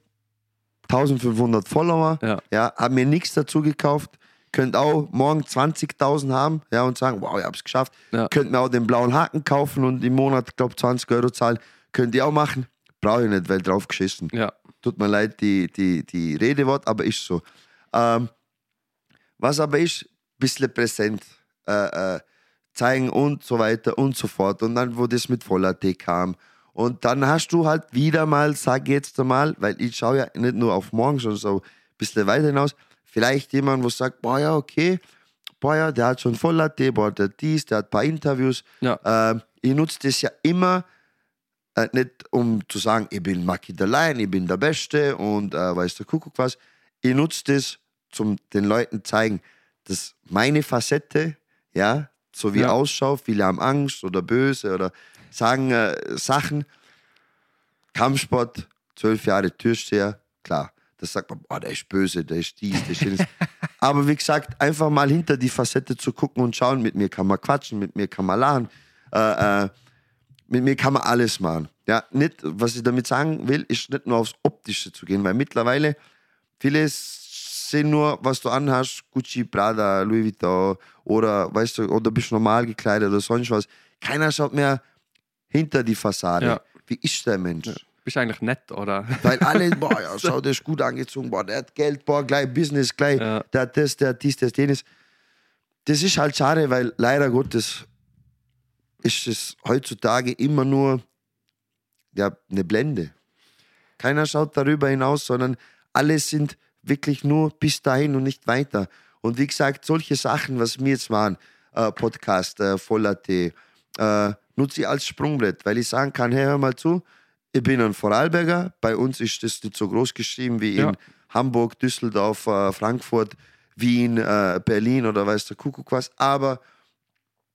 1500 Follower, Ja. ja, habe mir nichts dazu gekauft, könnt auch morgen 20.000 haben ja, und sagen, wow, ich habe es geschafft. Ja. Könnt mir auch den blauen Haken kaufen und im Monat, glaube 20 Euro zahlen. Könnt ihr auch machen. Brauche ich nicht, weil drauf geschissen. ja. Tut mir leid, die, die, die Redewort, aber ist so. Ähm, was aber ist, bisschen präsent äh, äh, zeigen und so weiter und so fort. Und dann, wo das mit Voller T kam. Und dann hast du halt wieder mal, sag jetzt einmal, weil ich schaue ja nicht nur auf morgen, sondern so ein bisschen weiter hinaus, vielleicht jemand, wo sagt, boah ja, okay, boah ja, der hat schon Voller T, boah, der hat dies, der hat ein paar Interviews. Ja. Ähm, ich nutze das ja immer äh, nicht um zu sagen, ich bin Maki der Lion, ich bin der Beste und äh, weiß der Kuckuck was. Ich nutze das, zum den Leuten zeigen, dass meine Facette, ja, so wie Ja. ausschaut, viele haben Angst oder böse oder sagen äh, Sachen. Kampfsport, zwölf Jahre Türsteher, klar. Das sagt man, boah, der ist böse, der ist dies, der ist jenes. Aber wie gesagt, einfach mal hinter die Facette zu gucken und schauen, mit mir kann man quatschen, mit mir kann man lachen, äh, äh, mit mir kann man alles machen. Ja, nicht, was ich damit sagen will, ist nicht nur aufs Optische zu gehen, weil mittlerweile viele sehen nur, was du anhast, Gucci, Prada, Louis Vuitton oder weißt du, oder bist normal gekleidet oder sonst was. Keiner schaut mehr hinter die Fassade. Ja. Wie ist der Mensch? Bist du eigentlich nett, oder? Weil alle, boah, ja, schau, der ist gut angezogen, boah, der hat Geld, boah, gleich Business, gleich, Ja. der hat das, der hat dies, der hat jenes. Das ist halt schade, weil leider Gottes ist es heutzutage immer nur ja, eine Blende. Keiner schaut darüber hinaus, sondern alle sind wirklich nur bis dahin und nicht weiter. Und wie gesagt, solche Sachen, was wir jetzt machen, äh, Podcast, äh, Voller-Tee, äh, nutze ich als Sprungbrett, weil ich sagen kann, hey, hör mal zu, ich bin ein Vorarlberger, bei uns ist das nicht so groß geschrieben wie Ja. in Hamburg, Düsseldorf, äh, Frankfurt, Wien, äh, Berlin oder weiß der Kuckuck was, aber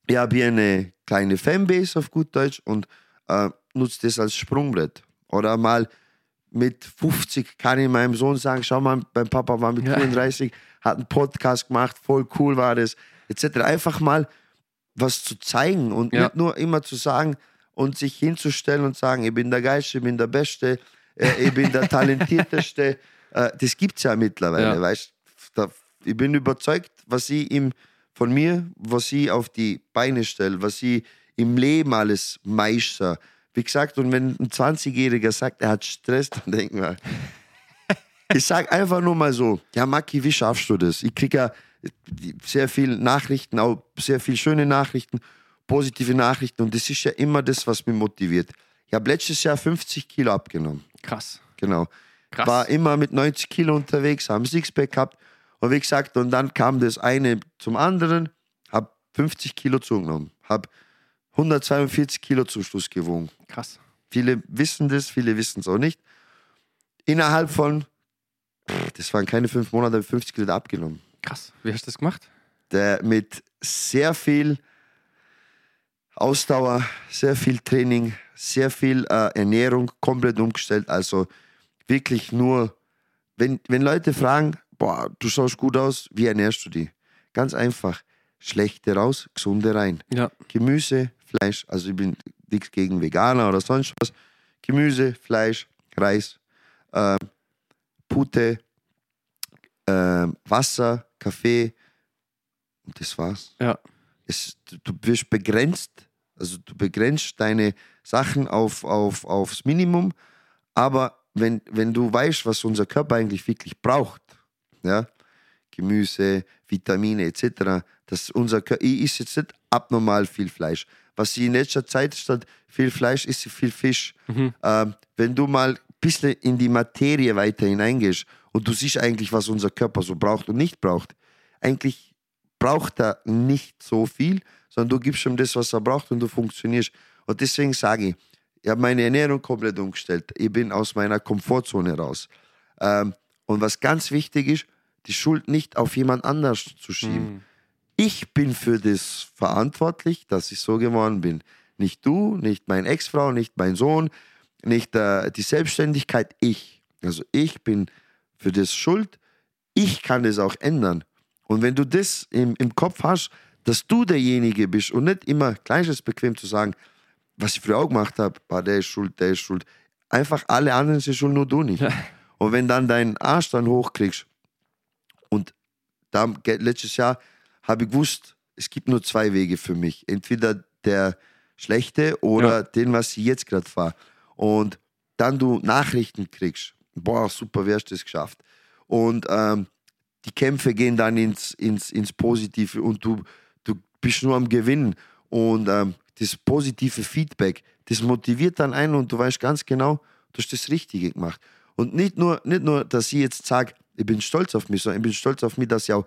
ich habe hier eine kleine Fanbase auf gut Deutsch und äh, nutze das als Sprungbrett. Oder mal mit 50 kann ich meinem Sohn sagen, schau mal, mein Papa war mit Ja. 34, hat einen Podcast gemacht, voll cool war das, etc. Einfach mal was zu zeigen und Ja. nicht nur immer zu sagen und sich hinzustellen und sagen, ich bin der Geilste, ich bin der Beste, äh, ich bin der Talentierteste. äh, das gibt es ja mittlerweile, Ja. weißt da, Ich bin überzeugt, was sie ihm von mir, was sie auf die Beine stellt, was sie im Leben alles meistert. Wie gesagt, und wenn ein 20-Jähriger sagt, er hat Stress, dann denken wir, ich sag einfach nur mal so, ja Maki, wie schaffst du das? Ich kriege ja sehr viele Nachrichten, auch sehr viele schöne Nachrichten, positive Nachrichten und das ist ja immer das, was mich motiviert. Ich habe letztes Jahr 50 Kilo abgenommen, Krass. genau. Krass. War immer mit 90 Kilo unterwegs, haben Sixpack gehabt und wie gesagt, und dann kam das eine zum anderen, habe 50 Kilo zugenommen, habe 142 Kilo zum Schluss gewogen. Krass. Viele wissen das, viele wissen es auch nicht. Innerhalb von, pff, das waren keine fünf Monate, habe ich 50 Kilo abgenommen. Krass. Wie hast du das gemacht? Der mit sehr viel Ausdauer, sehr viel Training, sehr viel äh, Ernährung komplett umgestellt. Also wirklich nur, wenn, wenn Leute fragen, boah, du schaust gut aus, wie ernährst du die? Ganz einfach, schlechte raus, gesunde rein. Ja. Gemüse, Fleisch, also ich bin nichts gegen Veganer oder sonst was. Gemüse, Fleisch, Reis, ähm, Pute, ähm, Wasser, Kaffee und das war's. Ja. Es, du- du wirst begrenzt, also du begrenzt deine Sachen auf, auf, aufs Minimum, aber wenn, wenn du weißt, was unser Körper eigentlich wirklich braucht, ja, Gemüse, Vitamine etc., dass unser Körper, ich esse jetzt nicht abnormal viel Fleisch. Was ich in letzter Zeit statt viel Fleisch ich viel Fisch. Ähm, wenn du mal ein bisschen in die Materie weiter hineingehst und du siehst eigentlich, was unser Körper so braucht und nicht braucht, eigentlich braucht er nicht so viel, sondern du gibst ihm das, was er braucht und du funktionierst. Und deswegen sage ich, ich habe meine Ernährung komplett umgestellt. Ich bin aus meiner Komfortzone raus. Ähm, und was ganz wichtig ist, die Schuld nicht auf jemand anders zu schieben. Ich bin für das verantwortlich, dass ich so geworden bin. Nicht du, nicht meine Ex-Frau, nicht mein Sohn, nicht äh, die Selbstständigkeit, ich. Also ich bin für das schuld. Ich kann das auch ändern. Und wenn du das im, im Kopf hast, dass du derjenige bist und nicht immer gleiches bequem zu sagen, was ich früher auch gemacht habe, der ist schuld, der ist schuld. Einfach alle anderen sind schuld, nur du nicht. Und wenn dann deinen Arsch dann hochkriegst und da, ge- letztes Jahr habe ich gewusst, es gibt nur zwei Wege für mich. Entweder der schlechte oder Ja. den, was ich jetzt gerade fahre. Und dann du Nachrichten kriegst. Boah, super, wie hast du das geschafft? Und ähm, die Kämpfe gehen dann ins, ins, ins Positive und du, du bist nur am Gewinnen. Und ähm, das positive Feedback, das motiviert dann einen und du weißt ganz genau, du hast das Richtige gemacht. Und nicht nur, nicht nur dass ich jetzt sage, ich bin stolz auf mich, sondern ich bin stolz auf mich, dass ich auch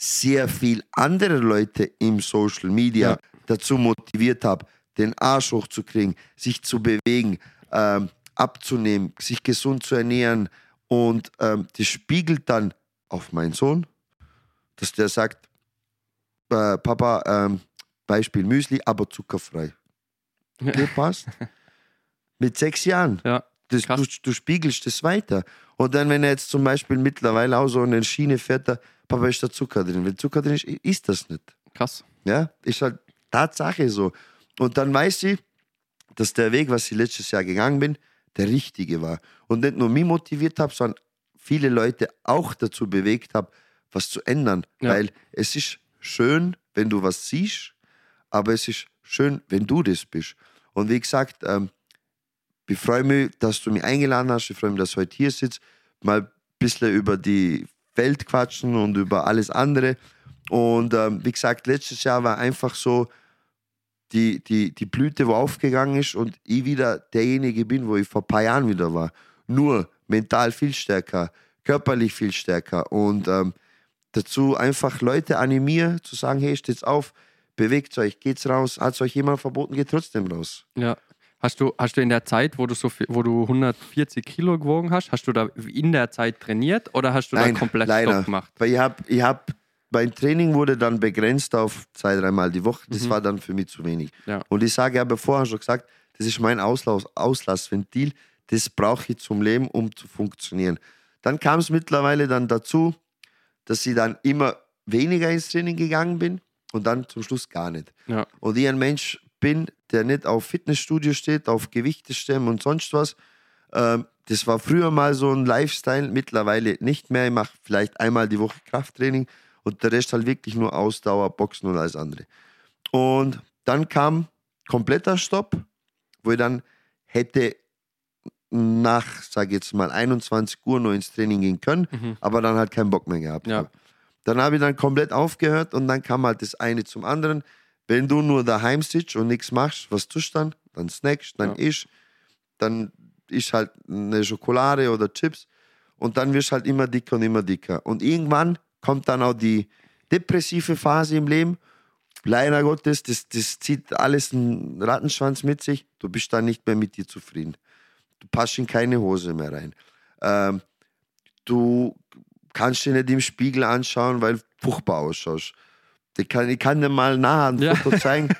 sehr viel andere Leute im Social Media Ja. dazu motiviert habe, den Arsch hochzukriegen, sich zu bewegen, ähm, abzunehmen, sich gesund zu ernähren. Und ähm, das spiegelt dann auf meinen Sohn, dass der sagt, äh, Papa, ähm, Beispiel Müsli, aber zuckerfrei. Okay, passt. Mit sechs Jahren. Ja. Das, du, du spiegelst das weiter. Und dann, wenn er jetzt zum Beispiel mittlerweile auch so eine Schiene fährt, da, Papa, ist da Zucker drin. Wenn Zucker drin ist, ist das nicht. Krass. Ja, ist halt Tatsache so. Und dann weiß sie, dass der Weg, was ich letztes Jahr gegangen bin, der richtige war. Und nicht nur mich motiviert habe, sondern viele Leute auch dazu bewegt habe, was zu ändern. Ja. Weil es ist schön, wenn du was siehst, aber es ist schön, wenn du das bist. Und wie gesagt, ähm, ich freue mich, dass du mich eingeladen hast. Ich freue mich, dass du heute hier sitzt. Mal ein bisschen über die Welt quatschen und über alles andere. Und ähm, wie gesagt, letztes Jahr war einfach so die, die, die Blüte, wo aufgegangen ist und ich wieder derjenige bin, wo ich vor ein paar Jahren wieder war. Nur mental viel stärker, körperlich viel stärker und ähm, dazu einfach Leute animieren, zu sagen, hey, steht's auf, bewegt euch, geht's raus. Hat euch jemand verboten, geht trotzdem raus. Ja. Hast du, hast du in der Zeit, wo du so viel, wo du 140 Kilo gewogen hast, hast du da in der Zeit trainiert oder hast du da komplett leider. Stopp gemacht? Weil ich habe, ich hab, mein Training wurde dann begrenzt auf zwei, dreimal die Woche. Das war dann für mich zu wenig. Mhm. Ja. Und ich sage, ich habe vorher schon gesagt, das ist mein Auslass, Auslassventil. Das brauche ich zum Leben, um zu funktionieren. Dann kam es mittlerweile dann dazu, dass ich dann immer weniger ins Training gegangen bin und dann zum Schluss gar nicht. Ja. Und ich ein Mensch bin, der nicht auf Fitnessstudio steht, auf Gewichte stemmen und sonst was. Ähm, das war früher mal so ein Lifestyle, mittlerweile nicht mehr. Ich mache vielleicht einmal die Woche Krafttraining und der Rest halt wirklich nur Ausdauer, Boxen und alles andere. Und dann kam kompletter Stopp, wo ich dann hätte nach, sage jetzt mal, 21 Uhr noch ins Training gehen können, aber dann halt keinen Bock mehr gehabt. Ja. Dann habe ich dann komplett aufgehört und dann kam halt das eine zum anderen. Wenn du nur daheim sitzt und nichts machst, was tust du dann? Dann snackst, dann Ja. isst, dann isst halt eine Schokolade oder Chips und dann wirst du halt immer dicker und immer dicker. Und irgendwann kommt dann auch die depressive Phase im Leben. Leider Gottes, das, das zieht alles einen Rattenschwanz mit sich. Du bist dann nicht mehr mit dir zufrieden. Du passt in keine Hose mehr rein. Ähm, du kannst dich nicht im Spiegel anschauen, weil du furchtbar ausschaust. Ich kann, ich kann dir mal nachher ein Ja. Foto zeigen.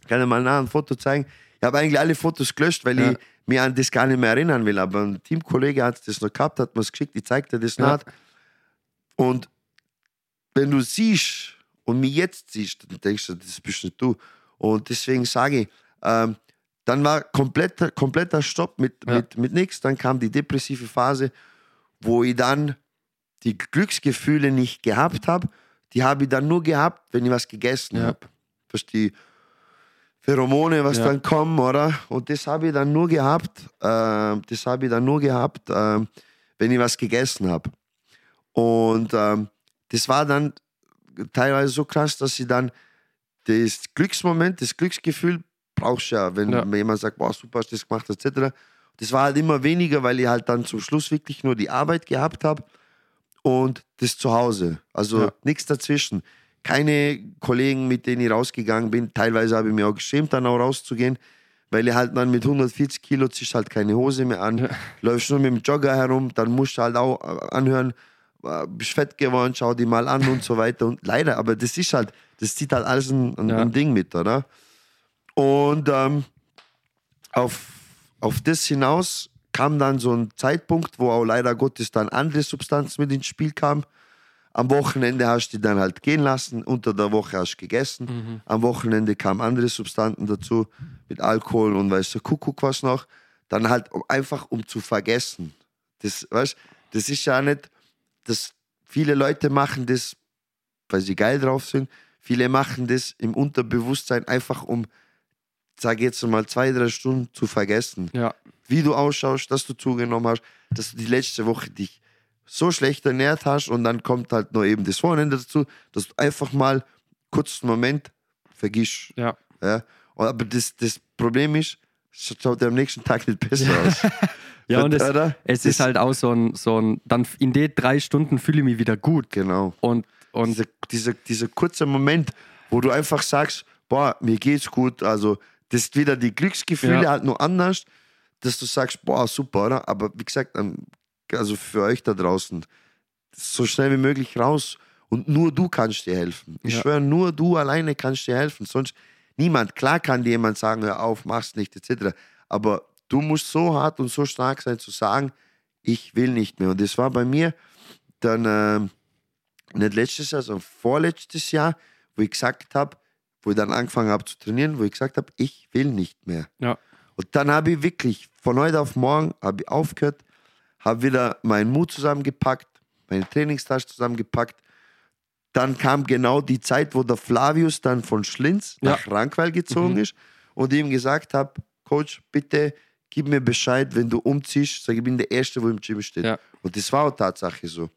Ich kann dir mal nachher ein Foto zeigen. Ich habe eigentlich alle Fotos gelöscht, weil Ja. ich mich an das gar nicht mehr erinnern will. Aber ein Teamkollege hat das noch gehabt, hat mir es geschickt, ich zeig dir das Ja. nach. Und wenn du siehst und mich jetzt siehst, dann denkst du, das bist nicht du. Und deswegen sage ich, ähm, dann war kompletter, kompletter Stopp mit, Ja. mit, mit nichts. Dann kam die depressive Phase, wo ich dann die Glücksgefühle nicht gehabt habe. Die habe ich dann nur gehabt, wenn ich was gegessen Ja. habe. Verstehe Pheromone, was Ja. dann kommen, oder? Und das habe ich dann nur gehabt, ähm, das habe ich dann nur gehabt, ähm, wenn ich was gegessen habe. Und ähm, das war dann teilweise so krass, dass ich dann das Glücksmoment, das Glücksgefühl brauchst du ja, wenn Ja. jemand sagt, boah, super, hast du das gemacht, etc. Das war halt immer weniger, weil ich halt dann zum Schluss wirklich nur die Arbeit gehabt habe und das Zuhause. Also Ja. nichts dazwischen. Keine Kollegen, mit denen ich rausgegangen bin. Teilweise habe ich mich auch geschämt, dann auch rauszugehen, weil ich halt dann mit 140 Kilo ziehst halt keine Hose mehr an, Ja. läufst nur mit dem Jogger herum, dann musst du halt auch äh, anhören, äh, bist fett geworden, schau die mal an und so weiter. Und leider, aber das ist halt, das zieht halt alles ein, ein, Ja. ein Ding mit, oder? Und ähm, auf, auf das hinaus kam dann so ein Zeitpunkt, wo auch leider Gottes dann andere Substanzen mit ins Spiel kam. Am Wochenende hast du die dann halt gehen lassen, unter der Woche hast du gegessen. Am Wochenende kamen andere Substanzen dazu, mit Alkohol und weißt du, Kuckuck was noch. Dann halt um, einfach um zu vergessen. Das, weißt, das ist ja nicht, das, viele Leute machen das, weil sie geil drauf sind. Viele machen das im Unterbewusstsein einfach um, sag jetzt mal, zwei, drei Stunden zu vergessen Ja. Wie du ausschaust, dass du zugenommen hast, dass du die letzte Woche dich so schlecht ernährt hast und dann kommt halt noch eben das Wochenende dazu, dass du einfach mal kurz einen Moment vergisst. Ja. Ja? Und Aber das, das Problem ist, es schaut am nächsten Tag nicht besser aus. Ja, und es, Oder? es Das- ist halt auch so ein, so ein, dann in den drei Stunden fühle ich mich wieder gut. Genau. Und, und dieser, dieser, dieser kurze Moment, wo du einfach sagst, boah, mir geht's gut, also das ist wieder die Glücksgefühle Ja. halt nur anders, dass du sagst, boah, super, oder? Aber wie gesagt, ähm, also für euch da draußen, so schnell wie möglich raus und nur du kannst dir helfen. Ich Ja. schwöre, nur du alleine kannst dir helfen, sonst niemand. Klar kann dir jemand sagen, hör auf, mach's nicht, etc. Aber du musst so hart und so stark sein zu sagen, ich will nicht mehr. Und das war bei mir dann ähm, nicht letztes Jahr, sondern vorletztes Jahr, wo ich gesagt habe, wo ich dann angefangen habe zu trainieren, wo ich gesagt habe, ich will nicht mehr. Ja. Und dann habe ich wirklich von heute auf morgen habe ich aufgehört, habe wieder meinen Mut zusammengepackt, meine Trainingstasche zusammengepackt. Dann kam genau die Zeit, wo der Flavius dann von Schlinz Ja. nach Rankweil gezogen ist und ihm gesagt habe, Coach, bitte gib mir Bescheid, wenn du umziehst. Sag, ich bin der Erste, wo im Gym steht. Ja. Und das war auch Tatsache so.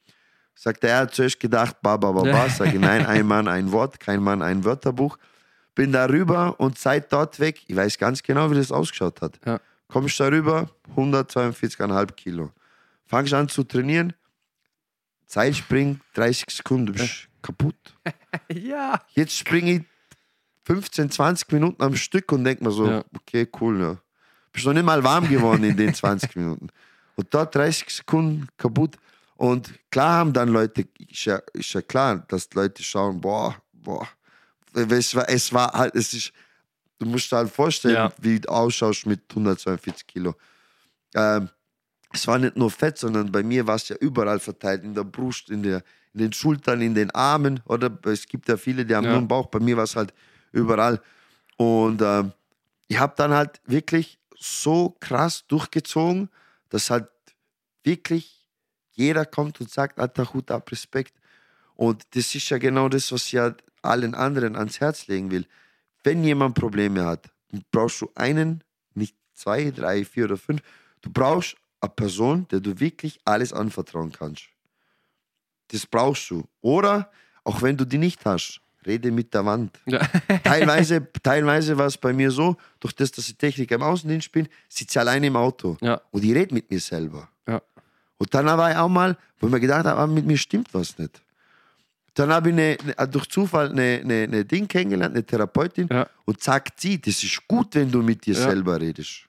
Sagt er, er hat zuerst gedacht, ba, ba, ba, ba. Sag ich, nein, ein Mann, ein Wort, kein Mann, ein Wörterbuch. Bin da rüber und seit dort weg, ich weiß ganz genau, wie das ausgeschaut hat. Ja. Kommst da rüber, 142,5 Kilo. Fangst an zu trainieren, Zeitspring, 30 Sekunden, bist kaputt. Ja. Jetzt springe ich 15, 20 Minuten am Stück und denk mir so, Ja. okay, cool, ja. Bist noch nicht mal warm geworden in den 20 Minuten. Und dort 30 Sekunden kaputt. Und klar haben dann Leute, ist ja, ist ja klar, dass Leute schauen, boah, boah. Es war, es war halt, es ist, du musst dir halt vorstellen, Ja. wie du ausschaust mit 142 Kilo. Ähm, es war nicht nur Fett, sondern bei mir war es ja überall verteilt, in der Brust, in, der, in den Schultern, in den Armen. Oder es gibt ja viele, die haben Ja. nur einen Bauch. Bei mir war es halt überall. Und ähm, ich habe dann halt wirklich so krass durchgezogen, dass halt wirklich jeder kommt und sagt, Alter, Hut ab, Respekt. Und das ist ja genau das, was ich ja allen anderen ans Herz legen will. Wenn jemand Probleme hat, brauchst du einen, nicht zwei, drei, vier oder fünf. Du brauchst eine Person, der du wirklich alles anvertrauen kannst. Das brauchst du. Oder, auch wenn du die nicht hast, rede mit der Wand. Ja. Teilweise, teilweise war es bei mir so, durch das, dass ich Techniker im Außendienst bin, sitze ich alleine im Auto Ja. und ich rede mit mir selber. Ja. Und dann war ich auch mal, wo ich mir gedacht habe, mit mir stimmt was nicht. Dann habe ich eine, eine, durch Zufall eine, eine, eine Ding kennengelernt, eine Therapeutin, Ja. und sagt sie, das ist gut, wenn du mit dir Ja. selber redest.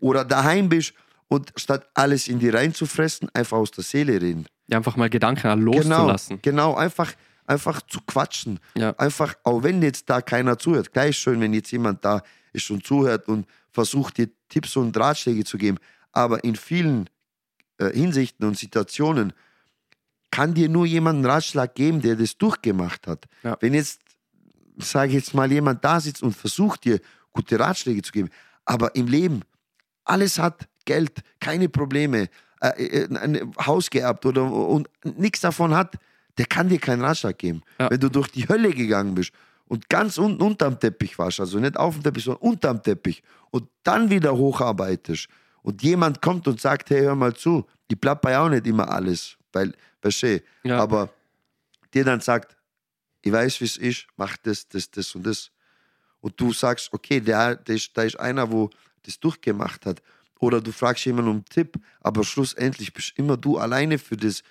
Oder daheim bist und statt alles in die reinzufressen, einfach aus der Seele reden. Ja, einfach mal Gedanken Genau, loszulassen. genau, einfach, einfach zu quatschen. Ja. Einfach, auch wenn jetzt da keiner zuhört, gleich schön, wenn jetzt jemand da ist und zuhört und versucht dir Tipps und Ratschläge zu geben. Aber in vielen äh, Hinsichten und Situationen kann dir nur jemand einen Ratschlag geben, der das durchgemacht hat. Ja. Wenn jetzt, sage ich jetzt mal, jemand da sitzt und versucht dir gute Ratschläge zu geben, aber im Leben alles hat, Geld, keine Probleme, äh, äh, ein Haus geerbt oder und nichts davon hat, der kann dir keinen Ratschlag geben. Ja. Wenn du durch die Hölle gegangen bist und ganz unten unterm Teppich warst, also nicht auf dem Teppich, sondern unterm Teppich und dann wieder hocharbeitest und jemand kommt und sagt, hey, hör mal zu, ich plapper ja auch nicht immer alles, weil, weißt du, Ja. aber dir dann sagt, ich weiß, wie es ist, mach das, das, das und das. Und du sagst, okay, der, der ist, da ist einer, wo das durchgemacht hat. Oder du fragst jemanden um einen Tipp, aber schlussendlich bist immer du alleine für das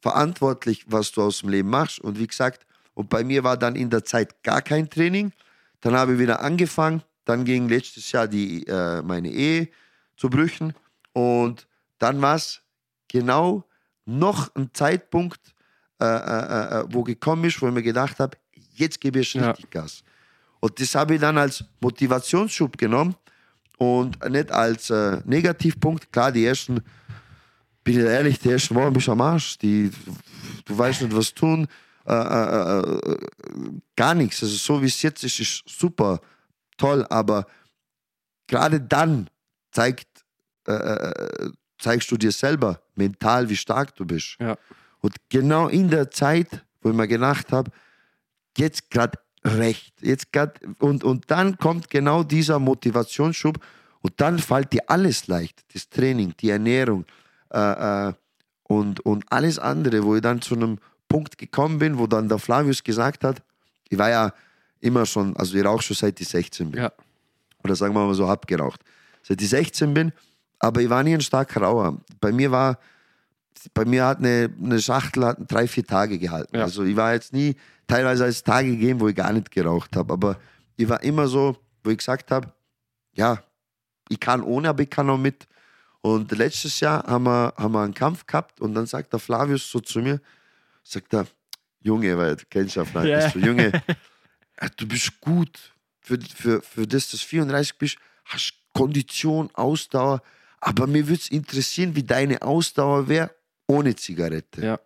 verantwortlich, was du aus dem Leben machst. Und wie gesagt, und bei mir war dann in der Zeit gar kein Training. Dann habe ich wieder angefangen. Dann ging letztes Jahr die, äh, meine Ehe zu Brüchen. Und dann war es genau noch ein Zeitpunkt, äh, äh, äh, wo gekommen ist, wo ich mir gedacht habe, jetzt gebe ich Ja. richtig Gas. Und das habe ich dann als Motivationsschub genommen und nicht als äh, Negativpunkt. Klar, die ersten, bin ich ehrlich, die ersten Wochen bist du am Arsch. Die, du weißt nicht, was tun. Äh, äh, äh, gar nichts. Also so wie es jetzt ist, ist super toll, aber gerade dann zeigt, äh, äh, zeigst du dir selber mental, wie stark du bist. Ja. Und genau in der Zeit, wo ich mir gedacht habe, jetzt gerade recht, jetzt grad, und, und dann kommt genau dieser Motivationsschub und dann fällt dir alles leicht. Das Training, die Ernährung äh, äh, und, und alles andere, wo ich dann zu einem Punkt gekommen bin, wo dann der Flavius gesagt hat, ich war ja immer schon, also ich rauche schon seit ich 16 bin Ja. oder sagen wir mal so, hab geraucht. Seit ich 16 bin, aber ich war nie ein starker Raucher. Bei mir war, bei mir hat eine, eine Schachtel hat drei, vier Tage gehalten. Ja. Also ich war jetzt nie, teilweise als Tage gegeben, wo ich gar nicht geraucht habe, aber ich war immer so, wo ich gesagt habe, ja, ich kann ohne, aber ich kann auch mit. Und letztes Jahr haben wir, haben wir einen Kampf gehabt und dann sagt der Flavius so zu mir, sagt er, Junge, weil du kennst ja Flavius, Ja. so, Junge, du bist gut für, für, für das, dass du 34 bist, hast Kondition, Ausdauer, Aber mir würde es interessieren, wie deine Ausdauer wäre ohne Zigarette. Ja.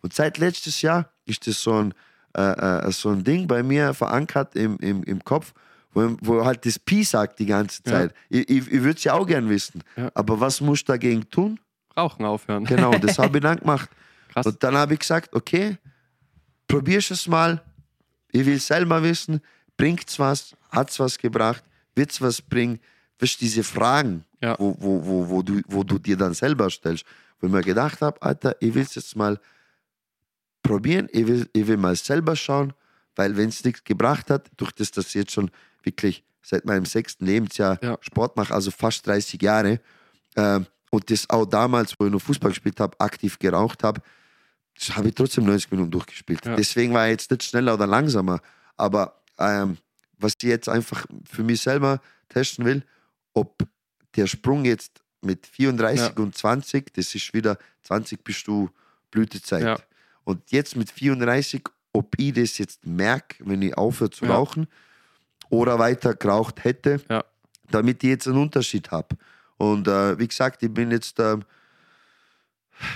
Und seit letztes Jahr ist das so ein, äh, äh, so ein Ding bei mir verankert im, im, im Kopf, wo, wo halt das Pi sagt die ganze Ja. Zeit. Ich, ich, ich würde es ja auch gern wissen. Ja. Aber was muss ich dagegen tun? Rauchen aufhören. Genau, das habe ich dann gemacht. Krass. Und dann habe ich gesagt, okay, probier's es mal. Ich will selber wissen, bringt's was, hat's was gebracht, wird's was bringen? Wirst diese Fragen, Ja. wo, wo, wo, wo, du, wo du dir dann selber stellst, wo ich mir gedacht habe, Alter, ich will es jetzt mal probieren, ich will, ich will mal selber schauen, weil wenn es nichts gebracht hat, durch das, dass ich jetzt schon wirklich seit meinem sechsten Lebensjahr Ja. Sport mache, also fast 30 Jahre, ähm, und das auch damals, wo ich noch Fußball gespielt habe, aktiv geraucht habe, das habe ich trotzdem 90 Minuten durchgespielt. Ja. Deswegen war ich jetzt nicht schneller oder langsamer. Aber ähm, was ich jetzt einfach für mich selber testen will, ob der Sprung jetzt mit 34 Ja. und 20, das ist wieder 20 bist du Blütezeit. Ja. Und jetzt mit 34, ob ich das jetzt merke, wenn ich aufhöre zu Ja. rauchen oder weiter geraucht hätte, damit ich jetzt einen Unterschied habe. Und äh, wie gesagt, ich bin jetzt ähm,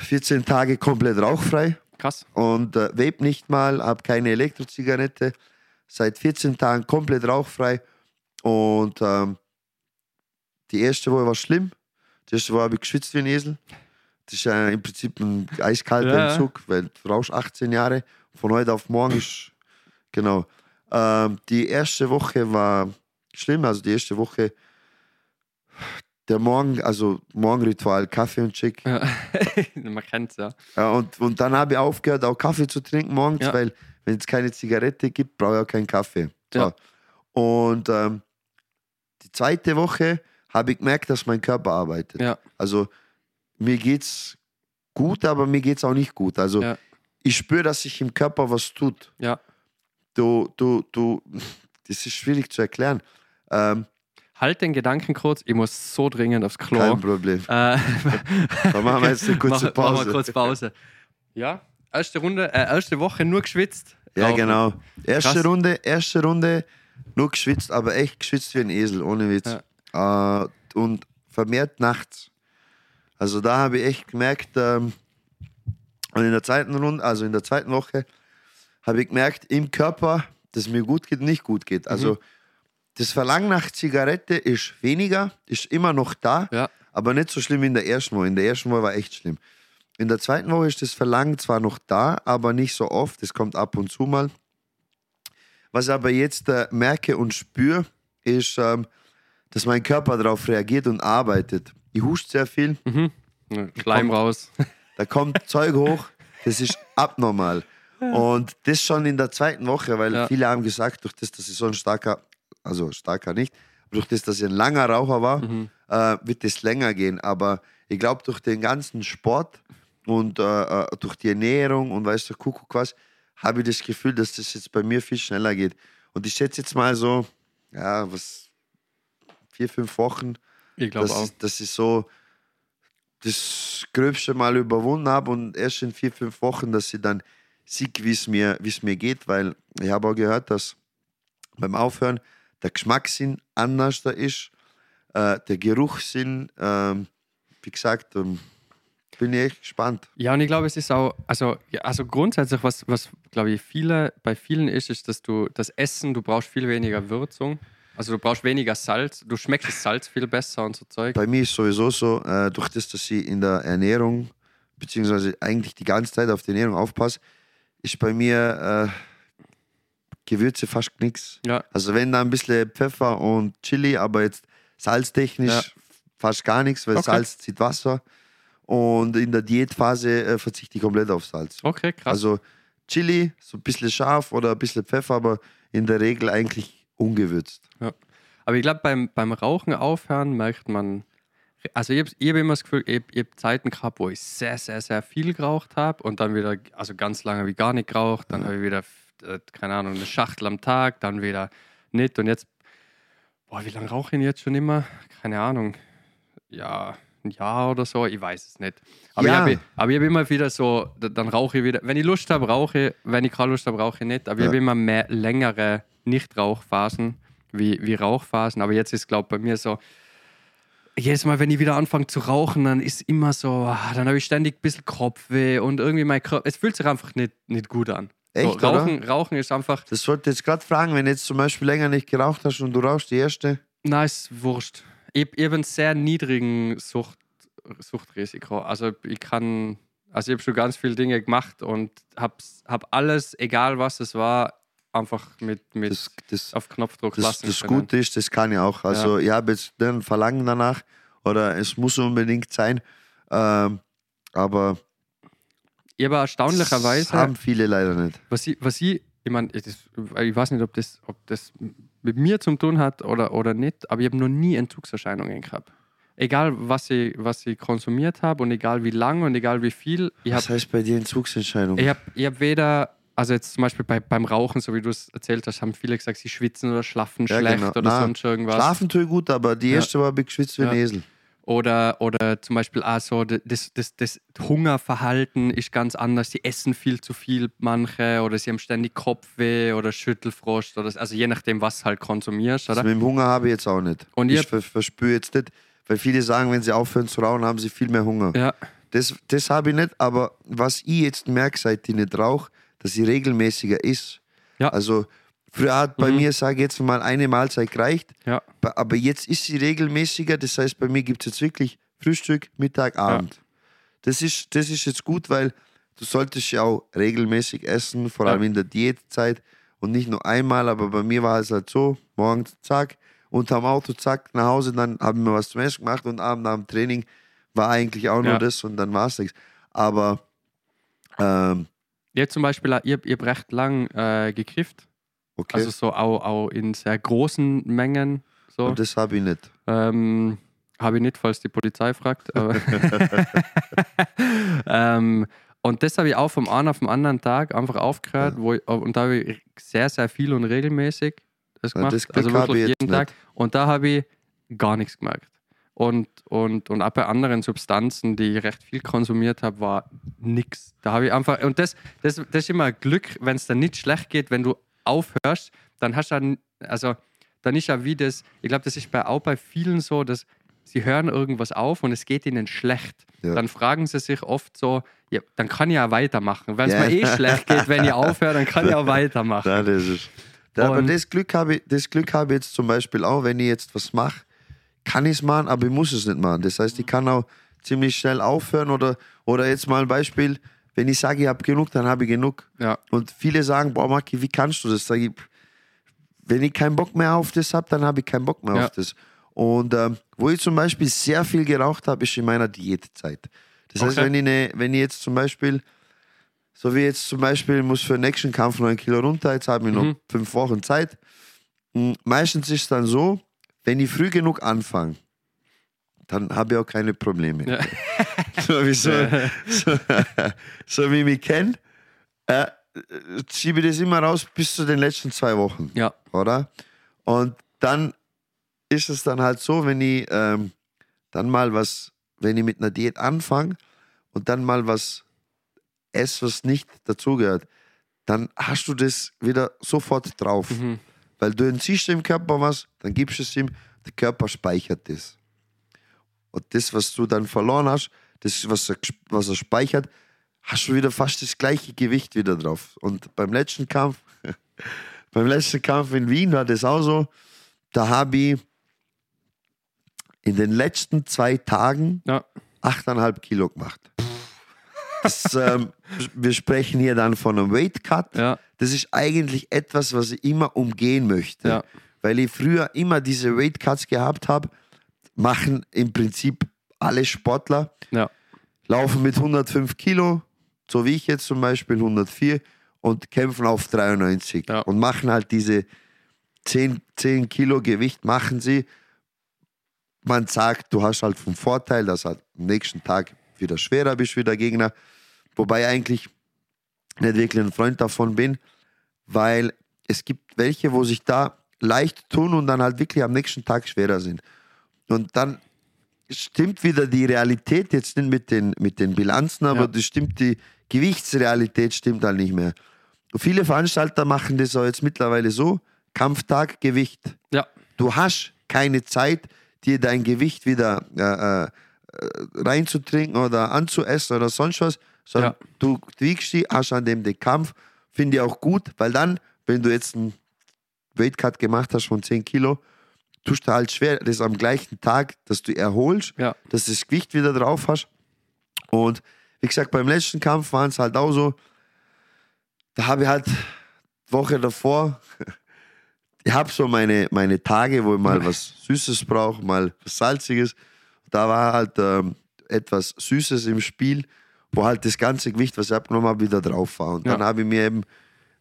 14 Tage komplett rauchfrei Krass. und äh, vape nicht mal, habe keine Elektrozigarette, seit 14 Tagen komplett rauchfrei und ähm, die erste Woche war schlimm. Die erste Woche habe ich geschwitzt wie ein Esel. Das ist äh, im Prinzip ein eiskalter Ja. Entzug, weil du rauchst 18 Jahre, von heute auf morgen ist, genau. Ähm, die erste Woche war schlimm, also die erste Woche, der Morgen, also Morgenritual, Kaffee und Chick. Ja. Man kennt's ja. Ja, und, und dann habe ich aufgehört, auch Kaffee zu trinken morgens, Ja. weil wenn es keine Zigarette gibt, brauche ich auch keinen Kaffee. So. Ja. Und ähm, die zweite Woche habe ich gemerkt, dass mein Körper arbeitet. Ja. Also mir geht's gut, aber mir geht's auch nicht gut. Also Ja. ich spüre, dass sich im Körper was tut. Ja. Du, du, du, das ist schwierig zu erklären. Ähm, Halt den Gedanken kurz, ich muss so dringend aufs Klo. kein Problem. Äh, Dann machen wir jetzt eine kurze Mach- Machen Pause. wir kurz Pause. Ja, erste Runde, äh, erste Woche nur geschwitzt. Ja, Rauchen. genau. Erste Krass. Runde, erste Runde, nur geschwitzt, aber echt geschwitzt wie ein Esel, ohne Witz. Äh, und vermehrt nachts. Also da habe ich echt gemerkt, ähm, und in der zweiten Runde, also in der zweiten Woche, habe ich gemerkt, im Körper, dass mir gut geht, nicht gut geht. Also das Verlangen nach Zigarette ist weniger, ist immer noch da, Ja. aber nicht so schlimm wie in der ersten Woche. In der ersten Woche war echt schlimm. In der zweiten Woche ist das Verlangen zwar noch da, aber nicht so oft. Es kommt ab und zu mal. Was ich aber jetzt äh, merke und spüre, ist, ähm, dass mein Körper darauf reagiert und arbeitet. Ich huste sehr viel, Schleim raus. da kommt Zeug hoch, das ist abnormal. Und das schon in der zweiten Woche, weil Ja. viele haben gesagt, durch das, dass ich so ein starker, also starker nicht, durch das, dass ich ein langer Raucher war, äh, wird es länger gehen. Aber ich glaube, durch den ganzen Sport und äh, äh, durch die Ernährung und weißt du, Kuckuck was, habe ich das Gefühl, dass das jetzt bei mir viel schneller geht. Und ich schätze jetzt mal so, ja, was, vier, fünf Wochen, Ich glaube dass, auch. ich- dass ich so das Gröbste mal überwunden habe und erst in vier, fünf Wochen, dass ich dann sehe, wie es mir, wie es mir geht, weil ich habe auch gehört, dass beim Aufhören der Geschmackssinn anders da ist, äh, der Geruchssinn, ähm, wie gesagt, ähm, bin ich echt gespannt. Ja, und ich glaube, es ist auch, also, ja, also grundsätzlich, was, was glaube ich, viele, bei vielen ist, ist, dass du das Essen, du brauchst viel weniger Würzung. Also du brauchst weniger Salz, du schmeckst das Salz viel besser und so Zeug. Bei mir ist sowieso so, äh, durch das, dass ich in der Ernährung, beziehungsweise eigentlich die ganze Zeit auf die Ernährung aufpasse, ist bei mir äh, Gewürze fast nichts. Ja, Also wenn da ein bisschen Pfeffer und Chili, aber jetzt salztechnisch Ja. fast gar nichts, weil Okay. Salz zieht Wasser. Und in der Diätphase äh, verzichte ich komplett auf Salz. okay, krass. Also Chili, so ein bisschen scharf oder ein bisschen Pfeffer, aber in der Regel eigentlich ungewürzt. Aber ich glaube, beim, beim Rauchen aufhören merkt man, also ich habe hab immer das Gefühl, ich, ich habe Zeiten gehabt, wo ich sehr, sehr, sehr viel geraucht habe und dann wieder, also ganz lange wie gar nicht geraucht, dann habe ich wieder, äh, keine Ahnung, eine Schachtel am Tag, dann wieder nicht und jetzt, boah, wie lange rauche ich denn jetzt schon immer? Keine Ahnung, ja, Jahr oder so, ich weiß es nicht. Aber Ja. ich habe ich hab immer wieder so, da- dann rauche ich wieder, wenn ich Lust habe, rauche ich, wenn ich keine Lust habe, rauche ich nicht, aber ich Ja. habe immer mehr längere Nicht-Rauchphasen wie, wie Rauchphasen. Aber jetzt ist, glaube ich, bei mir so, jedes Mal, wenn ich wieder anfange zu rauchen, dann ist immer so, ah, dann habe ich ständig ein bisschen Kopfweh und irgendwie mein Körper, es fühlt sich einfach nicht, nicht gut an. Echt, so, rauchen, rauchen ist einfach, Das wollte ich jetzt gerade fragen, wenn du jetzt zum Beispiel länger nicht geraucht hast und du rauchst die erste. na, ist wurscht. Ich, ich habe einen sehr niedrigen Sucht, Suchtrisiko. Also ich kann, also ich habe schon ganz viele Dinge gemacht und habe hab alles, egal was es war, einfach mit, mit Das, das, auf Knopfdruck das, lassen das können. Gute ist, das kann ich auch. Also ich habe jetzt ein Verlangen danach oder es muss unbedingt sein. Ähm, aber Ich habe das erstaunlicherweise, haben viele leider nicht. was ich, was ich, ich meine, ich weiß nicht, ob das, ob das mit mir zu tun hat oder, oder nicht, aber ich habe noch nie Entzugserscheinungen gehabt. Egal, was ich, was ich konsumiert habe und egal wie lang und egal wie viel, ich Was habe heißt bei dir Entzugsentscheidung? ich hab, ich hab weder, also jetzt zum Beispiel bei, beim Rauchen, so wie du es erzählt hast, haben viele gesagt, sie schwitzen oder schlafen Ja, schlecht genau. oder Na, sonst irgendwas. Schlafen tue ich gut, aber die Ja. erste war ich geschwitzt wie ein Ja. Esel. Oder, oder zum Beispiel auch so, das, das, das Hungerverhalten ist ganz anders. Sie essen viel zu viel, manche, oder sie haben ständig Kopfweh oder Schüttelfrost, oder, also je nachdem, was du halt konsumierst. Also Oder? mit dem Hunger habe ich jetzt auch nicht. Und ich ver verspüre jetzt nicht, weil viele sagen, wenn sie aufhören zu rauchen, haben sie viel mehr Hunger. Ja, Das, das habe ich nicht, aber was ich jetzt merke, seit ich nicht rauche, dass ich regelmäßiger ist. Ja. Also früher hat bei Mhm. mir, sage ich jetzt mal, eine Mahlzeit gereicht, ja, aber jetzt ist sie regelmäßiger. Das heißt, bei mir gibt es jetzt wirklich Frühstück, Mittag, Abend. Das, ist, das ist jetzt gut, weil du solltest ja auch regelmäßig essen, vor Ja. allem in der Diätzeit und nicht nur einmal, aber bei mir war es halt so, morgens zack, unterm Auto zack, nach Hause, dann haben wir was zum Essen gemacht und abends nach dem Training war eigentlich auch nur Ja. das und dann war es nichts. Aber ähm, Jetzt zum Beispiel, ihr, ihr habt recht lang äh, gekifft. Okay, Also so auch, auch in sehr großen Mengen. So. und das habe ich nicht. Ähm, Habe ich nicht, falls die Polizei fragt. Aber ähm, und das habe ich auch vom einen auf den anderen Tag einfach aufgehört. Wo ich, und da habe ich sehr, sehr viel und regelmäßig das Ja, gemacht. das also wirklich jeden Tag. Und da habe ich gar nichts gemerkt. Und, und, und auch bei anderen Substanzen, die ich recht viel konsumiert habe, war nichts. Da habe ich einfach, und das, das, das ist immer Glück, wenn es dann nicht schlecht geht, wenn du aufhörst, dann hast du dann, also dann ist ja wie das, ich glaube, das ist bei, auch bei vielen so, dass sie hören irgendwas auf und es geht ihnen schlecht. Ja. Dann fragen sie sich oft so, ja, dann kann ich ja weitermachen. Wenn es Ja. mir eh schlecht geht, wenn ich aufhöre, dann kann ich auch weitermachen. Ja, das ist. Da, aber das Glück habe ich, das Glück habe ich jetzt zum Beispiel auch, wenn ich jetzt was mache, kann ich es machen, aber ich muss es nicht machen. Das heißt, ich kann auch ziemlich schnell aufhören oder, oder jetzt mal ein Beispiel, wenn ich sage, ich habe genug, dann habe ich genug. Ja, Und viele sagen, boah, Maki, wie kannst du das? Sag ich, wenn ich keinen Bock mehr auf das habe, dann habe ich keinen Bock mehr Ja. auf das. Und ähm, wo ich zum Beispiel sehr viel geraucht habe, ist in meiner Diätzeit. Das heißt, Okay. wenn ich, ne, wenn ich jetzt zum Beispiel, so wie jetzt zum Beispiel, muss für den nächsten Kampf noch ein Kilo runter, jetzt habe ich noch Mhm. fünf Wochen Zeit. Mm, Meistens ist es dann so, wenn ich früh genug anfange, dann habe ich auch keine Probleme. Ja. so, wie so, so, so wie ich mich kenne, äh, schiebe ich das immer raus bis zu den letzten zwei Wochen ja, oder? Und dann ist es dann halt so, wenn ich ähm, dann mal was, wenn ich mit einer Diät anfange und dann mal was esse, was nicht dazugehört, dann hast du das wieder sofort drauf. Mhm. Weil du entziehst dem Körper was, dann gibst du es ihm, der Körper speichert das. Und das, was du dann verloren hast, das, was er, was er speichert, hast du wieder fast das gleiche Gewicht wieder drauf. Und beim letzten Kampf, beim letzten Kampf in Wien war das auch so, da habe ich in den letzten zwei Tagen ja, 8,5 Kilo gemacht. Das, ähm, wir sprechen hier dann von einem Weight Cut. ja, Das ist eigentlich etwas, was ich immer umgehen möchte. Ja. Weil ich früher immer diese Weight Cuts gehabt habe, machen im Prinzip alle Sportler, ja, laufen mit 105 Kilo, so wie ich jetzt zum Beispiel 104 und kämpfen auf 93 Ja. und machen halt diese 10, 10 Kilo Gewicht, machen sie. Man sagt, du hast halt vom Vorteil, dass halt am nächsten Tag wieder schwerer bist wie der Gegner. Wobei ich eigentlich nicht wirklich ein Freund davon bin, weil es gibt welche, wo sich da leicht tun und dann halt wirklich am nächsten Tag schwerer sind. Und dann stimmt wieder die Realität, jetzt nicht mit den, mit den Bilanzen, aber Ja. das stimmt, die Gewichtsrealität stimmt halt nicht mehr. Und viele Veranstalter machen das auch jetzt mittlerweile so, Kampftag, Gewicht. ja, Du hast keine Zeit, dir dein Gewicht wieder äh, äh, reinzutrinken oder anzuessen oder sonst was, sondern Ja. du wiegst die, hast an dem den Kampf. Finde ich auch gut, weil dann, wenn du jetzt einen Weightcut gemacht hast von 10 Kilo, tust du halt schwer, das am gleichen Tag, dass du erholst, Ja. dass du das Gewicht wieder drauf hast. Und wie gesagt, beim letzten Kampf waren es halt auch so, da habe ich halt Woche davor, ich habe so meine, meine Tage, wo ich mal was Süßes brauche, mal was Salziges. Da war halt ähm, etwas Süßes im Spiel, wo halt das ganze Gewicht, was ich abgenommen habe, wieder drauf war. Und dann Ja. habe ich mir eben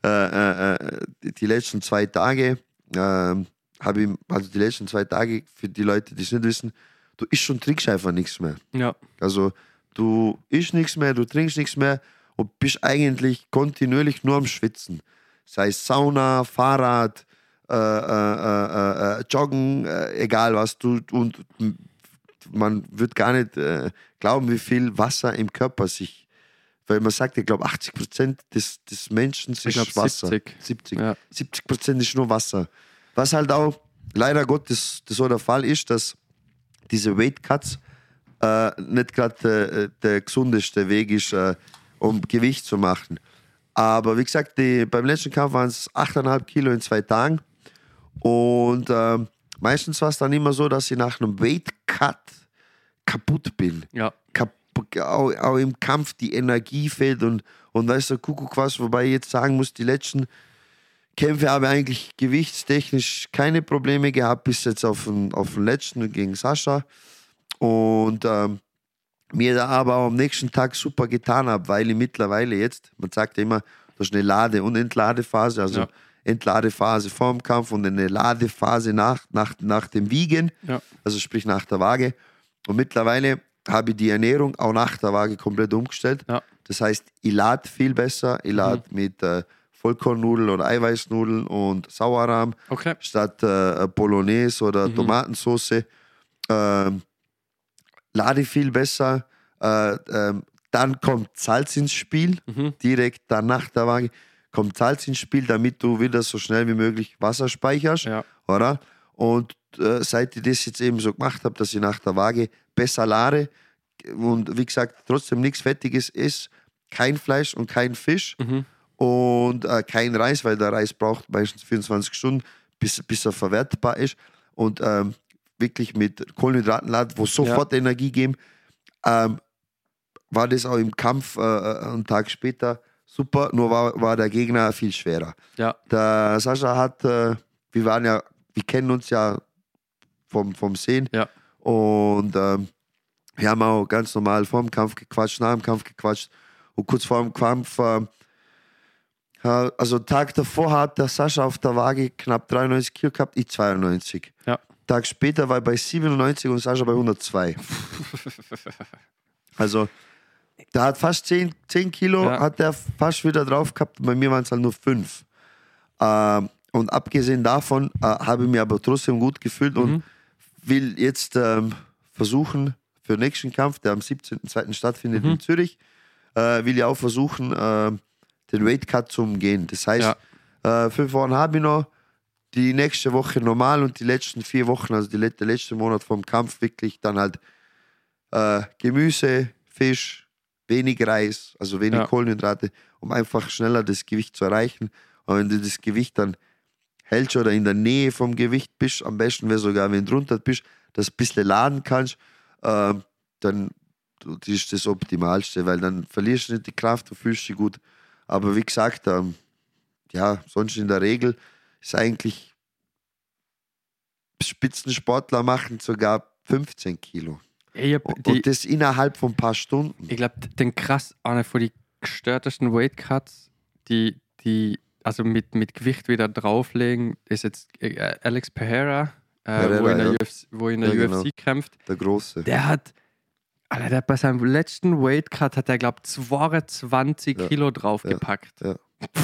äh, äh, äh, die letzten zwei Tage, ähm, habe ich, also die letzten zwei Tage, für die Leute, die es nicht wissen, du isst und trinkst einfach nichts mehr. Ja. Also du isst nichts mehr, du trinkst nichts mehr und bist eigentlich kontinuierlich nur am Schwitzen. Sei es Sauna, Fahrrad, äh, äh, äh, äh, Joggen, äh, egal was du und man wird gar nicht äh, glauben, wie viel Wasser im Körper sich, weil man sagt, ich glaube 80 Prozent des, des Menschen ist Wasser. 70. 70. Ja. 70 Prozent ist nur Wasser. Was halt auch leider Gottes das so der Fall ist, dass diese Weight Cuts äh, nicht gerade äh, der gesundeste Weg ist, äh, um Gewicht zu machen. Aber wie gesagt, die, beim letzten Kampf waren es 8,5 Kilo in zwei Tagen. Und ähm, meistens war es dann immer so, dass ich nach einem Weight Cut kaputt bin. Ja. Kaputt, auch, auch im Kampf die Energie fehlt und, und weißt du, Kuckuck was, wobei ich jetzt sagen muss, die letzten Kämpfe habe ich eigentlich gewichtstechnisch keine Probleme gehabt, bis jetzt auf den, auf den letzten gegen Sascha. Und ähm, mir da aber auch am nächsten Tag super getan habe, weil ich mittlerweile jetzt, man sagt ja immer, du hast eine Lade- und Entladephase, also Ja. Entladephase vorm Kampf und eine Ladephase nach, nach, nach dem Wiegen, Ja. also sprich nach der Waage. Und mittlerweile habe ich die Ernährung auch nach der Waage komplett umgestellt. Ja. Das heißt, ich lade viel besser, ich lade mit äh, Vollkornnudeln oder Eiweißnudeln und Sauerrahm Okay. statt äh, Bolognese oder Tomatensauce. Ähm, lade viel besser. Äh, ähm, dann kommt Salz ins Spiel, Mhm. direkt dann nach der Waage kommt Salz ins Spiel, damit du wieder so schnell wie möglich Wasser speicherst, Ja. oder? Und äh, seit ich das jetzt eben so gemacht habe, dass ich nach der Waage besser lade und wie gesagt trotzdem nichts Fettiges ist, kein Fleisch und kein Fisch Mhm. Und äh, kein Reis, weil der Reis braucht meistens 24 Stunden, bis, bis er verwertbar ist. Und ähm, wirklich mit Kohlenhydraten laden, wo sofort Energie geben, ähm, war das auch im Kampf äh, äh, einen Tag später super, nur war, war der Gegner viel schwerer. Ja. Der Sascha hat, äh, wir waren ja, wir kennen uns ja vom, vom Sehen Ja. und ähm, wir haben auch ganz normal vor dem Kampf gequatscht, nach dem Kampf gequatscht und kurz vor dem Kampf, ja, also Tag davor hat der Sascha auf der Waage knapp 93 Kilo gehabt, ich 92. Ja. Tag später war ich bei 97 und Sascha bei 102. also der hat fast 10, 10 Kilo, Ja. hat er fast wieder drauf gehabt. Bei mir waren es halt nur 5. Ähm, und abgesehen davon äh, habe ich mich aber trotzdem gut gefühlt Mhm. und will jetzt ähm, versuchen, für den nächsten Kampf, der am 17.02. stattfindet Mhm. in Zürich, äh, will ich auch versuchen, äh, den Weight Cut zu umgehen. Das heißt, äh, fünf Wochen habe ich noch, die nächste Woche normal und die letzten vier Wochen, also die, der letzte Monat vom Kampf, wirklich dann halt äh, Gemüse, Fisch, wenig Reis, also wenig Ja. Kohlenhydrate, um einfach schneller das Gewicht zu erreichen. Und wenn du das Gewicht dann hältst oder in der Nähe vom Gewicht bist, am besten wäre sogar, wenn du drunter bist, das ein bisschen laden kannst, ähm, dann das ist das Optimalste, weil dann verlierst du nicht die Kraft, du fühlst dich gut. Aber wie gesagt, ähm, ja, sonst in der Regel ist eigentlich Spitzensportler machen sogar 15 Kilo. Hab Und die, das innerhalb von ein paar Stunden. ich glaube, den krass, einer von den gestörtesten Weightcuts, die, die also mit, mit Gewicht wieder drauflegen, ist jetzt äh, Alex Pereira, äh, Pereira, wo in der, ja. UFC, wo in der Ja, UFC genau. kämpft. Der Große. Der hat, Alter, der hat bei seinem letzten Weightcut hat er, glaube 22 Ja. Kilo draufgepackt. Ja.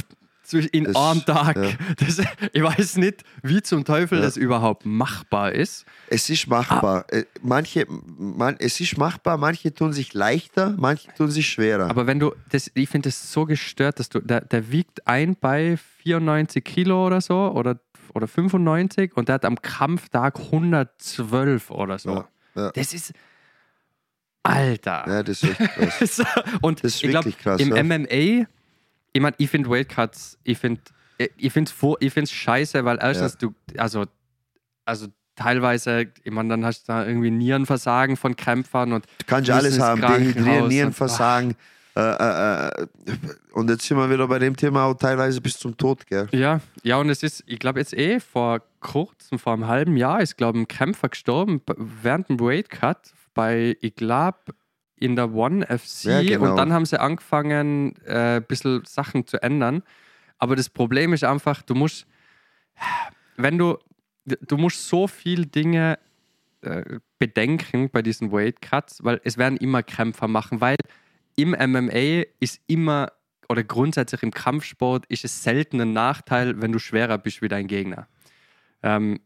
zwischen- in Das- einem Tag. ja. Das, ich weiß nicht, wie zum Teufel Ja. das überhaupt machbar ist. Es ist machbar. Ah. Äh, Manche, man, es ist machbar, manche tun sich leichter, manche tun sich schwerer. Aber wenn du, das, ich finde das so gestört, dass du, der, der wiegt ein bei 94 Kilo oder so oder, oder 95 und der hat am Kampftag 112 oder so. Ja, ja. Das ist, Alter. ja, das ist echt krass. So, und Das ist ich glaube, wirklich krass, im ja. MMA, ich meine, ich finde Weightcuts, ich finde ich ich find's scheiße, weil erstens du, also, also teilweise, ich meine, dann hast du da irgendwie Nierenversagen von Kämpfern und Du kannst ja alles haben, Dehydrieren, und- Nierenversagen. Äh, äh, äh, und jetzt sind wir wieder bei dem Thema auch teilweise bis zum Tod, gell? Ja, ja, und es ist, ich glaube jetzt eh vor kurzem, vor einem halben Jahr, ist, glaube ein Kämpfer gestorben während dem Weight Cut bei, ich glaube, in der One FC. Ja, genau. Und dann haben sie angefangen, äh, ein bisschen Sachen zu ändern. Aber das Problem ist einfach, du musst, wenn du, du musst so viele Dinge äh, bedenken bei diesen Weight Cuts, weil es werden immer Kämpfer machen, weil im MMA ist immer oder grundsätzlich im Kampfsport ist es selten ein Nachteil, wenn du schwerer bist wie dein Gegner. Ähm,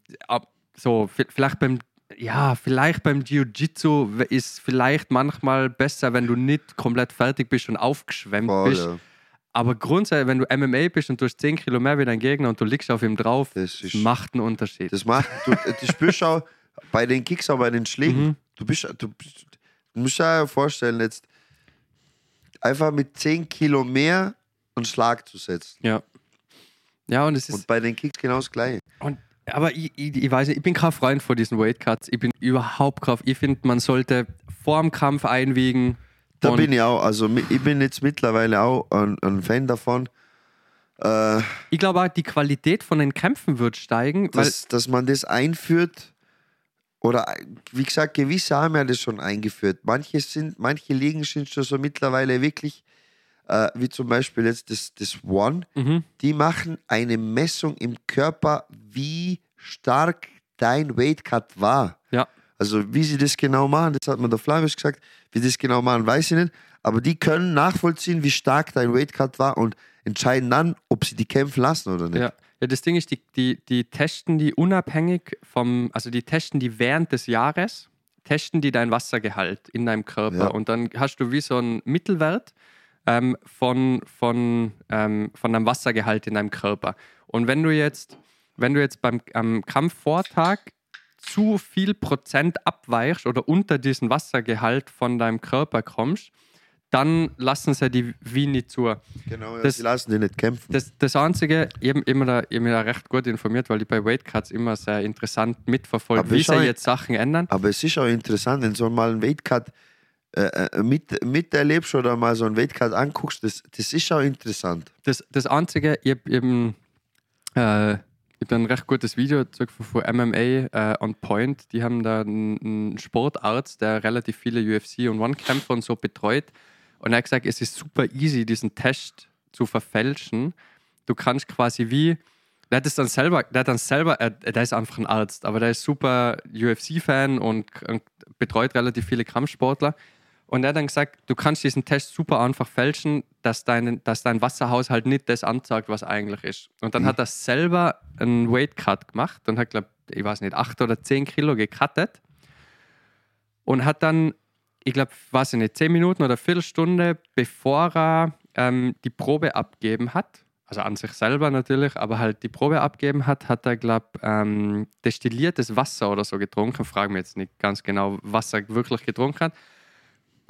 so, vi- vielleicht beim, ja, vielleicht beim Jiu-Jitsu ist vielleicht manchmal besser, wenn du nicht komplett fertig bist und aufgeschwemmt Voll, bist. ja. Aber grundsätzlich, wenn du MMA bist und du hast 10 Kilo mehr wie dein Gegner und du liegst auf ihm drauf, Das ist- macht einen Unterschied. Das macht, du, du spürst auch bei den Kicks, auch bei den Schlägen. Mhm. Du bist, du, du musst dir vorstellen, jetzt einfach mit 10 Kilo mehr einen Schlag zu setzen. ja. Ja, und es ist. Und bei den Kicks genau das Gleiche. Und, aber ich, ich, ich weiß nicht, ich bin kein Freund von diesen Weight Cuts. Ich bin überhaupt kein. Ich finde, man sollte vor dem Kampf einwiegen. Da bin ich auch, also ich bin jetzt mittlerweile auch ein, ein Fan davon, äh, Ich glaube auch, die Qualität von den Kämpfen wird steigen, dass, dass man das einführt. Oder wie gesagt, gewisse haben ja das schon eingeführt. Manche sind, manche Ligen sind schon so mittlerweile wirklich, äh, wie zum Beispiel jetzt das, das One, Mhm. die machen eine Messung im Körper, wie stark dein Weight Cut war. ja, Also wie sie das genau machen, das hat mir der Flavius gesagt, wie sie das genau machen, weiß ich nicht. Aber die können nachvollziehen, wie stark dein Weight Cut war und entscheiden dann, ob sie die kämpfen lassen oder nicht. ja. Ja, das Ding ist, die, die, die testen die unabhängig vom, also die testen die während des Jahres, testen die dein Wassergehalt in deinem Körper. Ja. Und dann hast du wie so einen Mittelwert ähm, von, von, ähm, von deinem Wassergehalt in deinem Körper. Und wenn du jetzt, wenn du jetzt beim am Kampfvortag zu viel Prozent abweichst oder unter diesen Wassergehalt von deinem Körper kommst, dann lassen sie die wie nicht zu. Genau, ja, Das- sie lassen die nicht kämpfen. Das, das Einzige, ich immer da, ich mich da recht gut informiert, weil ich bei Weight Cuts immer sehr interessant mitverfolge, wie sie jetzt Sachen ändern. Aber es ist auch interessant, wenn so mal einen Weight Cut äh, äh, mit, miterlebst oder mal so einen Weight Cut anguckst, das, das ist auch interessant. Das, das Einzige, ich habe eben äh, ich hab ein recht gutes Video von MMA äh, on Point. Die haben da einen, Sportarzt, der relativ viele UFC und One-Kämpfer und so betreut. Und er hat gesagt, es ist super easy, diesen Test zu verfälschen. Du kannst quasi wie, der hat es dann selber, der hat dann selber, er, der ist einfach ein Arzt, aber der ist super UFC-Fan und, und betreut relativ viele Kampfsportler. Und er hat dann gesagt, du kannst diesen Test super einfach fälschen, dass dein, dass dein Wasserhaushalt nicht das anzeigt, was eigentlich ist. Und dann hat er selber einen Weight Cut gemacht und hat, glaube ich, weiß nicht, acht oder zehn Kilo gecuttet und hat dann, ich glaube, weiß ich nicht, zehn Minuten oder Viertelstunde, bevor er ähm, die Probe abgeben hat, also an sich selber natürlich, aber halt die Probe abgeben hat, hat er, glaube ähm, destilliertes Wasser oder so getrunken. Frage mich jetzt nicht ganz genau, was er wirklich getrunken hat.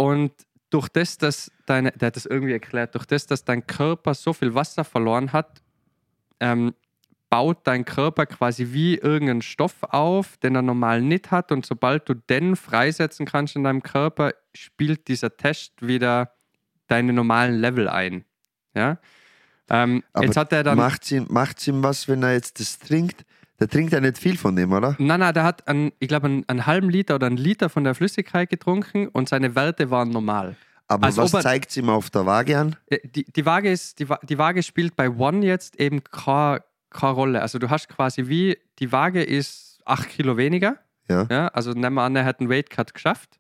Und durch das, dass deine, der hat das irgendwie erklärt, durch das, dass dein Körper so viel Wasser verloren hat, ähm, baut dein Körper quasi wie irgendeinen Stoff auf, den er normal nicht hat. Und sobald du den freisetzen kannst in deinem Körper, spielt dieser Test wieder deine normalen Level ein. Ja? Ähm, Aber jetzt hat er dann. Macht ihm, macht's ihm was, wenn er jetzt das trinkt? Der trinkt ja nicht viel von dem, oder? Nein, nein, der hat, einen, ich glaube, einen, einen halben Liter oder einen Liter von der Flüssigkeit getrunken und seine Werte waren normal. Aber Als was zeigt ihm auf der Waage an? Äh, Die, die, Waage ist, die, die Waage spielt bei One jetzt eben keine, keine Rolle. Also du hast quasi wie, die Waage ist 8 Kilo weniger. Ja. Ja, also nehmen wir an, er hat einen Weight Cut geschafft.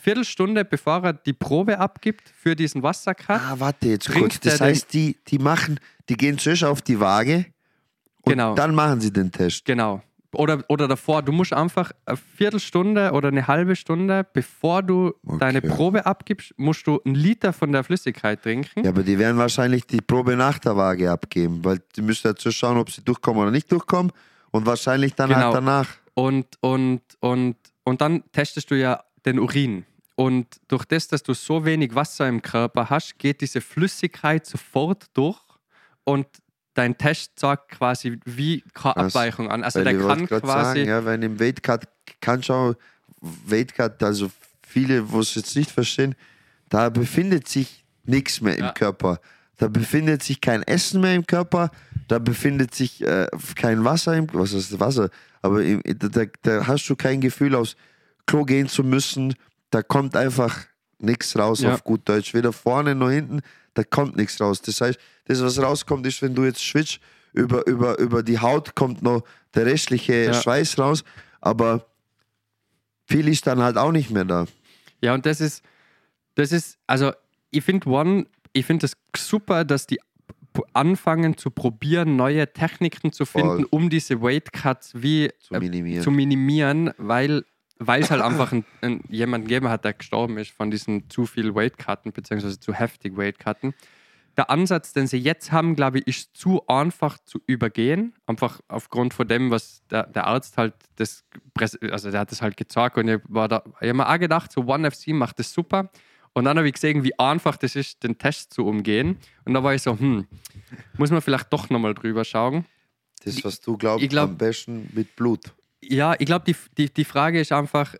Viertelstunde bevor er die Probe abgibt für diesen Wassercut. Ah, warte jetzt kurz. Das heißt, die, die machen, die gehen zuerst auf die Waage und Genau. dann machen sie den Test. Genau. Oder, oder davor, du musst einfach eine Viertelstunde oder eine halbe Stunde, bevor du deine Probe abgibst, musst du einen Liter von der Flüssigkeit trinken. Ja, aber die werden wahrscheinlich die Probe nach der Waage abgeben, weil die müssen ja zuerst schauen, ob sie durchkommen oder nicht durchkommen und wahrscheinlich dann Genau. halt danach. Und, und, und, und dann testest du ja den Urin. Und durch das, dass du so wenig Wasser im Körper hast, geht diese Flüssigkeit sofort durch und dein Test sagt quasi wie keine Krass. Abweichung an. Also Weil der kann quasi. Sagen, ja, wenn im Weightcut kann schon Weightcut, also viele, wo es jetzt nicht verstehen, da befindet sich nichts mehr im Ja. Körper. Da befindet sich kein Essen mehr im Körper, da befindet sich äh, kein Wasser im was ist Wasser? Aber im, da, da, hast du kein Gefühl, aufs Klo gehen zu müssen. Da kommt einfach nichts raus Ja. auf gut Deutsch. Weder vorne noch hinten, da kommt nichts raus. Das heißt, das, was rauskommt, ist, wenn du jetzt schwitzt, über, über, über die Haut kommt noch der restliche Ja. Schweiß raus, aber viel ist dann halt auch nicht mehr da. Ja, und das ist, das ist, also ich finde One, ich finde es super, dass die anfangen zu probieren, neue Techniken zu finden, Voll. um diese Weight Cuts wie Zu minimieren. zu minimieren, weil weil es halt einfach ein, ein, jemanden gegeben hat, der gestorben ist von diesen zu viel Weight Cutten, beziehungsweise zu heftig Weight Cutten. Der Ansatz, den sie jetzt haben, glaube ich, ist zu einfach zu übergehen. Einfach aufgrund von dem, was der, der Arzt halt das, also der hat das halt gezeigt und ich war da, ich habe mir auch gedacht, so One FC macht das super. Und dann habe ich gesehen, wie einfach das ist, den Test zu umgehen. Und da war ich so, hm, muss man vielleicht doch nochmal drüber schauen. Das, was du glaubst, ich glaub- am besten mit Blut. Ja, ich glaube, die, die, die Frage ist einfach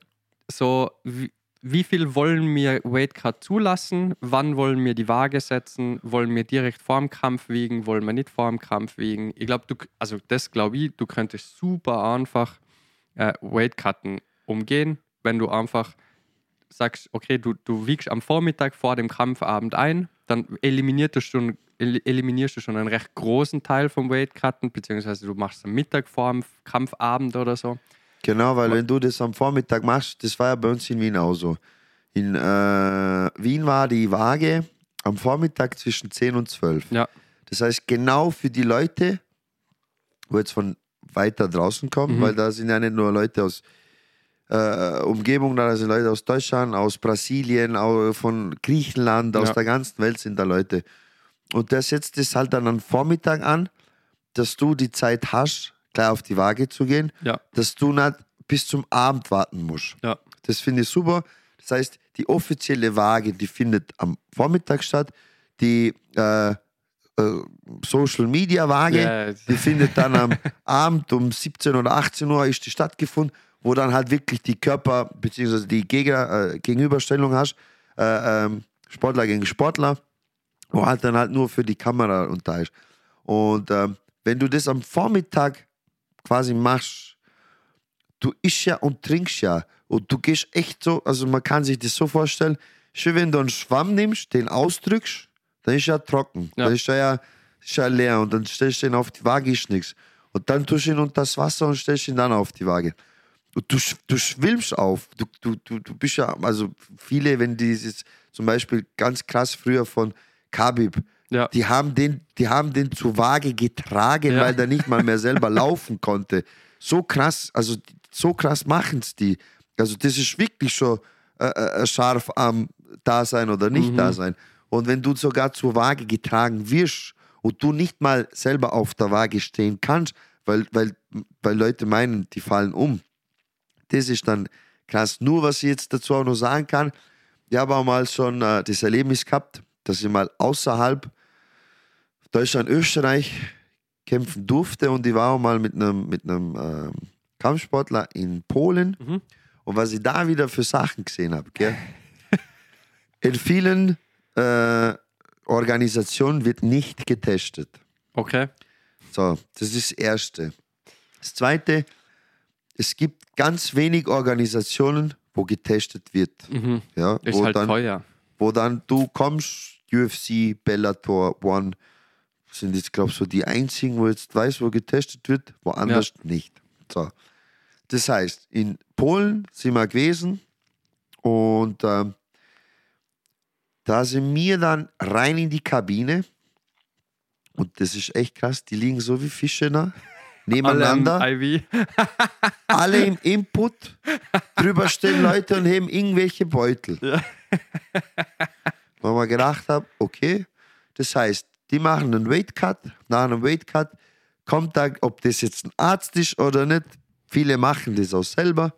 so, wie, wie viel wollen wir Weightcut zulassen? Wann wollen wir die Waage setzen? Wollen wir direkt vor dem Kampf wiegen? Wollen wir nicht vor dem Kampf wiegen? Ich glaube, du, also das glaube ich, du könntest super einfach äh, Weightcutten umgehen, wenn du einfach sagst, okay, du, du wiegst am Vormittag vor dem Kampfabend ein, dann eliminierst du schon, eliminierst du schon einen recht großen Teil vom Weightcutten, beziehungsweise du machst am Mittag vor dem Kampfabend oder so. Genau, weil wenn du das am Vormittag machst, das war ja bei uns in Wien auch so. In äh, Wien war die Waage am Vormittag zwischen 10 und 12. Ja, Das heißt, genau für die Leute, wo jetzt von weiter draußen kommen, Mhm. weil da sind ja nicht nur Leute aus äh, Umgebung, da sind Leute aus Deutschland, aus Brasilien, auch von Griechenland, aus Ja. der ganzen Welt sind da Leute. Und der setzt es halt dann am Vormittag an, dass du die Zeit hast, gleich auf die Waage zu gehen, ja, dass du nicht bis zum Abend warten musst. ja. Das finde ich super. Das heißt, die offizielle Waage, die findet am Vormittag statt. Die äh, äh, Social Media Waage, Ja, die findet dann am Abend um 17 oder 18 Uhr ist die stattgefunden, wo dann halt wirklich die Körper bzw. die Gegner, äh, Gegenüberstellung hast, äh, ähm, Sportler gegen Sportler, wo halt dann halt nur für die Kamera und da ist. Und ähm, wenn du das am Vormittag quasi machst, du isst ja und trinkst ja. Und du gehst echt so, also man kann sich das so vorstellen, schön, wenn du einen Schwamm nimmst, den ausdrückst, dann ist er trocken. Ja. Dann ist er ja, ist er leer und dann stellst du ihn auf die Waage, ist nichts. Und dann tust du ihn unter das Wasser und stellst ihn dann auf die Waage. Und du, du schwimmst auf. Du, du, du, du bist ja, also viele, wenn dieses zum Beispiel ganz krass früher von Khabib, Ja. die haben den, die haben den zur Waage getragen, Ja. weil der nicht mal mehr selber laufen konnte. So krass, also so krass machen es die. Also das ist wirklich schon äh, äh, scharf am Dasein oder nicht Mhm. Dasein. Und wenn du sogar zur Waage getragen wirst und du nicht mal selber auf der Waage stehen kannst, weil, weil, weil Leute meinen, die fallen um. Das ist dann krass. Nur was ich jetzt dazu auch noch sagen kann, ich habe auch mal schon äh, das Erlebnis gehabt, dass ich mal außerhalb Deutschland, Österreich kämpfen durfte und ich war auch mal mit einem, mit einem ähm, Kampfsportler in Polen Mhm. und was ich da wieder für Sachen gesehen habe. In vielen äh, Organisationen wird nicht getestet. Okay. So, das ist das Erste. Das Zweite, es gibt ganz wenig Organisationen, wo getestet wird. Mhm. Ja, Ist halt dann, teuer. Wo dann du kommst, UFC, Bellator, One, sind jetzt, glaube ich, so die einzigen, wo jetzt weiß, wo getestet wird, woanders nicht. So. Das heißt, in Polen sind wir gewesen Und ähm, da sind wir dann rein in die Kabine. Und das ist echt krass. Die liegen so wie Fische da, nebeneinander. Alle im Input. Drüber stehen Leute und heben irgendwelche Beutel. Ja. Wo man gedacht habe, okay, das heißt, die machen einen Weight Cut. Nach einem Weight Cut kommt da, ob das jetzt ein Arzt ist oder nicht. Viele machen das auch selber.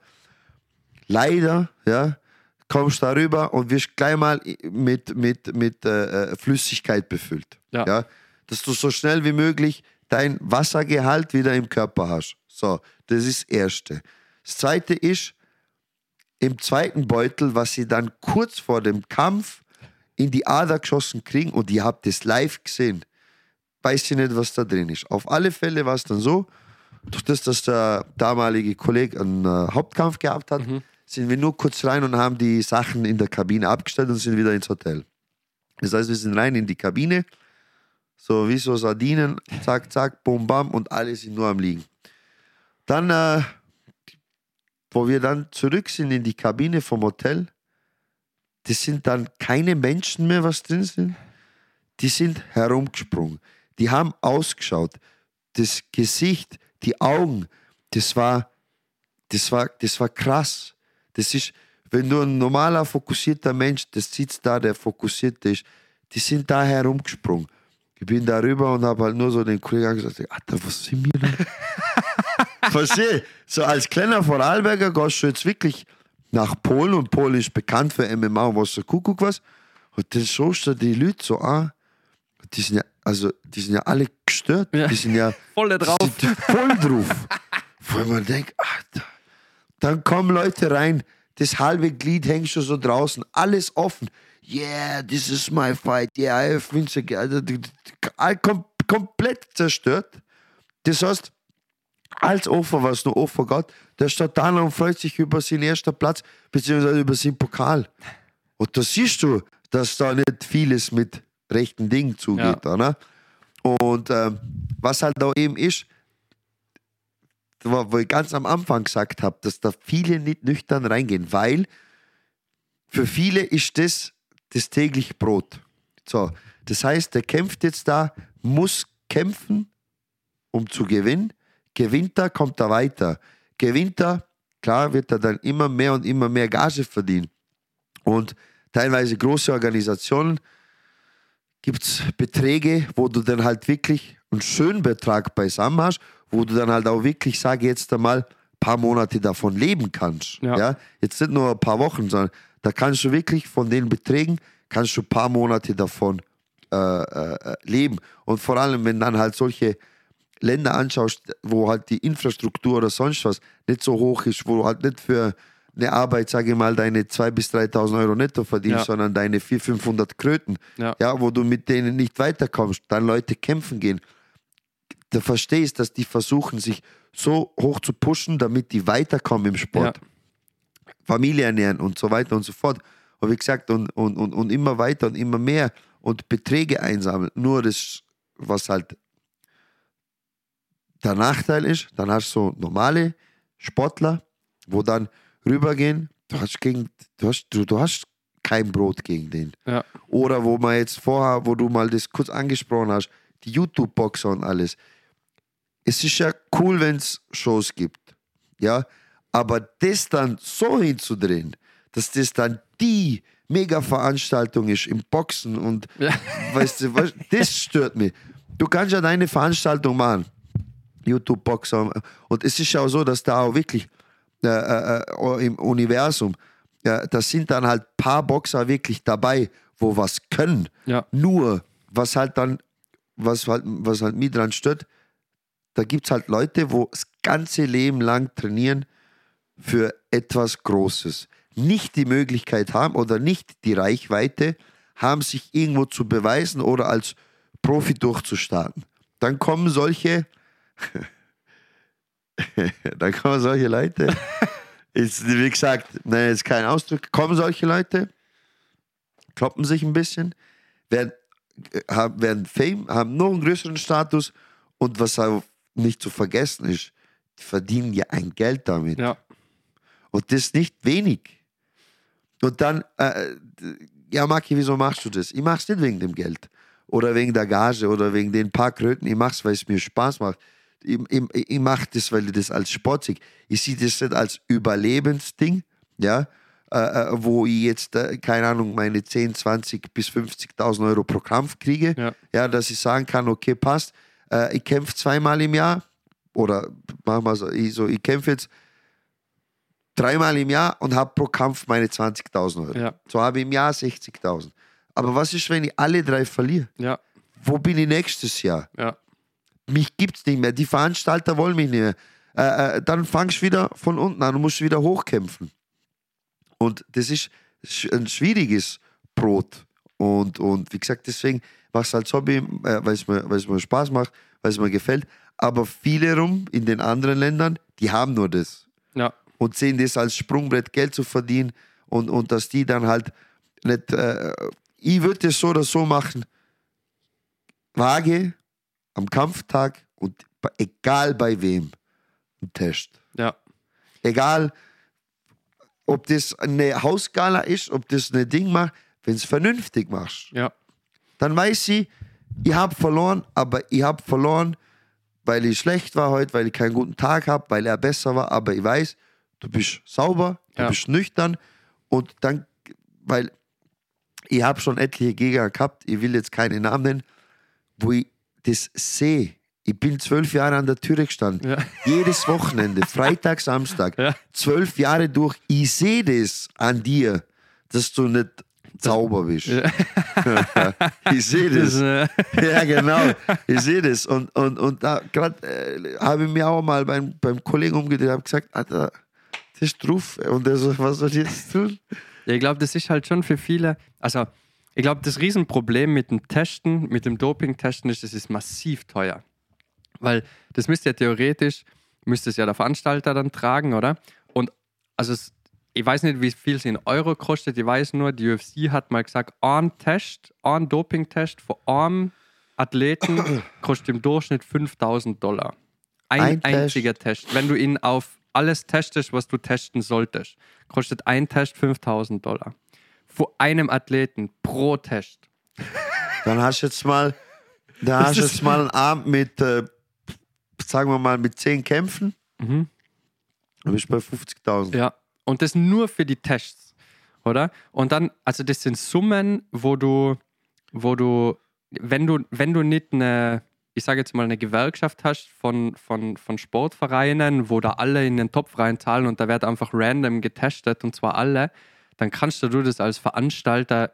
Leider, ja, kommst da rüber und wirst gleich mal mit, mit, mit äh, äh, Flüssigkeit befüllt. Ja. Dass du so schnell wie möglich dein Wassergehalt wieder im Körper hast. So, das ist das Erste. Das Zweite ist, im zweiten Beutel, was sie dann kurz vor dem Kampf in die Ader geschossen kriegen und ihr habt das live gesehen, weiß ich nicht, was da drin ist. Auf alle Fälle war es dann so, durch das, dass der damalige Kollege einen äh, Hauptkampf gehabt hat, sind wir nur kurz rein und haben die Sachen in der Kabine abgestellt und sind wieder ins Hotel. Das heißt, wir sind rein in die Kabine, so wie so Sardinen, zack, zack, bum, bam und alle sind nur am Liegen. Dann, äh, wo wir dann zurück sind in die Kabine vom Hotel, das sind dann keine Menschen mehr, was drin sind. Die sind herumgesprungen. Die haben ausgeschaut. Das Gesicht, die Augen, das war, das war, das war krass. Das ist, wenn du ein normaler, fokussierter Mensch, das sitzt da, der fokussiert ist, die sind da herumgesprungen. Ich bin da rüber und habe halt nur so den Kollegen gesagt, Alter, was sind wir da? Verstehe? So als kleiner Vorarlberger gehst du jetzt wirklich nach Polen und Polen ist bekannt für MMA und was so Kuckuck was. Und dann schaust du die Leute so an. Die sind ja, also, die sind ja alle gestört. Ja. Die sind ja Voll drauf. voll drauf. Wo man denkt, Alter. Dann kommen Leute rein, das halbe Glied hängt schon so draußen, alles offen. Yeah, this is my fight. Yeah, I have Vince. Also, kom komplett zerstört. Das heißt, als Opfer, was nur Opfer Gott, der steht da und freut sich über seinen ersten Platz, beziehungsweise über seinen Pokal. Und da siehst du, dass da nicht vieles mit rechten Dingen zugeht. Oder? Und ähm, was halt da eben ist, wo ich ganz am Anfang gesagt habe, dass da viele nicht nüchtern reingehen, weil für viele ist das das tägliche Brot. So, das heißt, der kämpft jetzt da, muss kämpfen, um zu gewinnen. Gewinnt er, kommt er weiter. Gewinnt er, klar wird er dann immer mehr und immer mehr Gage verdienen. Und teilweise große Organisationen gibt es Beträge, wo du dann halt wirklich einen schönen Betrag beisammen hast, wo du dann halt auch wirklich, sage jetzt einmal, ein paar Monate davon leben kannst. Ja. Ja. Jetzt nicht nur ein paar Wochen, sondern da kannst du wirklich von den Beträgen, kannst du ein paar Monate davon äh, äh, leben. Und vor allem, wenn dann halt solche Länder anschaust, wo halt die Infrastruktur oder sonst was nicht so hoch ist, wo du halt nicht für eine Arbeit, sage ich mal, deine 2.000 bis 3.000 Euro netto verdienst, Ja. sondern deine 400, 500 Kröten, Ja. ja, wo du mit denen nicht weiterkommst, dann Leute kämpfen gehen. Du verstehst, dass die versuchen, sich so hoch zu pushen, damit die weiterkommen im Sport. Familie ernähren und so weiter und so fort. Und wie gesagt, und, und, und, und immer weiter und immer mehr und Beträge einsammeln. Nur das, was halt der Nachteil ist, dann hast du so normale Sportler, wo dann rübergehen, du hast, gegen, du hast, du, du hast kein Brot gegen den. Ja. Oder wo man jetzt vorher, wo du mal das kurz angesprochen hast, die YouTube-Boxer und alles. Es ist ja cool, wenn es Shows gibt. Ja, aber das dann so hinzudrehen, dass das dann die Mega-Veranstaltung ist im Boxen und Ja. weißt du, was, das stört mich. Du kannst ja deine Veranstaltung machen, YouTube-Boxer. Und es ist ja auch so, dass da auch wirklich äh, äh, äh, im Universum, ja, da sind dann halt ein paar Boxer wirklich dabei, wo was können. Ja. Nur, was halt dann, was halt, was halt mich dran stört, da gibt es halt Leute, wo das ganze Leben lang trainieren für etwas Großes. Nicht die Möglichkeit haben oder nicht die Reichweite haben, sich irgendwo zu beweisen oder als Profi durchzustarten. Dann kommen solche, dann kommen solche Leute, ist, wie gesagt, nein, ist kein Ausdruck, kommen solche Leute, kloppen sich ein bisschen, werden, äh, haben, werden Fame, haben noch einen größeren Status und was auch nicht zu vergessen ist, die verdienen ja ein Geld damit. Ja. Und das nicht wenig. Und dann, äh, ja, Maki, wieso machst du das? Ich mach's nicht wegen dem Geld oder wegen der Gage oder wegen den paar Kröten. Ich mach's, weil es mir Spaß macht. Ich, ich, ich mache das, weil ich das als Sport sehe. Ich sehe das nicht als Überlebensding, ja, äh, äh, wo ich jetzt, äh, keine Ahnung, meine 10, 20 bis 50.000 Euro pro Kampf kriege. Ja. Ja. dass ich sagen kann, okay, passt. Äh, ich kämpfe zweimal im Jahr oder machen wir so, ich, so, ich kämpfe jetzt dreimal im Jahr und habe pro Kampf meine 20.000 Euro. Ja. So habe ich im Jahr 60.000. Aber was ist, wenn ich alle drei verliere? Ja, Wo bin ich nächstes Jahr? ja, Mich gibt's nicht mehr. Die Veranstalter wollen mich nicht mehr. Äh, äh, dann fangst du wieder von unten an und musst wieder hochkämpfen. Und das ist ein schwieriges Brot. Und, und wie gesagt, deswegen machst du als Hobby, äh, weil es mir, weil es mir Spaß macht, weil es mir gefällt. Aber viele rum in den anderen Ländern, die haben nur das ja, und sehen das als Sprungbrett, Geld zu verdienen und, und dass die dann halt nicht. Äh, ich würde das so oder so machen. Waage am Kampftag und egal bei wem ein Test. ja, Egal, ob das eine Hausgala ist, ob das eine Ding macht, wenn es vernünftig machst ja, dann weiß sie, ich habe verloren, aber ich habe verloren, weil ich schlecht war heute, weil ich keinen guten Tag habe, weil er besser war, aber ich weiß, du bist sauber, du Ja. bist nüchtern und dann, weil ich habe schon etliche Gegner gehabt, ich will jetzt keine Namen nennen, wo ich das sehe. Ich bin zwölf Jahre an der Türe gestanden. Ja. Jedes Wochenende, Freitag, Samstag, Ja. zwölf Jahre durch. Ich sehe das an dir, dass du nicht sauber bist. ich sehe das. Äh, Ja, genau. Ich sehe das. Und, und, und da gerade äh, habe ich mir auch mal beim, beim Kollegen umgedreht und habe gesagt, Alter, das ist drauf. Und er so, was soll ich jetzt tun? Ja, ich glaube, das ist halt schon für viele. Also, ich glaube, das Riesenproblem mit dem Testen, mit dem Doping-Testen ist, es ist massiv teuer. Weil das müsste ja theoretisch, müsste es ja der Veranstalter dann tragen, oder? Und also, es, ich weiß nicht, wie viel es in Euro kostet. Ich weiß nur, die UFC hat mal gesagt, ein Test, ein Doping-Test von einem Athleten kostet im Durchschnitt 5000 Dollar. Ein, Ein Test? einziger Test. Wenn du ihn auf alles testest, was du testen solltest, kostet ein Test 5000 Dollar. Von einem Athleten pro Test. Dann hast du jetzt mal, da hast jetzt mal einen Abend mit, äh, sagen wir mal, mit zehn Kämpfen. Mhm. Dann bist du bei 50.000. Ja. Und das nur für die Tests, oder? Und dann, also das sind Summen, wo du, wo du, wenn du, wenn du nicht eine, ich sage jetzt mal, eine Gewerkschaft hast von, von, von Sportvereinen, wo da alle in den Topf reinzahlen und da wird einfach random getestet und zwar alle, dann kannst du das als Veranstalter,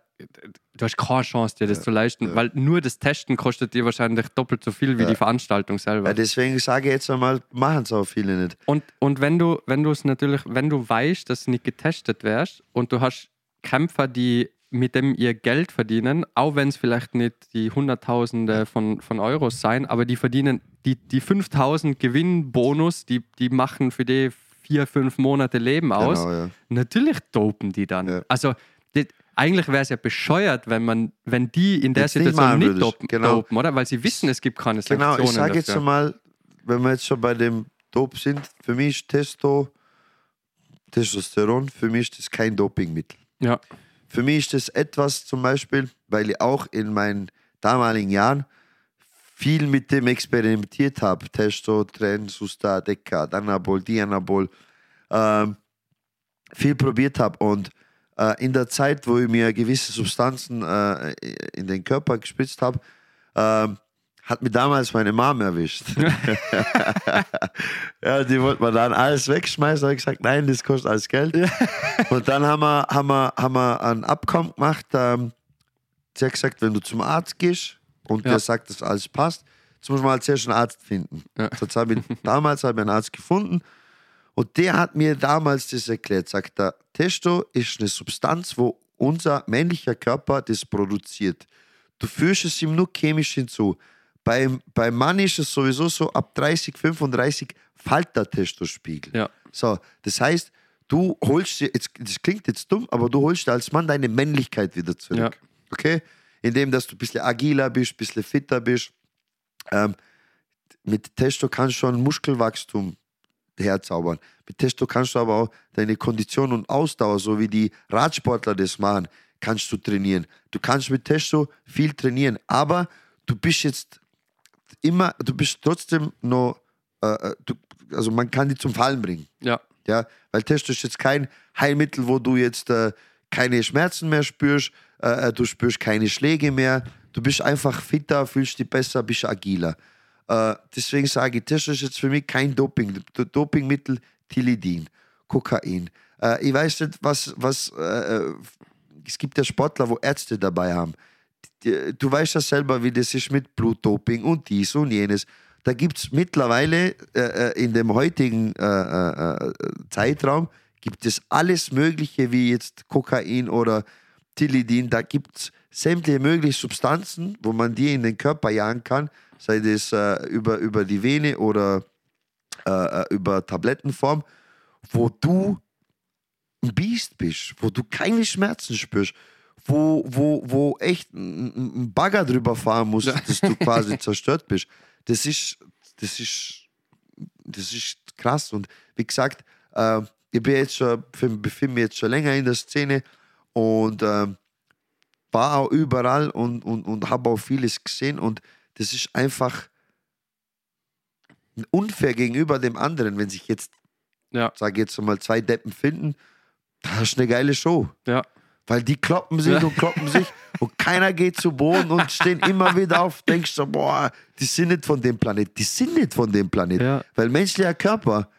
du hast keine Chance, dir das zu leisten, weil nur das Testen kostet dir wahrscheinlich doppelt so viel wie die Veranstaltung selber. Ja, deswegen sage ich jetzt einmal, machen es auch viele nicht. Und, und wenn du, wenn du es natürlich, wenn du weißt, dass du nicht getestet wärst und du hast Kämpfer, die mit dem ihr Geld verdienen, auch wenn es vielleicht nicht die Hunderttausende von, von Euros sein, aber die verdienen die, die 5000 Gewinnbonus, die, die machen für die vier, fünf Monate Leben aus. Genau, ja. Natürlich dopen die dann. Ja. Also die, eigentlich wäre es ja bescheuert, wenn man, wenn die in der Jetzt nicht Situation nicht, würdest. dopen, Genau. dopen, oder? Weil sie wissen, es gibt keine Genau, Sanktionen ich sage jetzt einmal, wenn wir jetzt schon bei dem Dop sind, für mich ist Testo, Testosteron, für mich ist das kein Dopingmittel. Ja, Für mich ist das etwas zum Beispiel, weil ich auch in meinen damaligen Jahren viel mit dem experimentiert habe. Testo, Tren, Susta, Deca, Anabol, Dianabol. Ähm, viel probiert habe. Und äh, in der Zeit, wo ich mir gewisse Substanzen äh, in den Körper gespritzt habe, ähm, hat mir damals meine Mom erwischt. ja, die wollte mir dann alles wegschmeißen. Da habe ich gesagt, nein, das kostet alles Geld. Und dann haben wir, haben wir, haben wir ein Abkommen gemacht. Ähm, sie hat gesagt, wenn du zum Arzt gehst und Ja. der sagt, dass alles passt, jetzt muss man halt zuerst einen Arzt finden. Ja. Habe ich, damals habe ich einen Arzt gefunden und der hat mir damals das erklärt. Sagt er, Testo ist eine Substanz, wo unser männlicher Körper das produziert. Du führst es ihm nur chemisch hinzu. Beim, beim Mann ist es sowieso so, ab 30, 35 fällt der Testospiegel. ja. So, das heißt, du holst dir, jetzt, das klingt jetzt dumm, aber du holst dir als Mann deine Männlichkeit wieder zurück. Ja. Okay? Indem, dass du ein bisschen agiler bist, ein bisschen fitter bist. Ähm, mit Testo kannst du schon Muskelwachstum herzaubern. Mit Testo kannst du aber auch deine Kondition und Ausdauer, so wie die Radsportler das machen, kannst du trainieren. Du kannst mit Testo viel trainieren, aber du bist jetzt immer, du bist trotzdem noch, äh, äh, du, also man kann die zum Fallen bringen. Ja. Ja, weil Testo ist jetzt kein Heilmittel, wo du jetzt äh, keine Schmerzen mehr spürst, äh, äh, du spürst keine Schläge mehr, du bist einfach fitter, fühlst dich besser, bist agiler. Äh, deswegen sage ich, Testo ist jetzt für mich kein Doping. Dopingmittel, Tilidin, Kokain. Ich weiß nicht, was, was es gibt ja Sportler, wo Ärzte dabei haben. Du weißt ja selber, wie das ist mit Blutdoping und dies und jenes. Da gibt es mittlerweile äh, äh, in dem heutigen äh, äh, äh, Zeitraum gibt es alles Mögliche, wie jetzt Kokain oder Tilidin. Da gibt es sämtliche mögliche Substanzen, wo man die in den Körper jagen kann, sei das äh, über, über die Vene oder über Tablettenform, wo du ein Biest bist, wo du keine Schmerzen spürst, wo, wo, wo echt ein, Bagger drüber fahren muss, dass du quasi zerstört bist. Das ist, das ist, das ist krass. Und wie gesagt, äh, ich bin jetzt schon, befinde mich jetzt schon länger in der Szene und ähm, war auch überall und, und, und habe auch vieles gesehen und das ist einfach unfair gegenüber dem anderen, wenn sich jetzt, Ja. sage jetzt mal, zwei Deppen finden, da hast du eine geile Show. Ja. Weil die kloppen sich und kloppen sich und keiner geht zu Boden und stehen immer wieder auf. Denkst du, boah, die sind nicht von dem Planet. Die sind nicht von dem Planet. Ja. Weil menschlicher Körper,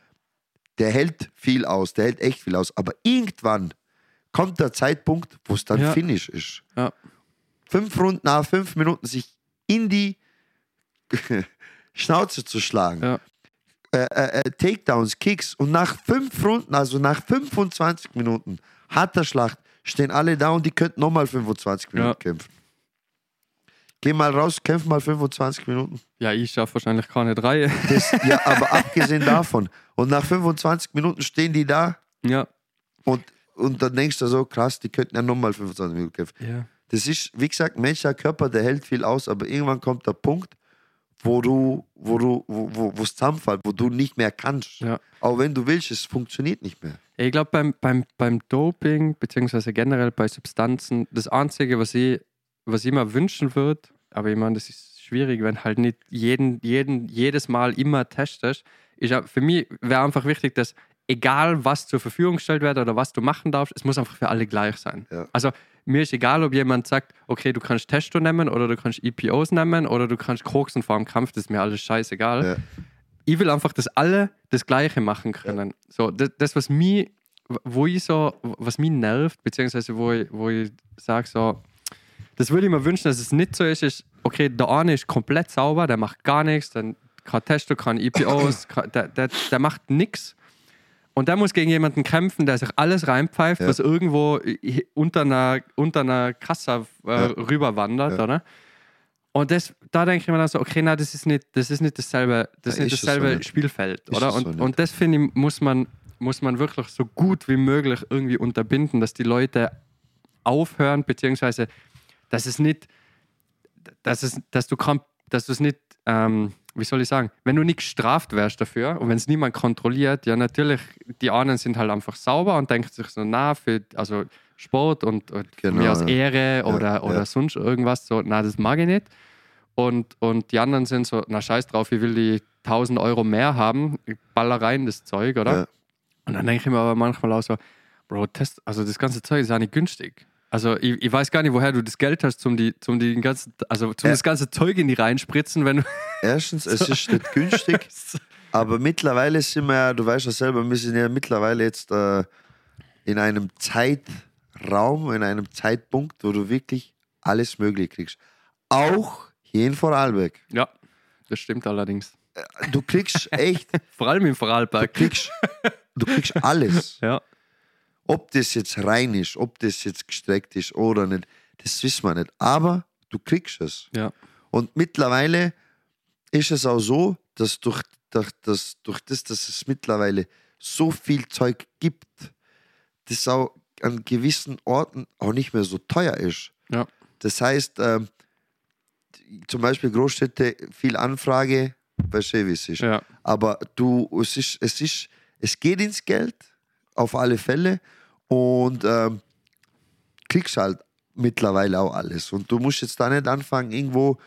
der hält viel aus, der hält echt viel aus. Aber irgendwann kommt der Zeitpunkt, wo es dann Ja. Finish ist. Ja. Fünf Runden, nach fünf Minuten sich in die Schnauze zu schlagen. Ja. Äh, äh, äh, Takedowns, Kicks und nach fünf Runden, also nach 25 Minuten harter Schlacht, stehen alle da und die könnten nochmal 25 Minuten Ja. kämpfen. Geh mal raus, kämpf mal 25 Minuten. Ja, ich schaffe wahrscheinlich keine drei. Das, ja, aber abgesehen davon. Und nach 25 Minuten stehen die da ja. und, und dann denkst du so, krass, die könnten ja nochmal 25 Minuten kämpfen. Ja. Das ist, wie gesagt, menschlicher Körper, der hält viel aus, aber irgendwann kommt der Punkt, wo du, wo du, wo, wo, es zusammenfällt, wo du nicht mehr kannst. Ja. Auch wenn du willst, es funktioniert nicht mehr. Ich glaube, beim, beim, beim Doping, beziehungsweise generell bei Substanzen, das Einzige, was ich, was ich mir wünschen würde, aber ich meine, das ist schwierig, wenn halt nicht jeden, jeden, jedes Mal immer testest, ist für mich wäre einfach wichtig, dass egal was zur Verfügung gestellt wird oder was du machen darfst, es muss einfach für alle gleich sein. Ja. Also mir ist egal, ob jemand sagt, okay, du kannst Testo nehmen oder du kannst EPOs nehmen oder du kannst koksen vor dem Kampf, das ist mir alles scheißegal Ja. ich will einfach, dass alle das Gleiche machen können. So, das, das, was mich, wo ich so, was mich nervt, beziehungsweise wo ich, wo ich sage so, das würde ich mir wünschen, dass es nicht so ist, ist, okay, der eine ist komplett sauber, der macht gar nichts, dann kein Testo, kein EPOs, kein- der, der, der macht nichts. Und der muss gegen jemanden kämpfen, der sich alles reinpfeift, Ja. was irgendwo unter einer, unter einer Kasse äh, Ja. rüberwandert, Ja. oder? Und das, da denke ich mir dann so, okay, na, das ist nicht, das ist nicht dasselbe, das Ja, ist nicht ist so dasselbe nicht. Spielfeld, Ist oder? so Und, nicht. und das finde ich, muss man, muss man wirklich so gut wie möglich irgendwie unterbinden, dass die Leute aufhören, beziehungsweise dass es nicht, dass es, dass du dass du es nicht, ähm, wie soll ich sagen, wenn du nicht gestraft wärst dafür und wenn es niemand kontrolliert, ja natürlich, die einen sind halt einfach sauber und denken sich so, na, für also Sport und, und Genau, mir aus ja. Ehre oder, ja. oder sonst irgendwas, so, na, das mag ich nicht. Und, und die anderen sind so, na scheiß drauf, ich will die 1000 Euro mehr haben, ich baller rein das Zeug, oder? Ja. Und dann denke ich mir aber manchmal auch so, Bro, Test, also das ganze Zeug ist ja nicht günstig. Also ich, ich weiß gar nicht, woher du das Geld hast, zum die, zum die ganzen, also zum Ja. das ganze Zeug in die reinspritzen, wenn du. Erstens, es ist nicht günstig, aber mittlerweile sind wir ja, du weißt ja selber, wir sind ja mittlerweile jetzt äh, in einem Zeitraum, in einem Zeitpunkt, wo du wirklich alles Mögliche kriegst. Auch hier in Vorarlberg. ja, das stimmt allerdings. Du kriegst echt, Vor allem im du Vorarlberg. kriegst, du kriegst alles. Ja. Ob das jetzt rein ist, ob das jetzt gestreckt ist oder nicht, das wissen wir nicht. Aber du kriegst es. Ja. Und mittlerweile ist es auch so, dass durch, durch, das, durch das, dass es mittlerweile so viel Zeug gibt, das auch an gewissen Orten auch nicht mehr so teuer ist. Ja. Das heißt, ähm, zum Beispiel Großstädte, viel Anfrage, Verstehe, wie es ist. Ja. Aber du, es ist, es ist, es geht ins Geld, auf alle Fälle. Und ähm, kriegst halt mittlerweile auch alles. Und du musst jetzt da nicht anfangen, irgendwo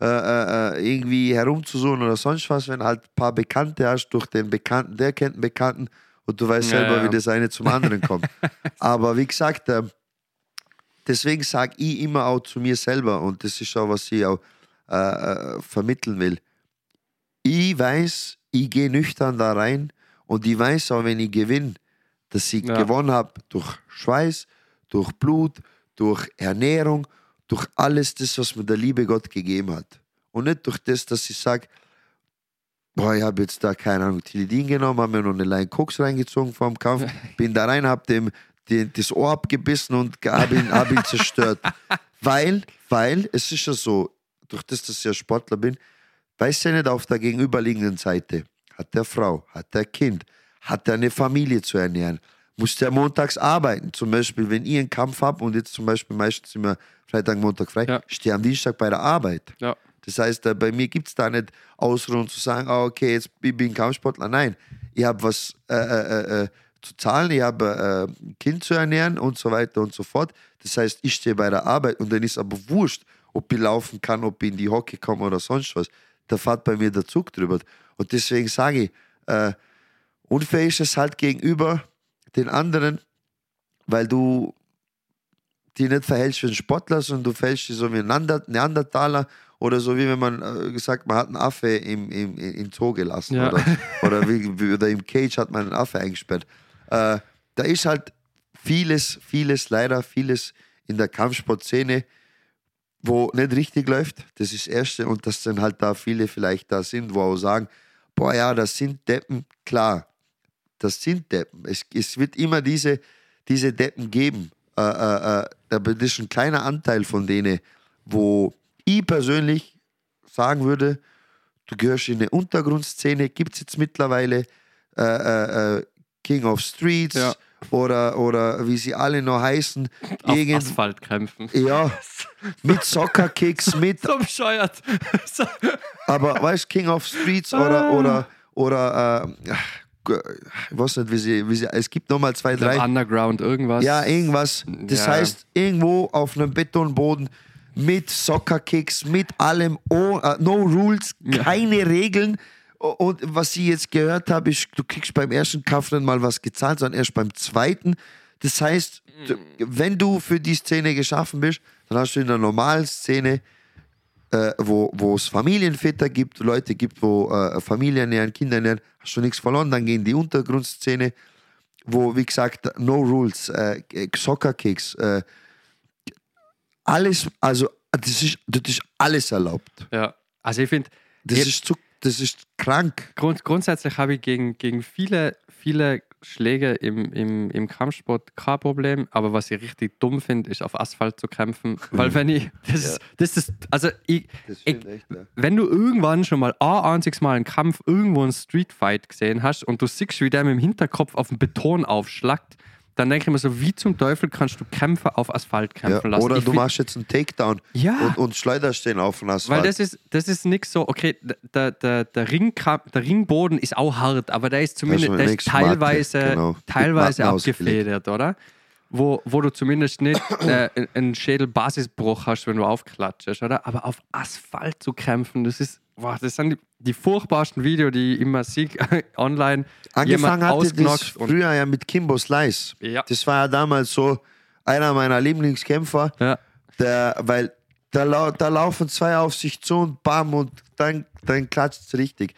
äh, äh, irgendwie herumzusuchen oder sonst was, wenn halt ein paar Bekannte hast, durch den Bekannten, der kennt einen Bekannten und du weißt Ja, selber, ja. wie das eine zum anderen kommt. Aber wie gesagt, ähm, deswegen sage ich immer auch zu mir selber, und das ist auch, was ich auch äh, äh, vermitteln will. Ich weiß, ich gehe nüchtern da rein und ich weiß auch, wenn ich gewinne, dass ich Ja. gewonnen habe durch Schweiß, durch Blut, durch Ernährung, durch alles das, was mir der liebe Gott gegeben hat. Und nicht durch das, dass ich sage, boah, ich habe jetzt da, keine Ahnung, Tilidin genommen, habe mir noch eine Line Koks reingezogen vor dem Kampf, bin da rein, habe dem den, das Ohr abgebissen und habe ihn, hab ihn zerstört. Weil, weil, es ist ja so, durch das, dass ich ja Sportler bin, weiß ja nicht auf der gegenüberliegenden Seite, hat der Frau, hat der Kind, hat er eine Familie zu ernähren, muss der montags arbeiten. Zum Beispiel, wenn ich einen Kampf habe und jetzt zum Beispiel meistens immer Freitag, Montag frei, Ja. stehe am Dienstag bei der Arbeit. Ja. Das heißt, äh, bei mir gibt es da nicht Ausruhen zu sagen, ah, okay, jetzt bin ich Kampfsportler. Nein, ich habe was äh, äh, äh, zu zahlen, ich habe äh, ein Kind zu ernähren und so weiter und so fort. Das heißt, ich stehe bei der Arbeit und dann ist aber wurscht, ob ich laufen kann, ob ich in die Hockey komme oder sonst was. Da fährt bei mir der Zug drüber. Und deswegen sage ich, äh, unfair ist es halt gegenüber den anderen, weil du die nicht verhältst wie ein Sportler, sondern du verhältst dich so wie ein Neander- Neandertaler oder so wie wenn man äh, gesagt, man hat einen Affe im, im, im Zoo gelassen Ja. oder, oder, wie, oder im Cage hat man einen Affe eingesperrt. Äh, da ist halt vieles, vieles, leider vieles in der Kampfsportszene, wo nicht richtig läuft. Das ist das Erste und dass dann halt da viele vielleicht da sind, wo auch sagen, boah ja, das sind Deppen, klar, das sind Deppen. Es, es wird immer diese, diese Deppen geben. Äh, äh, äh, das ist ein kleiner Anteil von denen, wo ich persönlich sagen würde, du gehörst in eine Untergrundszene, gibt es jetzt mittlerweile äh, äh, äh, King of Streets Ja. oder, oder wie sie alle noch heißen. Auf Irgend- Asphalt kämpfen. ja, mit Soccer-Kicks, mit So bescheuert. Aber weißt King of Streets Ah. oder oder oder äh, ich weiß nicht, wie sie, wie sie es gibt nochmal zwei, drei. Underground irgendwas. Ja, irgendwas. Das Ja. heißt, irgendwo auf einem Betonboden mit Soccer-Kicks, mit allem, oh, äh, no rules, keine Regeln. Und was ich jetzt gehört habe, ist, du kriegst beim ersten Kampf nicht mal was gezahlt, sondern erst beim zweiten. Das heißt, du- wenn du für die Szene geschaffen bist, dann hast du in der normalen Szene äh, wo, es Familienväter gibt, Leute gibt, wo äh, Familien ernähren, Kinder ernähren, hast du nichts verloren. Dann gehen die Untergrundszene, wo, wie gesagt, no rules, äh, Soccer-Kicks, äh, alles, also das ist, das ist alles erlaubt. Ja. Also ich finde, Das ist, zu, das ist krank. Grund, grundsätzlich habe ich gegen, gegen viele, viele Schläge im, im, im Kampfsport kein Problem, aber was ich richtig dumm finde, ist auf Asphalt zu kämpfen. Weil wenn ich, das, ist, das ist, also ich, Das ich, echt, ja. wenn du irgendwann schon mal ein einziges Mal einen Kampf irgendwo einen Streetfight gesehen hast und du siehst, wie der mit dem Hinterkopf auf den Beton aufschlagt, dann denke ich mir so, wie zum Teufel kannst du Kämpfer auf Asphalt Ja, kämpfen lassen? oder Ich du machst jetzt einen Takedown Ja. und, und schleuderst den auf den Asphalt. Weil das ist, das ist nicht so, okay, der, der, der, Ringka- der Ringboden ist auch hart, aber der ist zumindest schon der ist nix Matte, teilweise, genau. Teilweise abgefedert, oder? Wo, wo du zumindest nicht äh, einen Schädelbasisbruch hast, wenn du aufklatschst, oder? Aber auf Asphalt zu kämpfen, das ist, boah, das sind die, die furchtbarsten Videos, die ich immer sehe online. Angefangen hatte das früher ja mit Kimbo Slice. Ja. Das war ja damals so einer meiner Lieblingskämpfer, Ja. der, weil da, lau da laufen zwei auf sich zu und bam und dann, dann klatscht es richtig.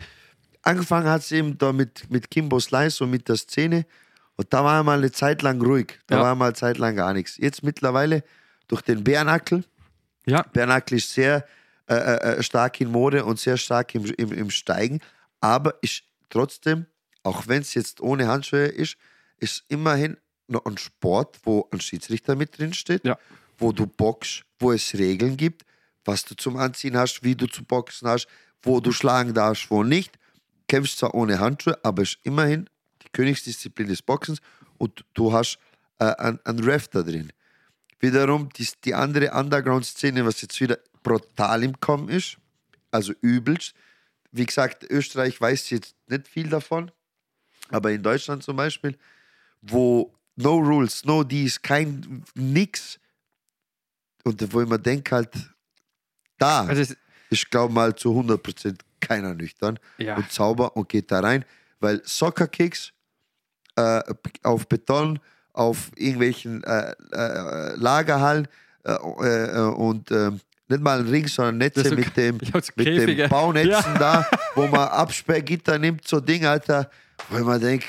Angefangen hat es eben da mit, mit Kimbo Slice und mit der Szene und da war mal eine Zeit lang ruhig. Da Ja. war mal eine Zeit lang gar nichts. Jetzt mittlerweile durch den Bärnackel, Ja, Bernackel ist sehr äh, äh, stark in Mode und sehr stark im, im, im Steigen, aber ist trotzdem, auch wenn es jetzt ohne Handschuhe ist, ist immerhin noch ein Sport, wo ein Schiedsrichter mit drin steht, Ja. wo du boxst, wo es Regeln gibt, was du zum Anziehen hast, wie du zu boxen hast, wo du schlagen darfst, wo nicht. Kämpfst zwar ohne Handschuhe, aber ist immerhin die Königsdisziplin des Boxens und du hast äh, einen, einen Ref da drin. Wiederum die, die andere Underground-Szene, was jetzt wieder brutal im Kommen ist, also übelst, wie gesagt, Österreich weiß jetzt nicht viel davon, aber in Deutschland zum Beispiel, wo no rules, no dies, kein nix. Und wo ich mir denke halt, da Also es, ich glaube mal zu 100% keiner nüchtern Ja. und sauber und geht da rein, weil Soccer-Kicks äh, auf Beton, auf irgendwelchen äh, äh, Lagerhallen äh, äh, und äh, nicht mal ein Ring, sondern Netze so- mit dem, mit Käfige. dem Baunetzen Ja. da, wo man Absperrgitter nimmt, so Ding, Alter, wo ich mir denke,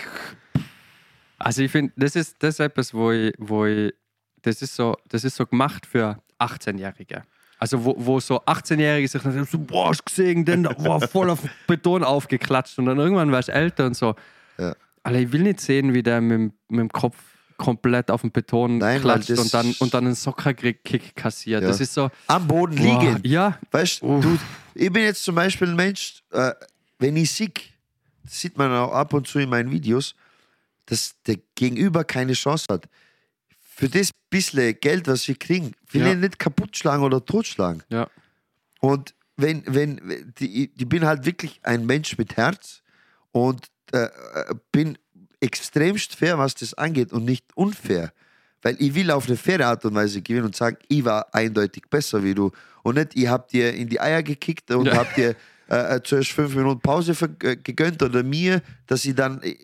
Also ich finde, das ist, das ist etwas, wo ich, wo ich, das ist so, das ist so gemacht für 18-Jährige. Also wo, wo so 18-Jährige sich dann sagen, so, boah, hast gesehen, denn war voll auf Beton aufgeklatscht und dann irgendwann warst du älter und so. Ja. Alter, ich will nicht sehen, wie der mit, mit dem Kopf komplett auf den Beton Nein, klatscht und dann, und dann einen Soccer-Kick kassiert. Ja. Das ist so, am Boden boah, liegen. ja, Weißt du, ich bin jetzt zum Beispiel ein Mensch, äh, wenn ich sehe, das sieht man auch ab und zu in meinen Videos, dass der Gegenüber keine Chance hat. Für das bisschen Geld, was wir kriegen, will Ja. ich nicht kaputt schlagen oder totschlagen. ja, Und wenn, wenn, wenn- die, ich bin halt wirklich ein Mensch mit Herz und äh, äh, bin extremst fair, was das angeht und nicht unfair. Weil ich will auf eine faire Art und Weise gewinnen und sagen, ich war eindeutig besser wie du. Und nicht, ich hab dir in die Eier gekickt und Ja. hab dir äh, äh, zuerst fünf Minuten Pause äh, gegönnt oder mir, dass ich dann äh,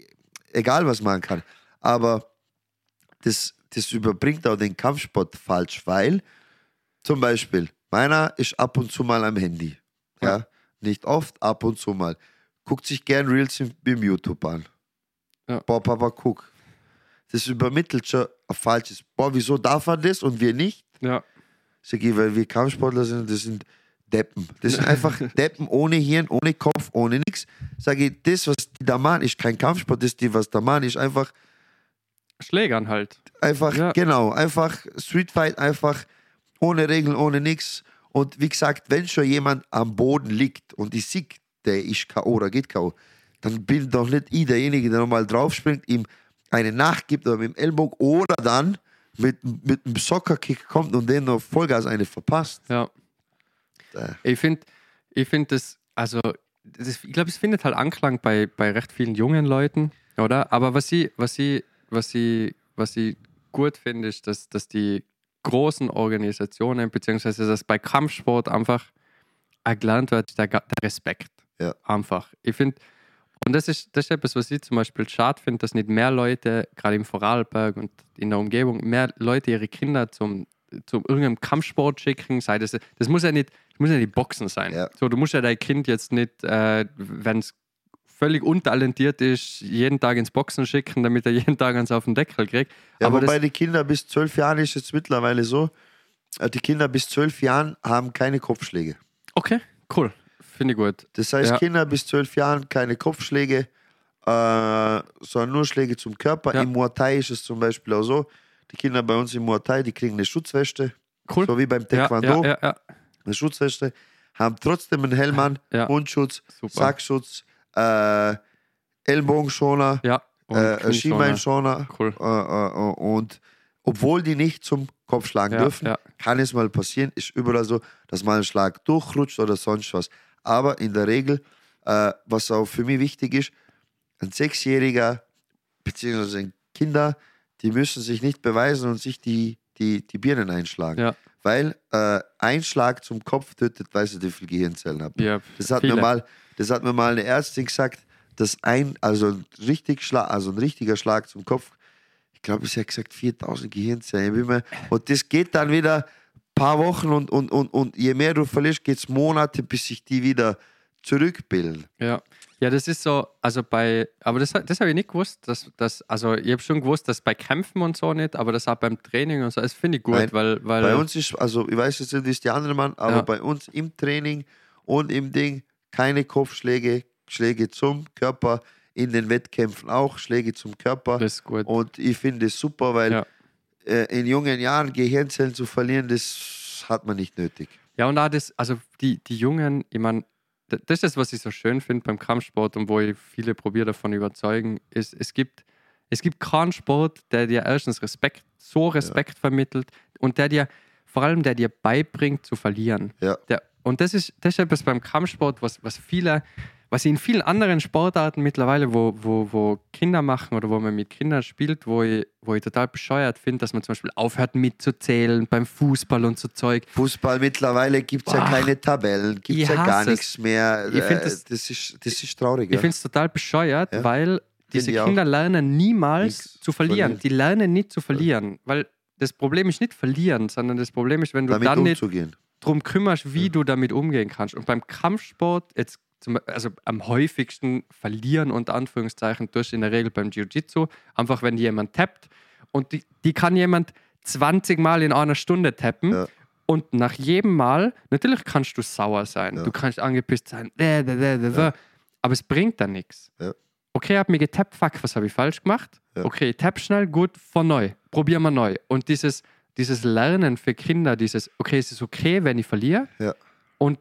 egal was machen kann. Aber das, das überbringt auch den Kampfsport falsch, weil zum Beispiel, meiner ist ab und zu mal am Handy. Ja. Nicht oft, ab und zu mal. Guckt sich gern Reels im, im YouTube an. Ja. Boah, Papa, guck. Das übermittelt schon ein falsches. Boah, wieso darf man das und wir nicht? ja, Sag ich, weil wir Kampfsportler sind, das sind Deppen. Das sind einfach Deppen ohne Hirn, ohne Kopf, ohne nichts. Sag ich, das, was die da machen, ist kein Kampfsport, das, die, was da machen, ist einfach Schlägern halt. Einfach, Ja. genau, einfach Street Fight, einfach ohne Regeln, ohne nichts. Und wie gesagt, wenn schon jemand am Boden liegt und ich sehe, der ist K.O. oder geht K.O., dann bin doch nicht ich derjenige, der nochmal draufspringt, ihm eine nachgibt oder mit dem Ellbogen oder dann mit, mit einem Soccerkick kommt und den noch Vollgas eine verpasst. Ja. Äh. Ich finde, ich finde das, also, das, ich glaube, es findet halt Anklang bei, bei recht vielen jungen Leuten, oder? Aber was ich, was ich, was ich, was ich gut finde, ist, dass, dass die großen Organisationen, beziehungsweise dass bei Kampfsport einfach erlernt wird, der, der Respekt. Ja. Einfach. Ich finde, und das ist, das ist etwas, was ich zum Beispiel schade finde, dass nicht mehr Leute, gerade im Vorarlberg und in der Umgebung, mehr Leute ihre Kinder zum, zum irgendeinem Kampfsport schicken. Sei das, das muss ja nicht, das muss ja nicht Boxen sein. Ja. So, du musst ja dein Kind jetzt nicht, äh, wenn es völlig untalentiert ist, jeden Tag ins Boxen schicken, damit er jeden Tag eins auf den Deckel kriegt. Ja, Aber wobei das, die Kinder bis zwölf Jahren ist jetzt mittlerweile so, äh, die Kinder bis zwölf Jahren haben keine Kopfschläge. okay, cool. Finde ich gut. Das heißt, Ja. Kinder bis zwölf Jahren keine Kopfschläge, äh, sondern nur Schläge zum Körper. Ja. Im Muay Thai ist es zum Beispiel auch so, die Kinder bei uns im Muay Thai, die kriegen eine Schutzweste, Cool. so wie beim Taekwondo, ja, eine Schutzweste, haben trotzdem einen Helm an. Mundschutz, Super. Sackschutz, äh, Ellbogenschoner, Ja. Und äh. Schienbeinschoner Cool. äh, äh, und obwohl die nicht zum Kopf schlagen Ja, dürfen, ja. kann es mal passieren, ist überall so, dass mal ein Schlag durchrutscht oder sonst was. Aber in der Regel, äh, was auch für mich wichtig ist, ein Sechsjähriger ein Kinder, die müssen sich nicht beweisen und sich die, die, die Birnen einschlagen. Ja. Weil äh, ein Schlag zum Kopf tötet, weiß nicht, wie viele Gehirnzellen habe. Ja, Das hat, viele. mir mal, das hat mir mal eine Ärztin gesagt, dass ein, also ein, richtig Schlag, also ein richtiger Schlag zum Kopf, ich glaube, sie hat gesagt 4000 Gehirnzellen. Ich Und das geht dann wieder paar Wochen und, und, und, und je mehr du verlierst, geht es Monate, bis sich die wieder zurückbilden. Ja. Ja, das ist so, also bei, aber das, das habe ich nicht gewusst, dass, dass also ich habe schon gewusst, dass bei Kämpfen und so nicht, aber das auch beim Training und so, das finde ich gut, Nein, weil, weil Bei uns ist, also ich weiß jetzt nicht, wie es die anderen machen, aber Ja. bei uns im Training und im Ding keine Kopfschläge, Schläge zum Körper, in den Wettkämpfen auch Schläge zum Körper. das ist gut. Und ich finde es super, weil Ja. Äh, in jungen Jahren Gehirnzellen zu verlieren, das hat man nicht nötig. Ja, und auch das, also die, die Jungen, ich meine, das ist das, was ich so schön finde beim Kampfsport und wo ich viele probiere davon überzeugen, ist, es gibt, es gibt keinen Sport, der dir erstens Respekt, so Respekt vermittelt und der dir, vor allem der dir beibringt zu verlieren. Ja. Der, Und das ist, das ist etwas beim Kampfsport, was, was viele, was in vielen anderen Sportarten mittlerweile, wo, wo, wo Kinder machen oder wo man mit Kindern spielt, wo ich, wo ich total bescheuert finde, dass man zum Beispiel aufhört mitzuzählen beim Fußball und so Zeug. Fußball mittlerweile gibt es ja keine Tabellen, gibt es ja gar nichts mehr. Ich Äh, das- das, ist, das ist traurig. Ich Ja. finde es total bescheuert, Ja. weil diese. Kinder lernen niemals zu verlieren. verlieren. Die lernen nicht zu verlieren, weil das Problem ist nicht verlieren, sondern das Problem ist, wenn du damit dann nicht umzugehen. drum kümmerst, wie du damit umgehen kannst. Und beim Kampfsport, jetzt zum, also am häufigsten verlieren, unter Anführungszeichen, tust du in der Regel beim Jiu-Jitsu, einfach wenn jemand tappt und die, die kann jemand 20 Mal in einer Stunde tappen. Ja. Und nach jedem Mal, natürlich kannst du sauer sein, Ja. du kannst angepisst sein, äh, äh, äh, äh, äh, aber es bringt dann nichts. Ja. Okay, ich habe mir getappt, fuck, was habe ich falsch gemacht? Ja. Okay, tapp schnell, gut, von neu, probieren wir neu. Und dieses, dieses Lernen für Kinder, dieses, okay, es ist okay, wenn ich verliere. Ja. Und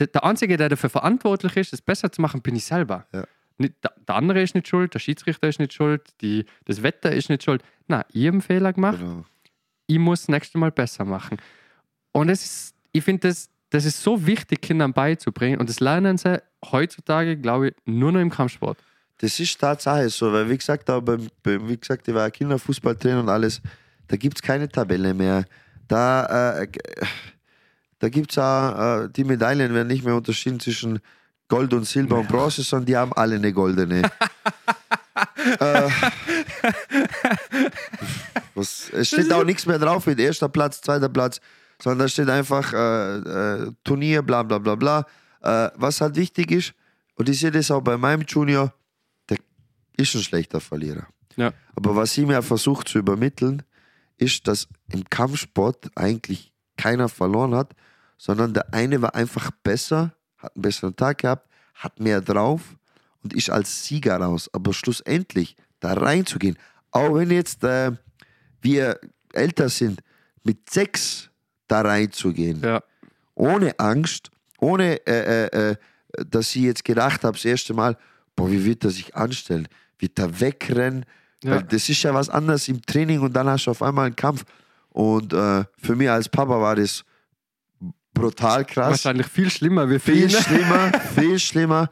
der, der Einzige, der dafür verantwortlich ist, es besser zu machen, bin ich selber. Ja. Nicht, der, der andere ist nicht schuld, der Schiedsrichter ist nicht schuld, die, das Wetter ist nicht schuld. Na, ich habe einen Fehler gemacht, Genau. ich muss das nächste Mal besser machen. Und es ist, ich finde, das, das ist so wichtig, Kindern beizubringen. Und das lernen sie heutzutage, glaube ich, nur noch im Kampfsport. Das ist Tatsache so, weil wie gesagt, auch beim, wie gesagt, ich war Kinderfußballtrainer und alles, da gibt es keine Tabelle mehr. Da, äh, g- da gibt es auch, äh, die Medaillen werden nicht mehr unterschieden zwischen Gold und Silber und Bronze, sondern die haben alle eine goldene. äh, was, es steht auch nichts mehr drauf mit erster Platz, zweiter Platz, sondern da steht einfach äh, äh, Turnier, bla bla bla bla. Äh, was halt wichtig ist, und ich sehe das auch bei meinem Junior, der ist ein schlechter Verlierer. Ja. Aber was sie mir versucht zu übermitteln, ist, dass im Kampfsport eigentlich keiner verloren hat, sondern der eine war einfach besser, hat einen besseren Tag gehabt, hat mehr drauf und ist als Sieger raus. Aber schlussendlich da reinzugehen, auch wenn jetzt äh, wir älter sind, mit sechs da reinzugehen, Ja. ohne Angst, ohne, äh, äh, äh, dass ich jetzt gedacht habe, das erste Mal, boah, wie wird er sich anstellen? Wird er wegrennen? Ja. Das ist ja was anderes im Training und dann hast du auf einmal einen Kampf. Und äh, für mich als Papa war das brutal krass. Wahrscheinlich viel schlimmer wie Viel schlimmer, viel schlimmer.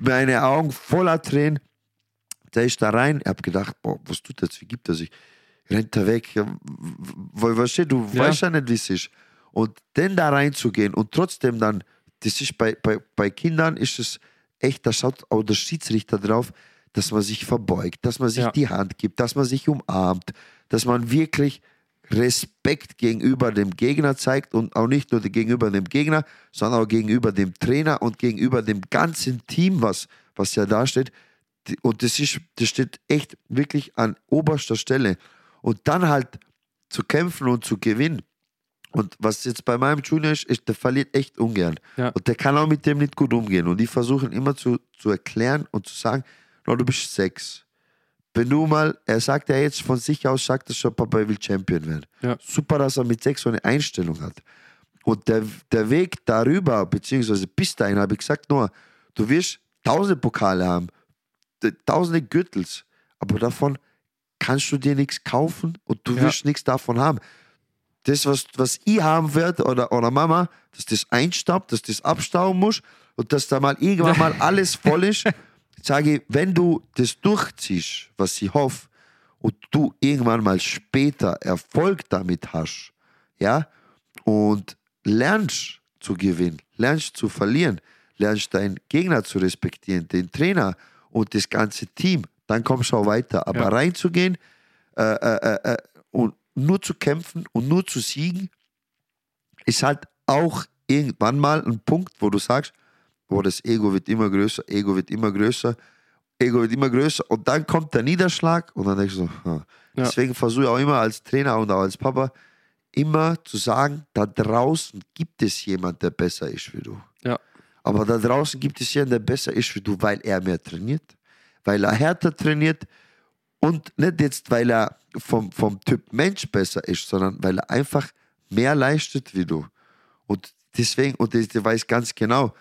Meine Augen voller Tränen. Der ist da rein. Ich habe gedacht, boah, was tut jetzt? Wie gibt er sich? Rennt er weg? Ja, Weil, weißt du, du Ja. weißt ja nicht, wie es ist. Und dann da reinzugehen und trotzdem dann, das ist bei, bei, bei Kindern ist es echt, da schaut auch der Schiedsrichter drauf, dass man sich verbeugt, dass man sich Ja. die Hand gibt, dass man sich umarmt, dass man wirklich Respekt gegenüber dem Gegner zeigt und auch nicht nur gegenüber dem Gegner, sondern auch gegenüber dem Trainer und gegenüber dem ganzen Team, was, was ja da steht. Die- Und das, ist, das steht echt wirklich an oberster Stelle. Und dann halt zu kämpfen und zu gewinnen. Und was jetzt bei meinem Junior ist, ist der verliert echt ungern. Ja. Und der kann auch mit dem nicht gut umgehen. Und ich versuche ihn immer zu, zu erklären und zu sagen, no, du bist sechs. Wenn du mal, er sagt ja jetzt von sich aus, sagt er schon, Papa, will Champion werden. Ja. Super, dass er mit sechs so eine Einstellung hat. Und der, der Weg darüber, beziehungsweise bis dahin, habe ich gesagt, nur, du wirst tausende Pokale haben, tausende Gürtels, aber davon kannst du dir nichts kaufen und du Ja. wirst nichts davon haben. Das, was, was ich haben werde oder, oder Mama, dass das einstaubt, dass das abstauben muss und dass da mal irgendwann mal alles voll ist, sage ich, wenn du das durchziehst, was ich hoffe, und du irgendwann mal später Erfolg damit hast, ja, und lernst zu gewinnen, lernst zu verlieren, lernst deinen Gegner zu respektieren, den Trainer und das ganze Team, dann kommst du auch weiter. Aber Ja. reinzugehen äh, äh, äh, äh, und nur zu kämpfen und nur zu siegen, ist halt auch irgendwann mal ein Punkt, wo du sagst, wo das Ego wird immer größer, Ego wird immer größer, Ego wird immer größer und dann kommt der Niederschlag und dann denkst du, so, hm. Ja. deswegen versuche ich auch immer als Trainer und auch als Papa immer zu sagen, da draußen gibt es jemand, der besser ist wie du. Ja. Aber da draußen gibt es jemanden, der besser ist wie du, weil er mehr trainiert, weil er härter trainiert und nicht jetzt, weil er vom, vom Typ Mensch besser ist, sondern weil er einfach mehr leistet wie du. Und deswegen, und der weiß ganz genau,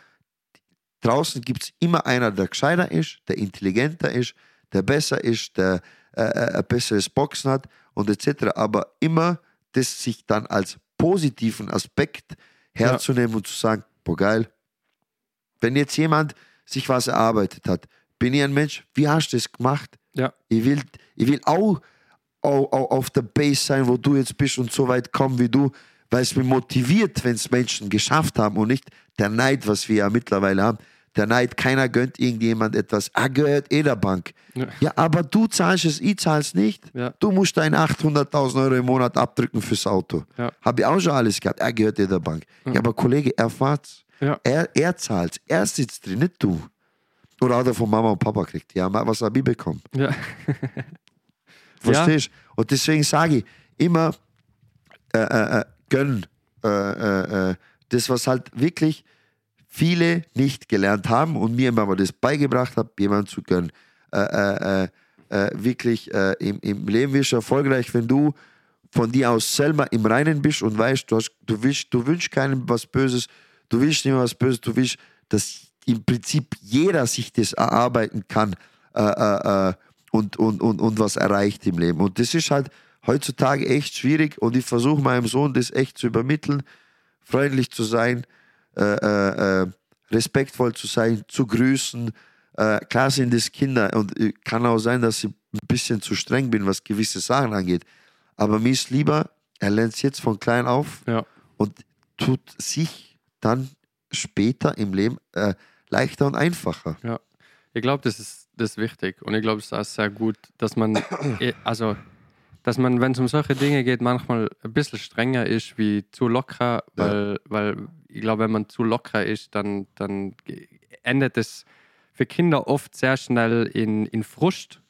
draußen gibt es immer einer, der gescheiter ist, der intelligenter ist, der besser ist, der äh, äh, ein besseres Boxen hat und etc. Aber immer das sich dann als positiven Aspekt herzunehmen und zu sagen, boah, geil. Wenn jetzt jemand sich was erarbeitet hat, bin ich ein Mensch, wie hast du das gemacht? Ja. Ich will, ich will auch, auch, auch auf der Base sein, wo du jetzt bist und so weit kommen wie du, weil es mich motiviert, wenn es Menschen geschafft haben und nicht der Neid, was wir ja mittlerweile haben. Der Neid, keiner gönnt irgendjemand etwas. Er gehört eh der Bank. Ja. Ja, aber du zahlst es, ich zahl's nicht. Ja. Du musst deine 800.000 Euro im Monat abdrücken fürs Auto. Ja. Habe ich auch schon alles gehabt. Er gehört eh der Bank. Ja, aber Kollege, er fahrt's. Ja. Er, er zahlt's. Er sitzt drin, nicht du. Oder hat er von Mama und Papa gekriegt. Ja, was habe ich bekommen? Ja. Verstehst Und deswegen sage ich immer, äh, äh, äh, gönn. Äh, äh, äh, das, was halt wirklich viele nicht gelernt haben und mir immer das beigebracht habe, jemand zu gönnen. Äh, äh, äh, wirklich im, im Leben wirst du erfolgreich, wenn du von dir aus selber im Reinen bist und weißt, du, hast, du, willst, du wünschst keinem was Böses, du willst mehr was Böses, du willst, dass im Prinzip jeder sich das erarbeiten kann und, und, und, und was erreicht im Leben. Und das ist halt heutzutage echt schwierig und ich versuche meinem Sohn das echt zu übermitteln, freundlich zu sein, äh, äh, äh, respektvoll zu sein, zu grüßen. Äh, klar sind es Kinder und äh, kann auch sein, dass ich ein bisschen zu streng bin, was gewisse Sachen angeht. Aber mir ist lieber, er lernt es jetzt von klein auf ja. und tut sich dann später im Leben äh, leichter und einfacher. Ja, ich glaube, das ist, das ist wichtig und ich glaube, es ist auch sehr gut, dass man, eh, also, dass man, wenn es um solche Dinge geht, manchmal ein bisschen strenger ist wie zu locker, weil, weil ich glaube, wenn man zu locker ist, dann, dann endet es für Kinder oft sehr schnell in, in Frust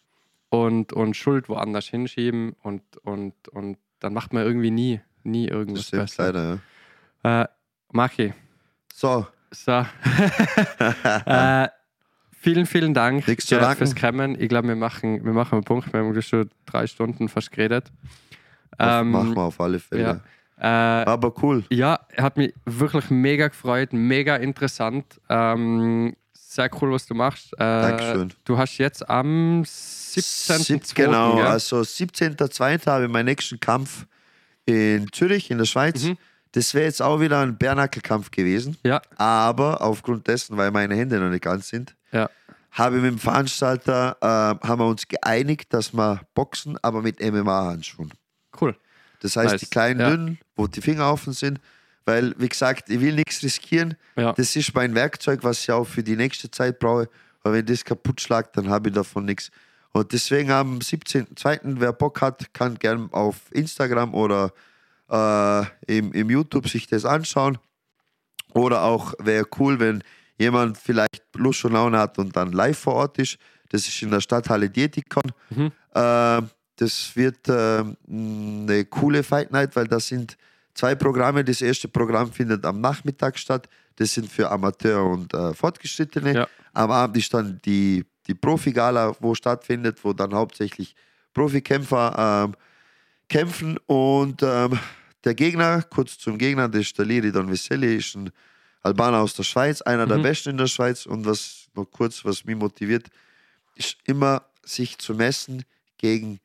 und, und Schuld woanders hinschieben und, und, und dann macht man irgendwie nie, nie Das irgendwas stimmt besser. leider, ja. Äh, Machi, So, so. äh, vielen, vielen Dank zu äh, fürs Kommen. Ich glaube, wir machen, wir machen einen Punkt. Wir haben schon drei Stunden fast geredet. Ähm, machen wir auf alle Fälle. ja. Äh, Aber cool. ja, hat mich wirklich mega gefreut, mega interessant. Ähm, sehr cool, was du machst. Äh, Dankeschön. Du hast jetzt am 17.2. Sieb- Genau, gell? also 17.02. habe ich meinen nächsten Kampf in Zürich, in der Schweiz. Mhm. Das wäre jetzt auch wieder ein Bärnackelkampf gewesen. Ja, Aber aufgrund dessen, weil meine Hände noch nicht ganz sind, ja, habe ich mit dem Veranstalter, äh, haben wir uns geeinigt, dass wir boxen, aber mit MMA-Handschuhen. cool. Das heißt, Nice. die kleinen Ja. dünnen, wo die Finger offen sind, weil, wie gesagt, ich will nichts riskieren. Ja. Das ist mein Werkzeug, was ich auch für die nächste Zeit brauche. Aber wenn das kaputt schlagt, dann habe ich davon nichts. Und deswegen am 17.02., wer Bock hat, kann gerne auf Instagram oder äh, im, im YouTube sich das anschauen. Oder auch wäre cool, wenn jemand vielleicht Lust und Laune hat und dann live vor Ort ist. Das ist in der Stadthalle Dietikon. Mhm. Äh, das wird äh, eine coole Fight Night, weil das sind zwei Programme. Das erste Programm findet am Nachmittag statt. Das sind für Amateur und äh, Fortgeschrittene. Ja. Am Abend ist dann die, die Profi-Gala, wo stattfindet, wo dann hauptsächlich Profikämpfer ähm, kämpfen. Und ähm, der Gegner, kurz zum Gegner, das ist der Liridon Veseli, ist ein Albaner aus der Schweiz, einer der Mhm. Besten in der Schweiz. Und was noch kurz, was mich motiviert, ist immer sich zu messen gegen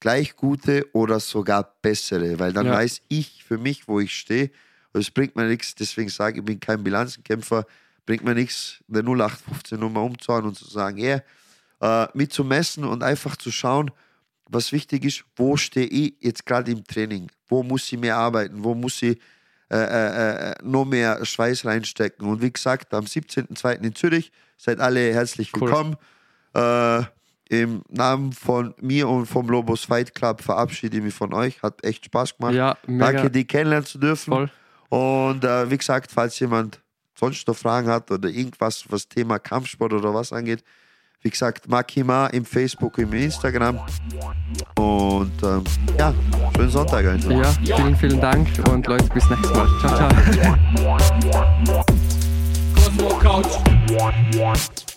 gleich gute oder sogar bessere, weil dann Ja. weiß ich für mich, wo ich stehe. Und es bringt mir nichts, deswegen sage ich, ich bin kein Bilanzenkämpfer, bringt mir nichts, eine 0815-Nummer umzuhauen und zu sagen, ja, äh, mit zu messen und einfach zu schauen, was wichtig ist, wo stehe ich jetzt gerade im Training, wo muss ich mehr arbeiten, wo muss ich äh, äh, äh, noch mehr Schweiß reinstecken. Und wie gesagt, am 17.02. in Zürich, seid alle herzlich Cool. willkommen. Äh, Im Namen von mir und vom Lobos Fight Club verabschiede ich mich von euch. Hat echt Spaß gemacht. Ja. Danke, die kennenlernen zu dürfen. Voll. Und äh, wie gesagt, falls jemand sonst noch Fragen hat oder irgendwas, was Thema Kampfsport oder was angeht, wie gesagt, Makima im Facebook, im Instagram. Und ähm, ja, schönen Sonntag einfach. Ja, vielen, vielen Dank und Leute, bis nächstes Mal. Ciao, ciao. Cosmo Couch.